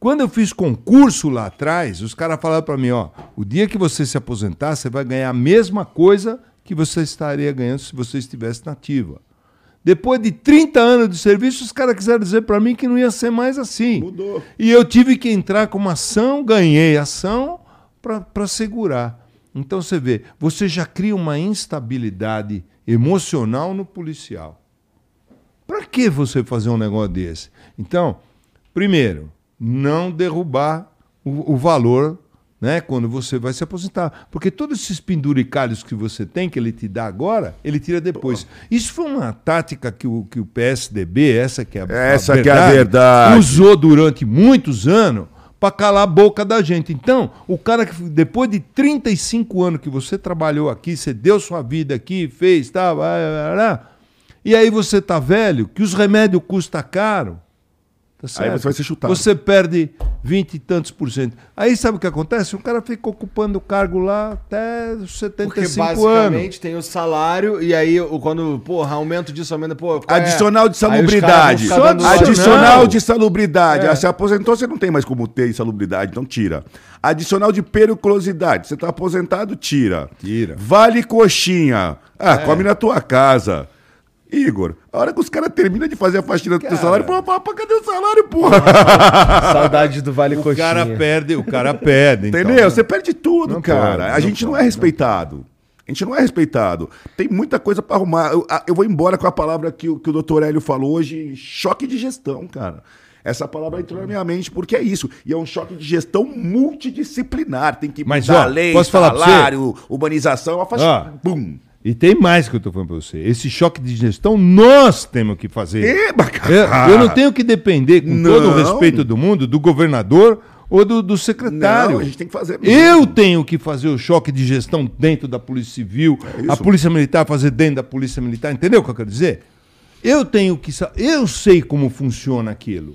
Quando eu fiz concurso lá atrás, os caras falaram para mim, ó, o dia que você se aposentar, você vai ganhar a mesma coisa que você estaria ganhando se você estivesse na ativa. Depois de 30 anos de serviço, os caras quiseram dizer para mim que não ia ser mais assim. Mudou. E eu tive que entrar com uma ação, ganhei ação para segurar. Então você vê, você já cria uma instabilidade emocional no policial. Para que você fazer um negócio desse? Então, primeiro, não derrubar o, o valor né, quando você vai se aposentar. Porque todos esses penduricalhos que você tem, que ele te dá agora, ele tira depois. Isso foi uma tática que o, que o PSDB, essa que é a, Essa que é a verdade. usou durante muitos anos para calar a boca da gente. Então, o cara que depois de 35 anos que você trabalhou aqui, você deu sua vida aqui, fez, tá, vai, vai, vai, e aí você tá velho, que os remédios custam caro. Tá certo? você vai ser chutado. Você perde 20 e tantos por cento. Aí sabe o que acontece? O cara fica ocupando o cargo lá até os Porque 75 anos. basicamente tem o salário e aí o- quando, porra, aumento disso, aumenta, pô... é? Adicional de Aí salubridade. Adicional de salubridade. É. Ah, Se aposentou, você não tem mais como ter insalubridade, então tira. Adicional de periculosidade. Você está aposentado, tira. Tira. Vale coxinha. Ah, come na tua casa. Igor, a hora que os caras terminam de fazer a faxina do teu Cara. salário, pô, pô, pô, cadê o salário, porra? Saudade do Vale O Coxinha. cara perde, o cara perde. então. Entendeu? Você perde tudo, Não cara. pode, a não gente não, pode, é respeitado. A gente não é respeitado. Tem muita coisa pra arrumar. Eu, a- eu vou embora com a palavra que, o- que o doutor Hélio falou hoje: choque de gestão, cara. Essa palavra entrou na minha mente porque é isso. E é um choque de gestão multidisciplinar. Tem que Mas, mudar ó, lei, posso falar salário, urbanização, uma faixa. Ó. Bum. E tem mais que eu estou falando para você. Esse choque de gestão nós temos que fazer. Eba, Eu, cara. eu não tenho que depender, com todo o Não. respeito do mundo, do governador ou do, do secretário. Não, a gente tem que fazer Eu tenho que fazer o choque de gestão dentro da Polícia Civil, É a Polícia Militar fazer dentro da Polícia Militar. Entendeu o que eu quero dizer? Eu tenho que Eu sei como funciona aquilo.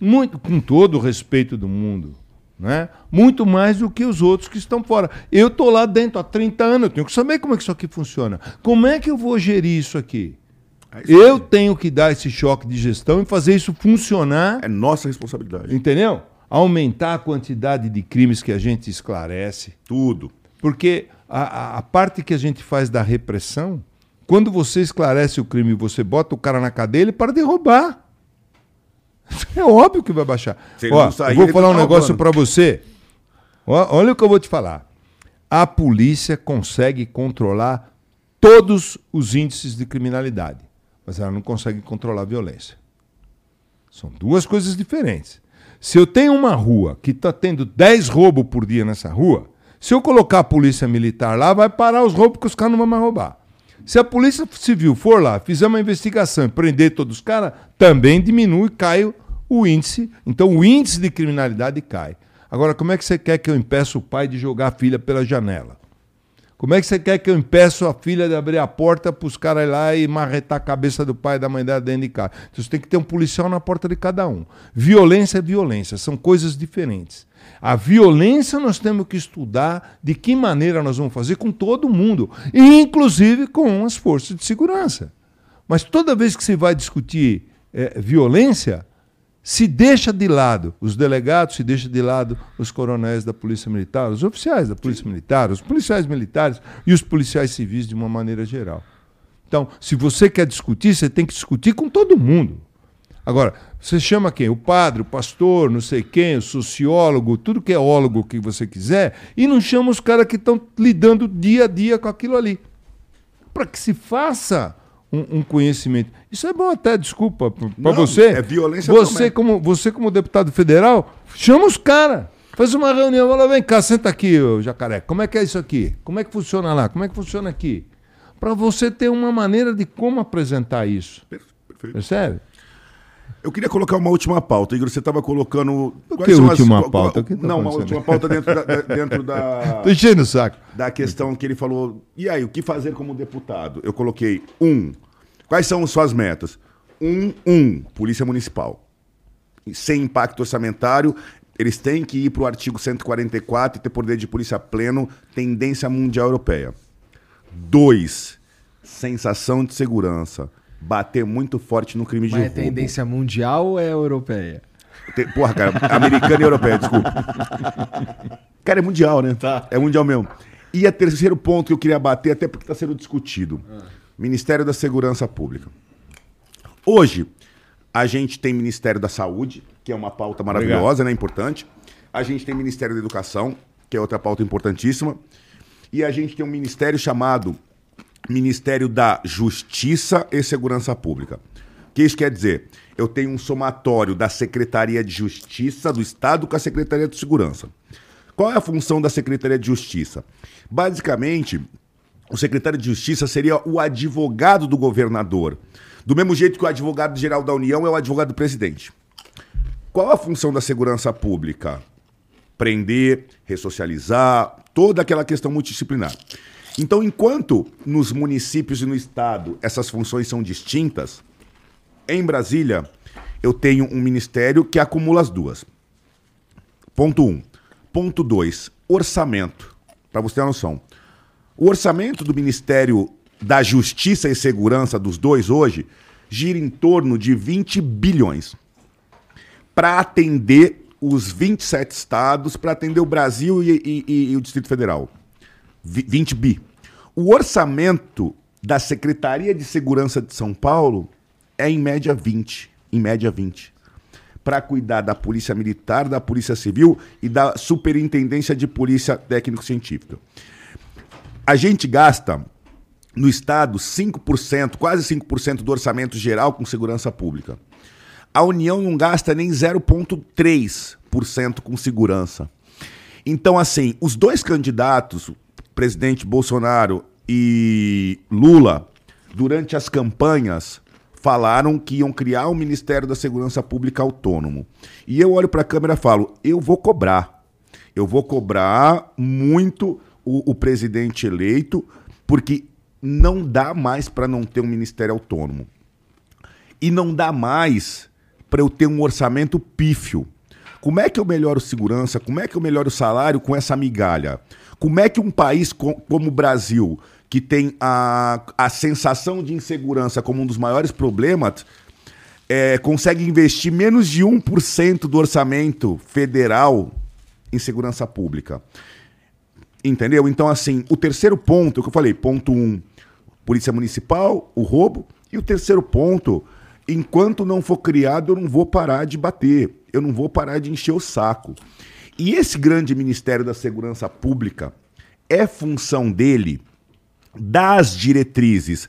Muito, com todo o respeito do mundo. Né? Muito mais do que os outros que estão fora. Eu estou lá dentro há 30 anos, eu tenho que saber como é que isso aqui funciona. Como é que eu vou gerir isso aqui? É isso Eu tenho que dar esse choque de gestão e fazer isso funcionar É nossa responsabilidade. Entendeu? Aumentar a quantidade de crimes que a gente esclarece. Tudo. Porque a, a- a parte que a gente faz da repressão, quando você esclarece o crime e você bota o cara na cadeia, ele para de roubar. É óbvio que vai baixar. Ó, sair, vou falar um tá negócio para você. Ó, olha o que eu vou te falar. A polícia consegue controlar todos os índices de criminalidade, mas ela não consegue controlar a violência. São duas coisas diferentes. Se eu tenho uma rua que está tendo 10 roubos por dia nessa rua, se eu colocar a polícia militar lá, vai parar os roubos que os caras não vão mais roubar. Se a Polícia Civil for lá, fizer uma investigação e prender todos os caras, também diminui, cai o- índice. Então o índice de criminalidade cai. Agora, como é que você quer que eu impeça o pai de jogar a filha pela janela? Como é que você quer que eu impeço a filha de abrir a porta para os caras ir lá e marretar a cabeça do pai e da mãe dela dentro de casa? Então você tem que ter um policial na porta de cada um. Violência é violência, são coisas diferentes. A violência nós temos que estudar de que maneira nós vamos fazer com todo mundo, inclusive com as forças de segurança. Mas toda vez que se vai discutir eh, violência, se deixa de lado os delegados, se deixa de lado os coronéis da Polícia Militar, os oficiais da Polícia Militar, os policiais militares e os policiais civis de uma maneira geral. Então, se você quer discutir, você tem que discutir com todo mundo. Agora, você chama quem? O padre, o pastor, não sei quem, o sociólogo, tudo que é ólogo que você quiser, e não chama os caras que estão lidando dia a dia com aquilo ali. Para que se faça um, um conhecimento. Isso é bom até, desculpa, para você. é violência você também. como Você, como deputado federal, chama os caras. Faz uma reunião, fala, vem cá, senta aqui, ô jacaré. Como é que é isso aqui? Como é que funciona lá? Como é que funciona aqui? Para você ter uma maneira de como apresentar isso. Perfeito. Percebe? Eu queria colocar uma última pauta. Igor, você estava colocando. O quais que são última qual- pauta? qual- tá não, uma última pauta dentro da, da- dentro da, Tô enchendo o saco. da questão que ele falou. E aí, o que fazer como deputado? Eu coloquei um. Quais são suas metas? Um, um, Polícia Municipal. Sem impacto orçamentário, eles têm que ir para o artigo 144 e ter poder de polícia pleno, tendência mundial europeia. Dois, sensação de segurança. Bater muito forte no crime de Mas é roubo. tendência mundial ou é europeia? Te- Porra, cara, americana e europeia, desculpa. Cara, é mundial, né? Tá. É mundial mesmo. E a terceiro ponto que eu queria bater, até porque está sendo discutido: Ministério da Segurança Pública. Hoje, a gente tem Ministério da Saúde, que é uma pauta maravilhosa, né? Importante. A gente tem Ministério da Educação, que é outra pauta importantíssima. E a gente tem um ministério chamado Ministério da Justiça e Segurança Pública. O que isso quer dizer? Eu tenho um somatório da Secretaria de Justiça do Estado com a Secretaria de Segurança. Qual é a função da Secretaria de Justiça? Basicamente, o secretário de Justiça seria o advogado do governador. Do mesmo jeito que o advogado-geral da União é o advogado do presidente. Qual a função da segurança pública? Prender, ressocializar, toda aquela questão multidisciplinar. Então, enquanto nos municípios e no estado essas funções são distintas, em Brasília eu tenho um ministério que acumula as duas. Ponto 1. Um. Ponto 2. Orçamento. Para você ter uma noção. O orçamento do Ministério da Justiça e Segurança dos dois hoje gira em torno de 20 bilhões para atender os 27 estados, para atender o Brasil e, e- e- e o Distrito Federal. Vi- 20 bi. O orçamento da Secretaria de Segurança de São Paulo é em média 20. Em média 20. Para cuidar da Polícia Militar, da Polícia Civil e da Superintendência de Polícia Técnico-Científica. A gente gasta no Estado 5%, quase 5% do orçamento geral com segurança pública. A União não gasta nem 0,3% com segurança. Então, assim, os dois candidatos, presidente Bolsonaro e Lula, durante as campanhas, falaram que iam criar um Ministério da Segurança Pública autônomo. E eu olho para a câmera e falo: eu vou cobrar. Eu vou cobrar muito o, o presidente eleito, porque não dá mais para não ter um ministério autônomo. E não dá mais para eu ter um orçamento pífio. Como é que eu melhoro segurança? Como é que eu melhoro o salário com essa migalha? Como é que um país co- como o Brasil, que tem a, a sensação de insegurança como um dos maiores problemas, é, consegue investir menos de 1% do orçamento federal em segurança pública? Entendeu? Então, assim, o terceiro ponto, o que eu falei, ponto um, Polícia Municipal, o roubo. E o terceiro ponto, enquanto não for criado, eu não vou parar de bater, eu não vou parar de encher o saco. E esse grande Ministério da Segurança Pública é função dele das diretrizes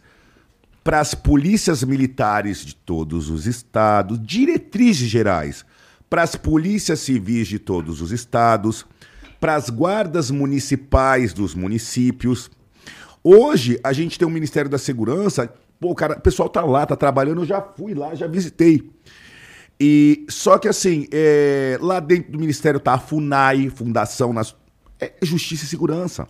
para as polícias militares de todos os estados, diretrizes gerais para as polícias civis de todos os estados, para as guardas municipais dos municípios. Hoje, a gente tem o Ministério da Segurança, pô, cara, o pessoal tá lá, tá trabalhando, eu já fui lá, já visitei. E só que assim, é, lá dentro do ministério tá a FUNAI, Fundação Nas... é Justiça e Segurança,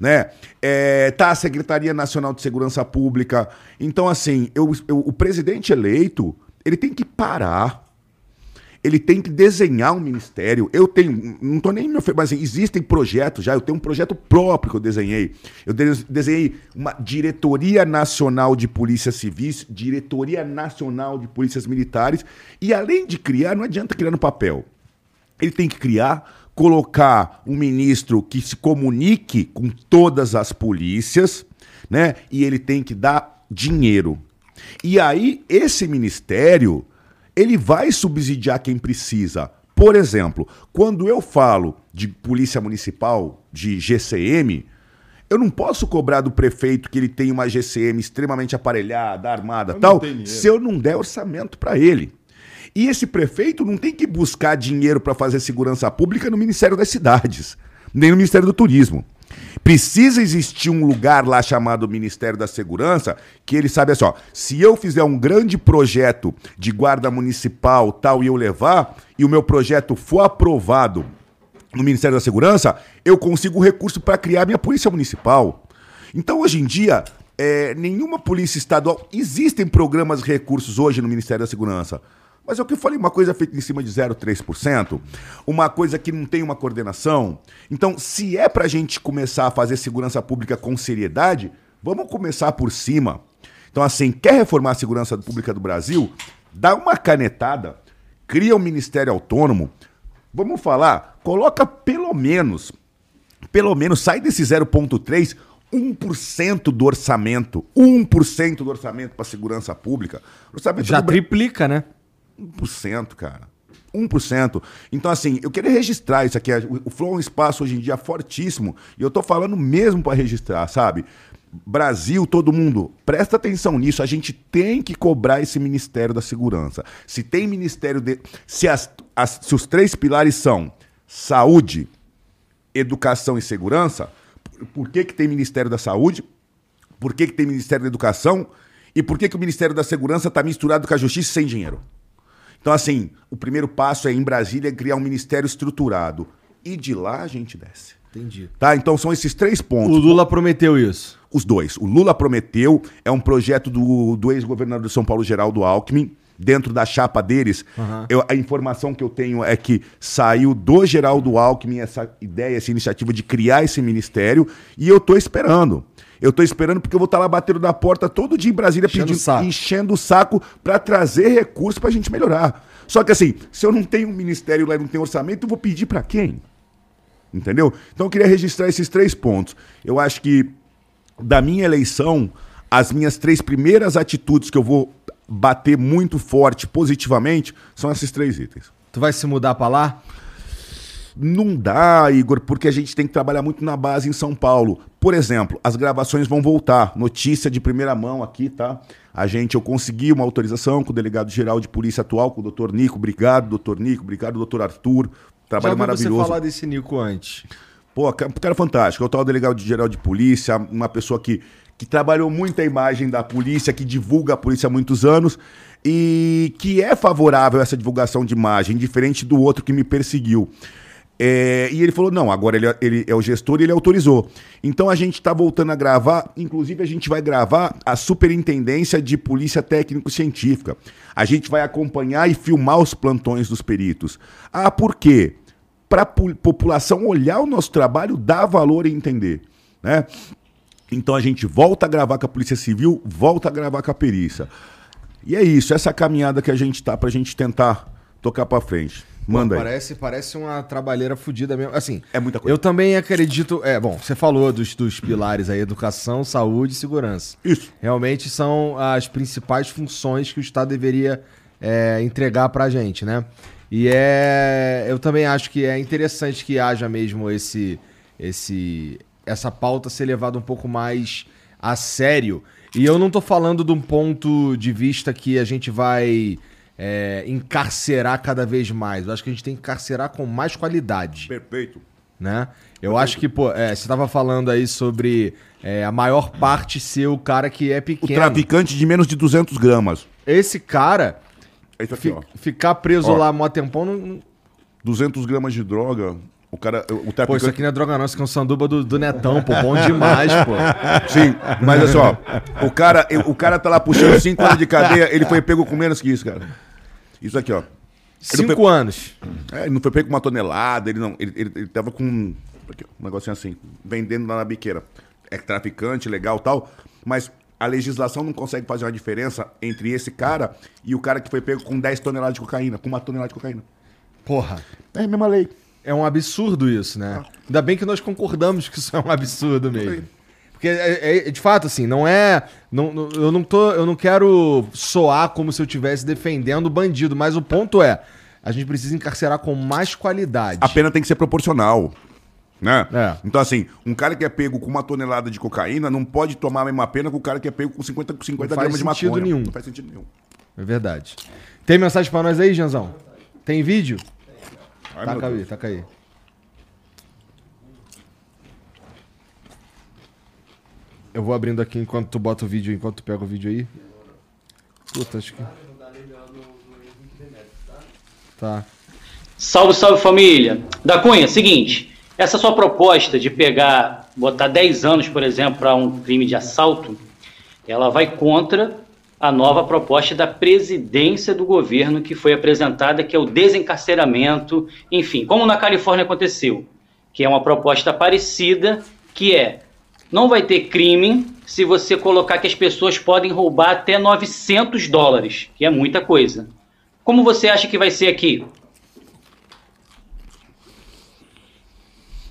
né? É, tá a Secretaria Nacional de Segurança Pública. Então assim, eu, eu- o presidente eleito ele tem que parar. Ele tem que desenhar um ministério. Eu tenho, não tô nem me oferecendo, mas existem projetos já. Eu tenho um projeto próprio que eu desenhei. Eu de- desenhei uma diretoria nacional de polícias civis, diretoria nacional de polícias militares. E além de criar, não adianta criar no papel. Ele tem que criar, colocar um ministro que se comunique com todas as polícias, né? E ele tem que dar dinheiro. E aí, esse ministério, ele vai subsidiar quem precisa. Por exemplo, quando eu falo de polícia municipal, de GCM, eu não posso cobrar do prefeito que ele tem uma GCM extremamente aparelhada, armada, não tal, se eu não der orçamento para ele. E esse prefeito não tem que buscar dinheiro para fazer segurança pública no Ministério das Cidades, nem no Ministério do Turismo. Precisa existir um lugar lá chamado Ministério da Segurança que ele sabe assim, ó, se eu fizer um grande projeto de guarda municipal tal e eu levar e o meu projeto for aprovado no Ministério da Segurança, eu consigo recurso para criar minha polícia municipal. Então, hoje em dia, é, nenhuma polícia estadual. Existem programas recursos hoje no Ministério da Segurança. Mas é o que eu falei, uma coisa feita em cima de 0,3%, uma coisa que não tem uma coordenação. Então, se é para a gente começar a fazer segurança pública com seriedade, vamos começar por cima. Então, assim, quer reformar a segurança pública do Brasil? Dá uma canetada, cria um ministério autônomo. Vamos falar, coloca pelo menos pelo menos sai desse 0,3%, 1% do orçamento. 1% do orçamento para segurança pública. Orçamento Já do triplica, né? 1%, cara. 1%. Então, assim, eu queria registrar isso aqui. O- Flow é um espaço hoje em dia fortíssimo. E eu tô falando mesmo para registrar, sabe? Brasil, todo mundo, presta atenção nisso. A gente tem que cobrar esse Ministério da Segurança. Se tem Ministério de. Se, as, as- se os três pilares são saúde, educação e segurança, por- que, que tem Ministério da Saúde? Por que, que tem Ministério da Educação? E por que, que o Ministério da Segurança está misturado com a Justiça sem dinheiro? Então, assim, o primeiro passo é em Brasília criar um ministério estruturado. E de lá a gente desce. Entendi. Tá? Então são esses três O pontos. Lula prometeu isso. Os dois. O Lula prometeu, é um projeto do, do ex-governador de São Paulo, Geraldo Alckmin. Dentro da chapa deles, eu- a informação que eu tenho é que saiu do Geraldo Alckmin essa ideia, essa iniciativa de criar esse ministério, e eu tô esperando. Eu tô esperando porque eu vou estar lá batendo na porta todo dia em Brasília Enchendo pedindo, saco. enchendo o saco para trazer recursos pra gente melhorar. Só que assim, se eu não tenho um ministério lá e não tenho orçamento, eu vou pedir para quem? Entendeu? Então eu queria registrar esses três pontos. Eu acho que da minha eleição, as minhas três primeiras atitudes que eu vou bater muito forte, positivamente, são esses três itens. Tu vai se mudar pra lá? Não dá, Igor, porque a gente tem que trabalhar muito na base em São Paulo. Por exemplo, as gravações vão voltar. Notícia de primeira mão aqui, tá? A gente, eu consegui uma autorização com o delegado geral de polícia atual, com o doutor Nico. Obrigado, doutor Nico. Obrigado, doutor Arthur. Trabalho Já ouvi você maravilhoso. falar desse Nico antes. Pô, ca- cara fantástico. Eu tô o delegado geral de polícia, uma pessoa que, que trabalhou muito a imagem da polícia, que divulga a polícia há muitos anos e que é favorável a essa divulgação de imagem, diferente do outro que me perseguiu. É, e ele falou: não, agora ele, é- ele é o gestor e ele autorizou. Então a gente está voltando a gravar, inclusive a gente vai gravar a Superintendência de Polícia Técnico-Científica. A gente vai acompanhar e filmar os plantões dos peritos. Ah, por quê? Para a população olhar o nosso trabalho, dar valor e entender. Né? Então a gente volta a gravar com a Polícia Civil, volta a gravar com a perícia. E é isso, essa caminhada que a gente tá pra gente tentar tocar pra frente. Manda Pô, aí. Parece, parece uma trabalheira fodida mesmo. Assim, É muita coisa. eu também acredito. É, bom, você falou dos, dos pilares aí: educação, saúde e segurança. Isso. Realmente são as principais funções que o Estado deveria é, entregar pra gente, né? E é. Eu também acho que é interessante que haja mesmo esse. esse essa pauta ser levada um pouco mais a sério. E eu não tô falando de um ponto de vista que a gente vai é, encarcerar cada vez mais. Eu acho que a gente tem que encarcerar com mais qualidade. Perfeito. né? Eu acho que, pô, é, você tava falando aí sobre é, a maior parte ser o cara que é O pequeno. traficante de menos de 200 gramas. Esse cara, aqui, fi- ficar preso Ó. lá mó tempão, não, não- 200 gramas de droga. O cara, o traficante... Pô, isso aqui não é droga não, isso aqui é um sanduba do, do Netão, pô, bom demais, pô. Sim, mas olha só, o cara, o cara tá lá puxando 5 anos de cadeia, ele foi pego com menos que isso, cara. Isso aqui, ó. Cinco anos. É, ele não foi pego com uma tonelada, ele não. Ele, ele, ele tava com. aqui, um negocinho assim, vendendo lá na biqueira. É traficante, legal tal, mas a legislação não consegue fazer uma diferença entre esse cara e o cara que foi pego com 10 toneladas de cocaína, com uma tonelada de cocaína. Porra. É a mesma lei. É um absurdo isso, né? Ainda bem que nós concordamos que isso é um absurdo mesmo. Porque, é, é- de fato, assim, não é. Não, não- eu, não tô, eu não quero soar como se eu estivesse defendendo o bandido, mas o ponto é: a gente precisa encarcerar com mais qualidade. A pena tem que ser proporcional. Né? É. Então, assim, um cara que é pego com uma tonelada de cocaína não pode tomar a mesma pena que o cara que é pego com 50, 50 Não faz gramas de sentido maconha. nenhum. Não faz sentido nenhum. É verdade. Tem mensagem pra nós aí, Janzão? Tem vídeo? Ai, meu Taca aí, taca aí. Eu vou abrindo aqui enquanto tu bota o vídeo, enquanto tu pega o vídeo aí. Puta, acho que. Tá. Salve, salve família. Da Cunha, seguinte, essa sua proposta de pegar, botar 10 anos, por exemplo, para um crime de assalto, ela vai contra a nova proposta da presidência do governo que foi apresentada, que é o desencarceramento, enfim, como na Califórnia aconteceu, que é uma proposta parecida, que é não vai ter crime se você colocar que as pessoas podem roubar até 900 dólares, que é muita coisa. Como você acha que vai ser aqui?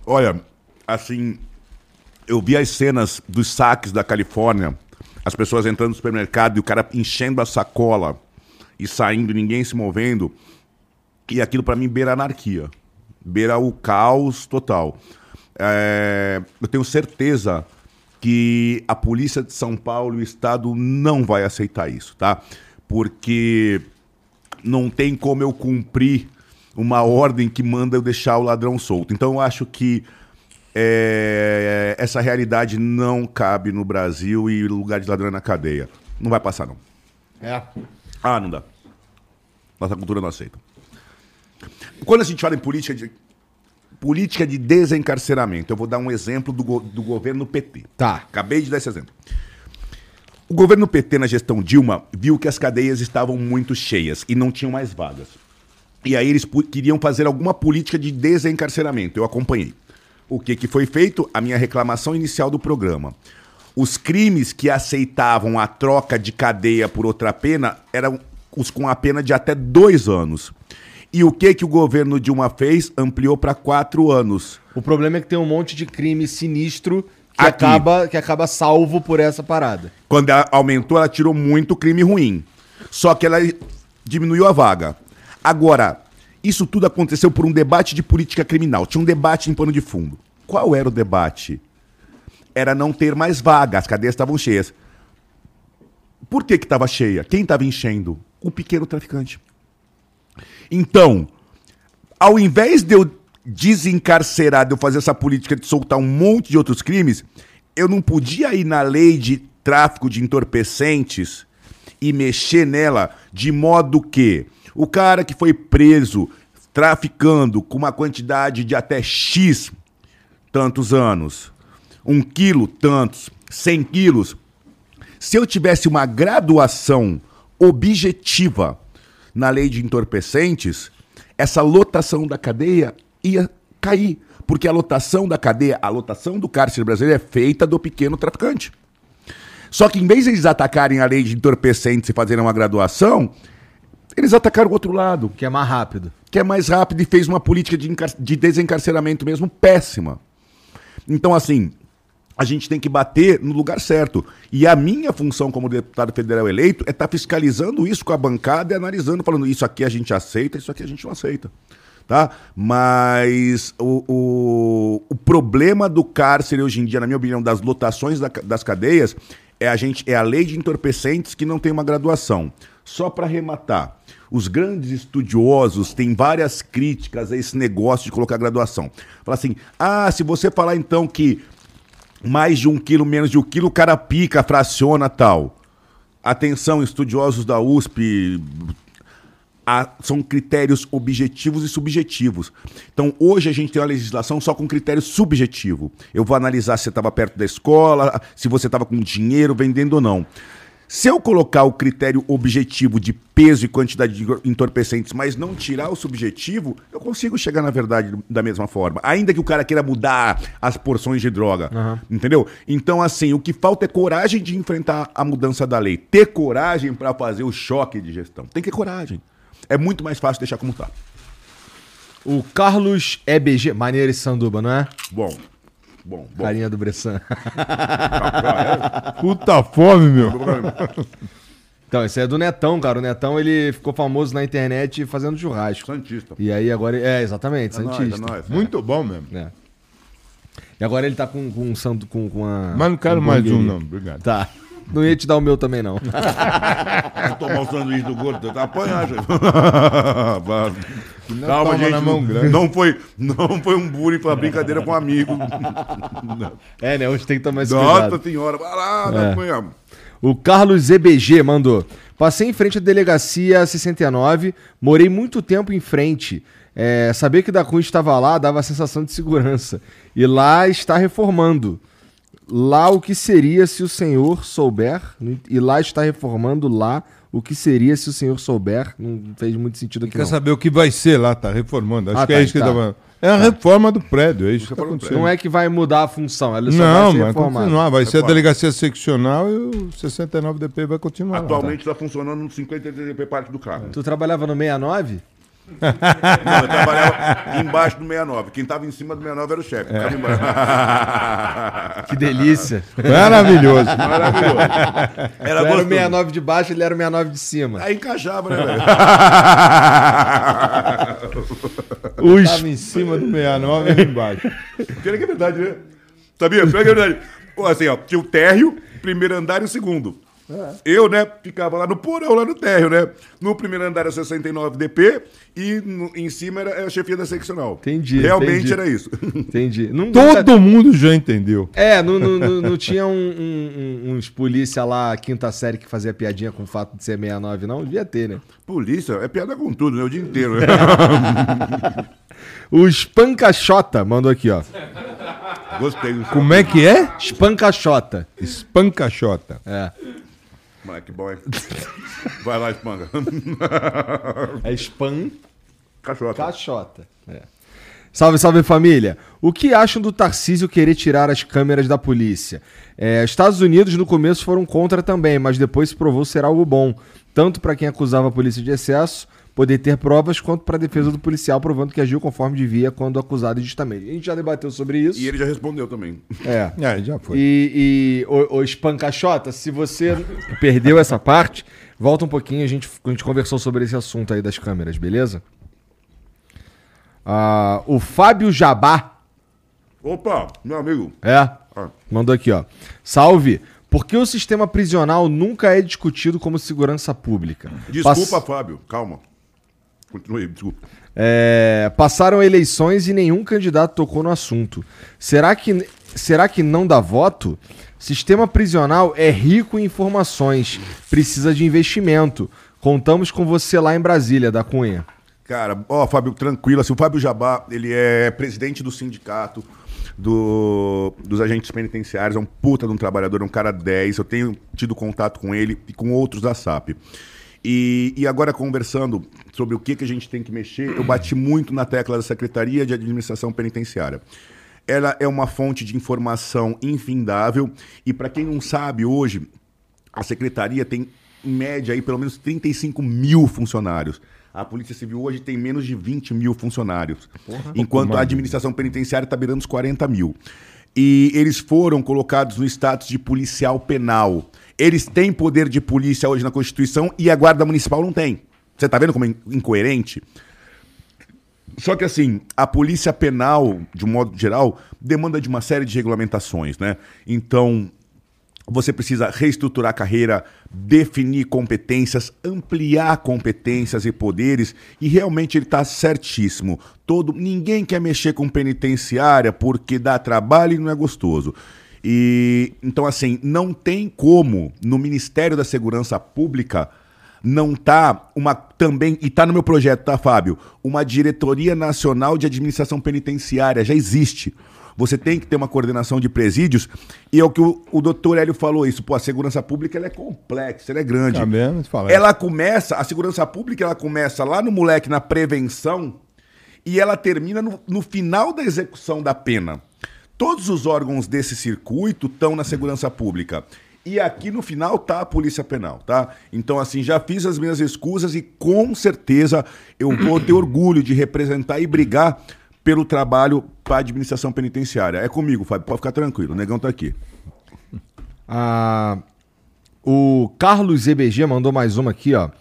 Olha, assim, eu vi as cenas dos saques da Califórnia, as pessoas entrando no supermercado e o cara enchendo a sacola e saindo, ninguém se movendo. E aquilo pra mim beira anarquia, beira o caos total. É, eu tenho certeza que a polícia de São Paulo e o Estado não vai aceitar isso, tá? Porque não tem como eu cumprir uma ordem que manda eu deixar o ladrão solto. Então eu acho que é, essa realidade não cabe no Brasil e o lugar de ladrão é na cadeia. Não vai passar, não. É. Ah, não dá. Nossa cultura não aceita. Quando a gente fala em política de, política de desencarceramento, eu vou dar um exemplo do, go- do governo PT. Tá. Acabei de dar esse exemplo. O governo PT, na gestão Dilma, viu que as cadeias estavam muito cheias e não tinham mais vagas. E aí eles queriam fazer alguma política de desencarceramento. Eu acompanhei. O que, que foi feito? A minha reclamação inicial do programa. Os crimes que aceitavam a troca de cadeia por outra pena eram os com a pena de até dois anos. E o que, que o governo Dilma fez? Ampliou para quatro anos. O problema é que tem um monte de crime sinistro que, Aqui. acaba, que acaba salvo por essa parada. Quando ela aumentou, ela tirou muito crime ruim. Só que ela diminuiu a vaga. Agora, isso tudo aconteceu por um debate de política criminal. Tinha um debate em pano de fundo. Qual era o debate? Era não ter mais vaga, as cadeias estavam cheias. Por que que estava cheia? Quem estava enchendo? O pequeno traficante. Então, ao invés de eu desencarcerar, de eu fazer essa política de soltar um monte de outros crimes, eu não podia ir na lei de tráfico de entorpecentes e mexer nela de modo que o cara que foi preso traficando com uma quantidade de até X tantos anos, um quilo tantos, 100 quilos, se eu tivesse uma graduação objetiva na lei de entorpecentes, essa lotação da cadeia ia cair. Porque a lotação da cadeia, a lotação do cárcere brasileiro é feita do pequeno traficante. Só que em vez de eles atacarem a lei de entorpecentes e fazerem uma graduação, eles atacaram o outro lado, Que é mais rápido. que é mais rápido e fez uma política de, de desencarceramento mesmo péssima. Então, assim, a gente tem que bater no lugar certo. E a minha função como deputado federal eleito é estar fiscalizando isso com a bancada e analisando, falando isso aqui a gente aceita, isso aqui a gente não aceita. Tá? Mas o, o, o problema do cárcere hoje em dia, na minha opinião, das lotações da- das cadeias, É a gente é a lei de entorpecentes que não tem uma graduação. Só para arrematar, os grandes estudiosos têm várias críticas a esse negócio de colocar graduação. Fala assim: ah, se você falar então que mais de um quilo, menos de um quilo, o cara pica, fraciona tal. Atenção, estudiosos da USP, a- são critérios objetivos e subjetivos. Então, hoje a gente tem uma legislação só com critério subjetivo. Eu vou analisar se você estava perto da escola, se você estava com dinheiro vendendo ou não. Se eu colocar o critério objetivo de peso e quantidade de entorpecentes, mas não tirar o subjetivo, eu consigo chegar na verdade da mesma forma. Ainda que o cara queira mudar as porções de droga. Entendeu? Então, assim, o que falta é coragem de enfrentar a mudança da lei. Ter coragem para fazer o choque de gestão. Tem que ter coragem. É muito mais fácil deixar como tá. O Carlos EBG. Maneiro esse sanduba, não é? Bom. Bom, bom. Carinha do Bressan. Puta fome, meu. Então, esse é do Netão, cara. O Netão, ele ficou famoso na internet fazendo churrasco. Santista. E aí agora... É, exatamente, É nóis, Santista. é nóis. Muito bom mesmo. É. E agora ele tá com, com um. Com, com a... Mas não quero mais um, não. Obrigado. Tá. Não ia te dar o meu também, não. Vou tomar o sanduíche do gordo, tá. Calma, toma gente. na mão não- foi, não foi um bullying, foi uma brincadeira com um amigo. É, né? Hoje tem que tomar esse Nossa cuidado. senhora, vai lá, É. da manhã. O Carlos ZBG mandou. Passei em frente à delegacia 69, morei muito tempo em frente. É, saber que da Cunha estava lá dava a sensação de segurança. E lá está reformando. Lá o que seria se o senhor souber. E lá está reformando lá o que seria se o senhor souber. Não fez muito sentido aqui. Quer Não. saber o que vai ser lá, tá reformando. Acho Ah, que tá, é isso que tá. ele tá falando. É a reforma do prédio, é isso que tá acontecendo. não é que vai mudar a função, ela só Não, vai ser vai reformada. continuar. Vai ser a delegacia seccional e o 69 DP vai continuar. Atualmente está funcionando no 50 DP parte do carro. Tu trabalhava no 69? Não, eu trabalhava embaixo do 69. Quem estava em cima do 69 era o chefe. É. Que delícia. Maravilhoso. Maravilhoso. Era era o gostoso. 69 de baixo, ele era o 69 de cima. Aí encaixava, né, velho? Os Tava em cima do 69 e embaixo. Pior que é verdade, né? Sabia? Pior que é verdade. Assim, ó, tinha o térreo, primeiro andar e o segundo. Eu, né, ficava lá no porão, lá no térreo, né? No primeiro andar era 69 DP e no- em cima era a chefia da seccional. Entendi, Realmente entendi. era isso. Entendi. Não, Todo mundo já entendeu. É, não, não, não, não tinha um- um- uns polícia lá, quinta série, que fazia piadinha com o fato de ser 69, não? Devia ter, né? Polícia é piada com tudo, né? O dia inteiro. Né? O Espancachota mandou aqui, ó. Gostei. Como é que é? Espancachota. Espancachota. É. Moleque bom, hein? Vai lá, espanga. É Cachorro. Caixota. É. Salve, salve família. O que acham do Tarcísio querer tirar as câmeras da polícia? É, Estados Unidos no começo foram contra também, mas depois se provou ser algo bom, tanto para quem acusava a polícia de excesso, poder ter provas, quanto para a defesa do policial, provando que agiu conforme devia quando acusado injustamente. A gente já debateu sobre isso. E ele já respondeu também. É. É, já foi. E, e o, o Espancachota, se você perdeu essa parte, volta um pouquinho, a gente, a gente conversou sobre esse assunto aí das câmeras, beleza? Ah, o Fábio Jabá, Opa, meu amigo. é, Ah. mandou aqui, ó. Salve! Por que o sistema prisional nunca é discutido como segurança pública? Desculpa, Pass- Fábio. Calma. Continue, desculpa. É, passaram eleições e nenhum candidato tocou no assunto. Será que, será que não dá voto? Sistema prisional é rico em informações, precisa de investimento. Contamos com você lá em Brasília, da Cunha. Cara, ó, Fábio, tranquilo. Assim, o Fábio Jabá, ele é presidente do sindicato do- dos agentes penitenciários, é um puta de um trabalhador, é um cara 10. Eu tenho tido contato com ele e com outros da SAP. E, e agora, conversando sobre o que, que a gente tem que mexer, eu bati muito na tecla da Secretaria de Administração Penitenciária. Ela é uma fonte de informação infindável e, para quem não sabe, hoje, a secretaria tem, em média, aí, pelo menos 35 mil funcionários. A Polícia Civil hoje tem menos de 20 mil funcionários. enquanto a administração penitenciária está beirando os 40 mil. E eles foram colocados no status de policial penal. Eles têm poder de polícia hoje na Constituição e a Guarda Municipal não tem. Você está vendo como é in- incoerente? Só que assim, a polícia penal, de um modo geral, demanda de uma série de regulamentações, né? Então, Você precisa reestruturar a carreira, definir competências, ampliar competências e poderes, e realmente ele está certíssimo. Todo, ninguém quer mexer com penitenciária porque dá trabalho e não é gostoso. E então assim, não tem como no Ministério da Segurança Pública não tá uma também e tá no meu projeto, tá, Fábio? Uma diretoria nacional de administração penitenciária já existe. Você tem que ter uma coordenação de presídios e é o que o, o doutor Hélio falou isso. Pô, a segurança pública ela é complexa, ela é grande. Tá vendo? Fala. Ela começa, a segurança pública ela começa lá no moleque na prevenção e ela termina no, no final da execução da pena. Todos os órgãos desse circuito estão na segurança pública. E aqui no final tá a Polícia Penal, tá? Então, assim, já fiz as minhas escusas e com certeza eu vou ter orgulho de representar e brigar pelo trabalho para a administração penitenciária. É comigo, Fábio, pode ficar tranquilo, o negão tá aqui. Ah, o Carlos EBG mandou mais uma aqui, ó.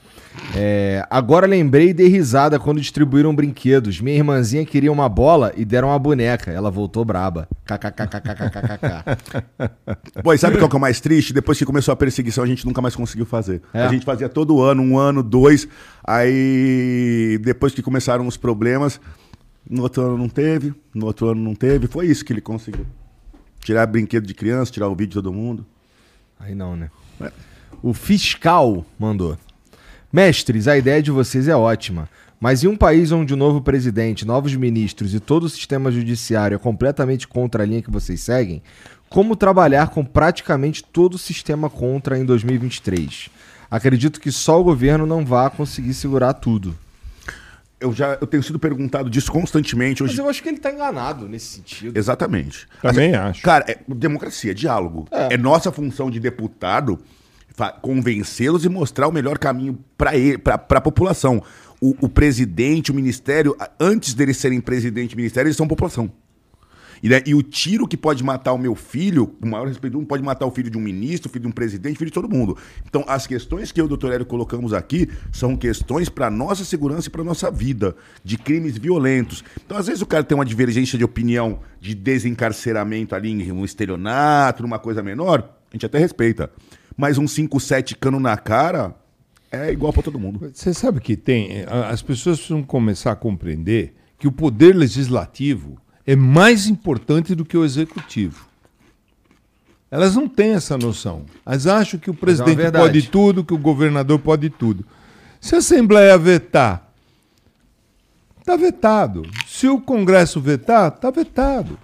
É, agora lembrei e dei risada quando distribuíram brinquedos. Minha irmãzinha queria uma bola e deram uma boneca. Ela voltou braba. KKKKKKKK. Pô, e sabe qual que é o mais triste? Depois que começou a perseguição, a gente nunca mais conseguiu fazer. É. A gente fazia todo ano, um ano, dois. Aí, depois que começaram os problemas, no outro ano não teve, no outro ano não teve. Foi isso que ele conseguiu. Tirar brinquedo de criança, tirar o vídeo de todo mundo. Aí não, né? É. O fiscal mandou. Mestres, a ideia de vocês é ótima. Mas em um país onde o novo presidente, novos ministros e todo o sistema judiciário é completamente contra a linha que vocês seguem, como trabalhar com praticamente todo o sistema contra em 2023? Acredito que só o governo não vá conseguir segurar tudo. Eu já eu tenho sido perguntado disso constantemente Mas hoje. eu acho que ele tá enganado nesse sentido. Exatamente. Também acho. Cara, é democracia, é diálogo. É. nossa função de deputado convencê-los e mostrar o melhor caminho para a população. O, o presidente, o ministério, antes deles serem presidente e ministério, eles são população. E, né, e o tiro que pode matar o meu filho, o maior respeito do mundo, pode matar o filho de um ministro, filho de um presidente, filho de todo mundo. Então, as questões que eu e o doutor Hélio colocamos aqui são questões para nossa segurança e para nossa vida, de crimes violentos. Então, às vezes, o cara tem uma divergência de opinião de desencarceramento ali, em um estelionato, numa coisa menor, a gente até respeita. Mas um 5-7 cano na cara é igual para todo mundo. Você sabe que tem. As pessoas precisam começar a compreender que o poder legislativo é mais importante do que o executivo. Elas não têm essa noção. Elas acham que o presidente verdade. pode tudo, que o governador pode tudo. Se a Assembleia vetar, está vetado. Se o Congresso vetar, está vetado.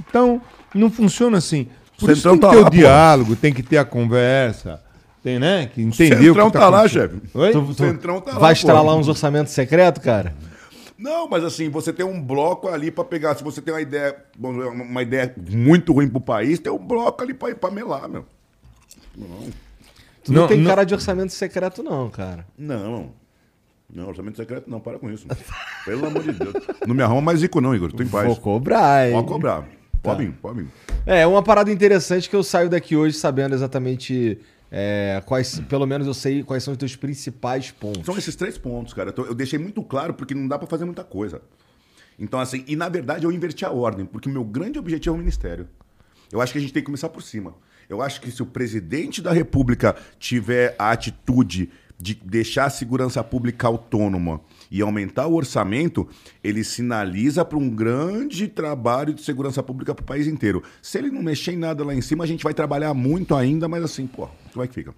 Então, não funciona assim. Por isso Centrão tem que tá ter lá, o pô. diálogo, tem que ter a conversa. Tem, né? Que entender o Centrão que tá lá, acontecendo. chefe. Oi? Tu, tu Centrão tá lá, vai pô. estralar uns orçamentos secretos, cara? Não, mas assim, você tem um bloco ali pra pegar. Se você tem uma ideia, uma ideia muito ruim pro país, tem um bloco ali pra, pra melar, meu. Tu não, Não, tem não- cara de orçamento secreto, não, cara. Não. Não, orçamento secreto não, para com isso. Pelo amor de Deus. Não me arruma mais rico, não, Igor. Tô em paz. Vou cobrar, hein? Pode cobrar. Pode vir, pode vir. É, uma parada interessante que eu saio daqui hoje sabendo exatamente é, quais, pelo menos eu sei quais são os teus principais pontos. São esses três pontos, cara. Eu deixei muito claro porque não dá pra fazer muita coisa. Então, assim, e na verdade eu inverti a ordem, porque o meu grande objetivo é o ministério. Eu acho que a gente tem que começar por cima. Eu acho que se o presidente da República tiver a atitude de deixar a segurança pública autônoma e aumentar o orçamento, ele sinaliza para um grande trabalho de segurança pública para o país inteiro. Se ele não mexer em nada lá em cima, a gente vai trabalhar muito ainda, mas assim, pô, como é que fica?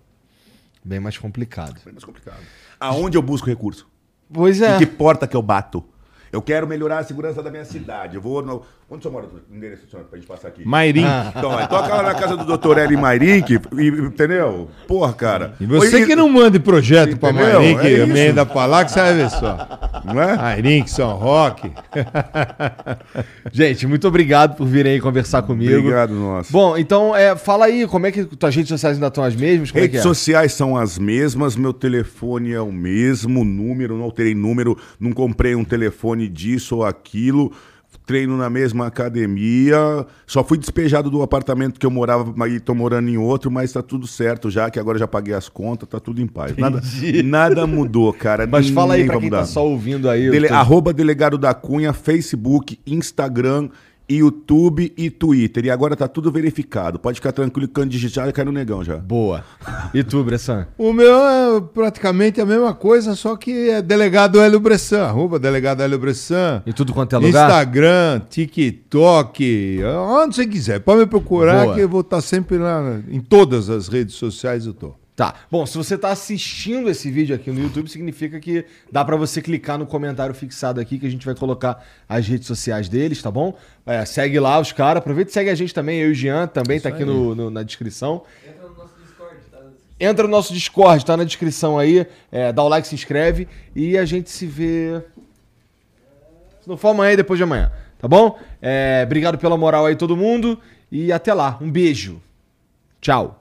Bem mais complicado. É mais complicado. Aonde eu busco recurso? Pois é. Em que porta que eu bato? Eu quero melhorar a segurança da minha cidade. Eu vou. No... Onde senhor mora? O endereço senhor, pra gente passar aqui. Mairim. Então, é, toca lá na casa do doutor Eli Mairink, e, entendeu? Porra, cara. E você que não mande projeto pra Entendeu? Mairim, que É emenda pra lá, que você vai ver só. Não é? Mairim, São Roque. Gente, muito obrigado por virem aí conversar comigo. Obrigado, nossa. Bom, então, é, fala aí, como é que tuas redes sociais ainda estão as mesmas? Como é que Redes é? sociais são as mesmas, meu telefone é o mesmo, número, não alterei número, não comprei um telefone disso ou aquilo, treino na mesma academia, só fui despejado do apartamento que eu morava e tô morando em outro, mas tá tudo certo já, que agora já paguei as contas, tá tudo em paz. Nada, nada mudou, cara. Mas fala aí pra quem tá só ouvindo aí. Dele- tô- Arroba Delegado da Cunha, Facebook, Instagram YouTube e Twitter. E agora tá tudo verificado. Pode ficar tranquilo que quando digitar já cai no negão já. Boa. E tu, Bressan? O meu é praticamente a mesma coisa, só que é delegado Hélio Bressan, arroba delegado Hélio Bressan. Em tudo quanto é lugar? Instagram, TikTok, onde você quiser. Pode me procurar Boa. que eu vou estar sempre lá em todas as redes sociais eu tô. Tá. Bom, se você tá assistindo esse vídeo aqui no YouTube, significa que dá pra você clicar no comentário fixado aqui que a gente vai colocar as redes sociais deles, tá bom? É, segue lá os caras. Aproveita e segue a gente também. Eu e o Jean também tá aqui no- no- na descrição. Entra no nosso Discord, tá na descrição aí. É, dá o like, se inscreve e a gente se vê. Se não for amanhã, depois de amanhã. Tá bom? É, obrigado pela moral aí, todo mundo. E até lá. Um beijo. Tchau.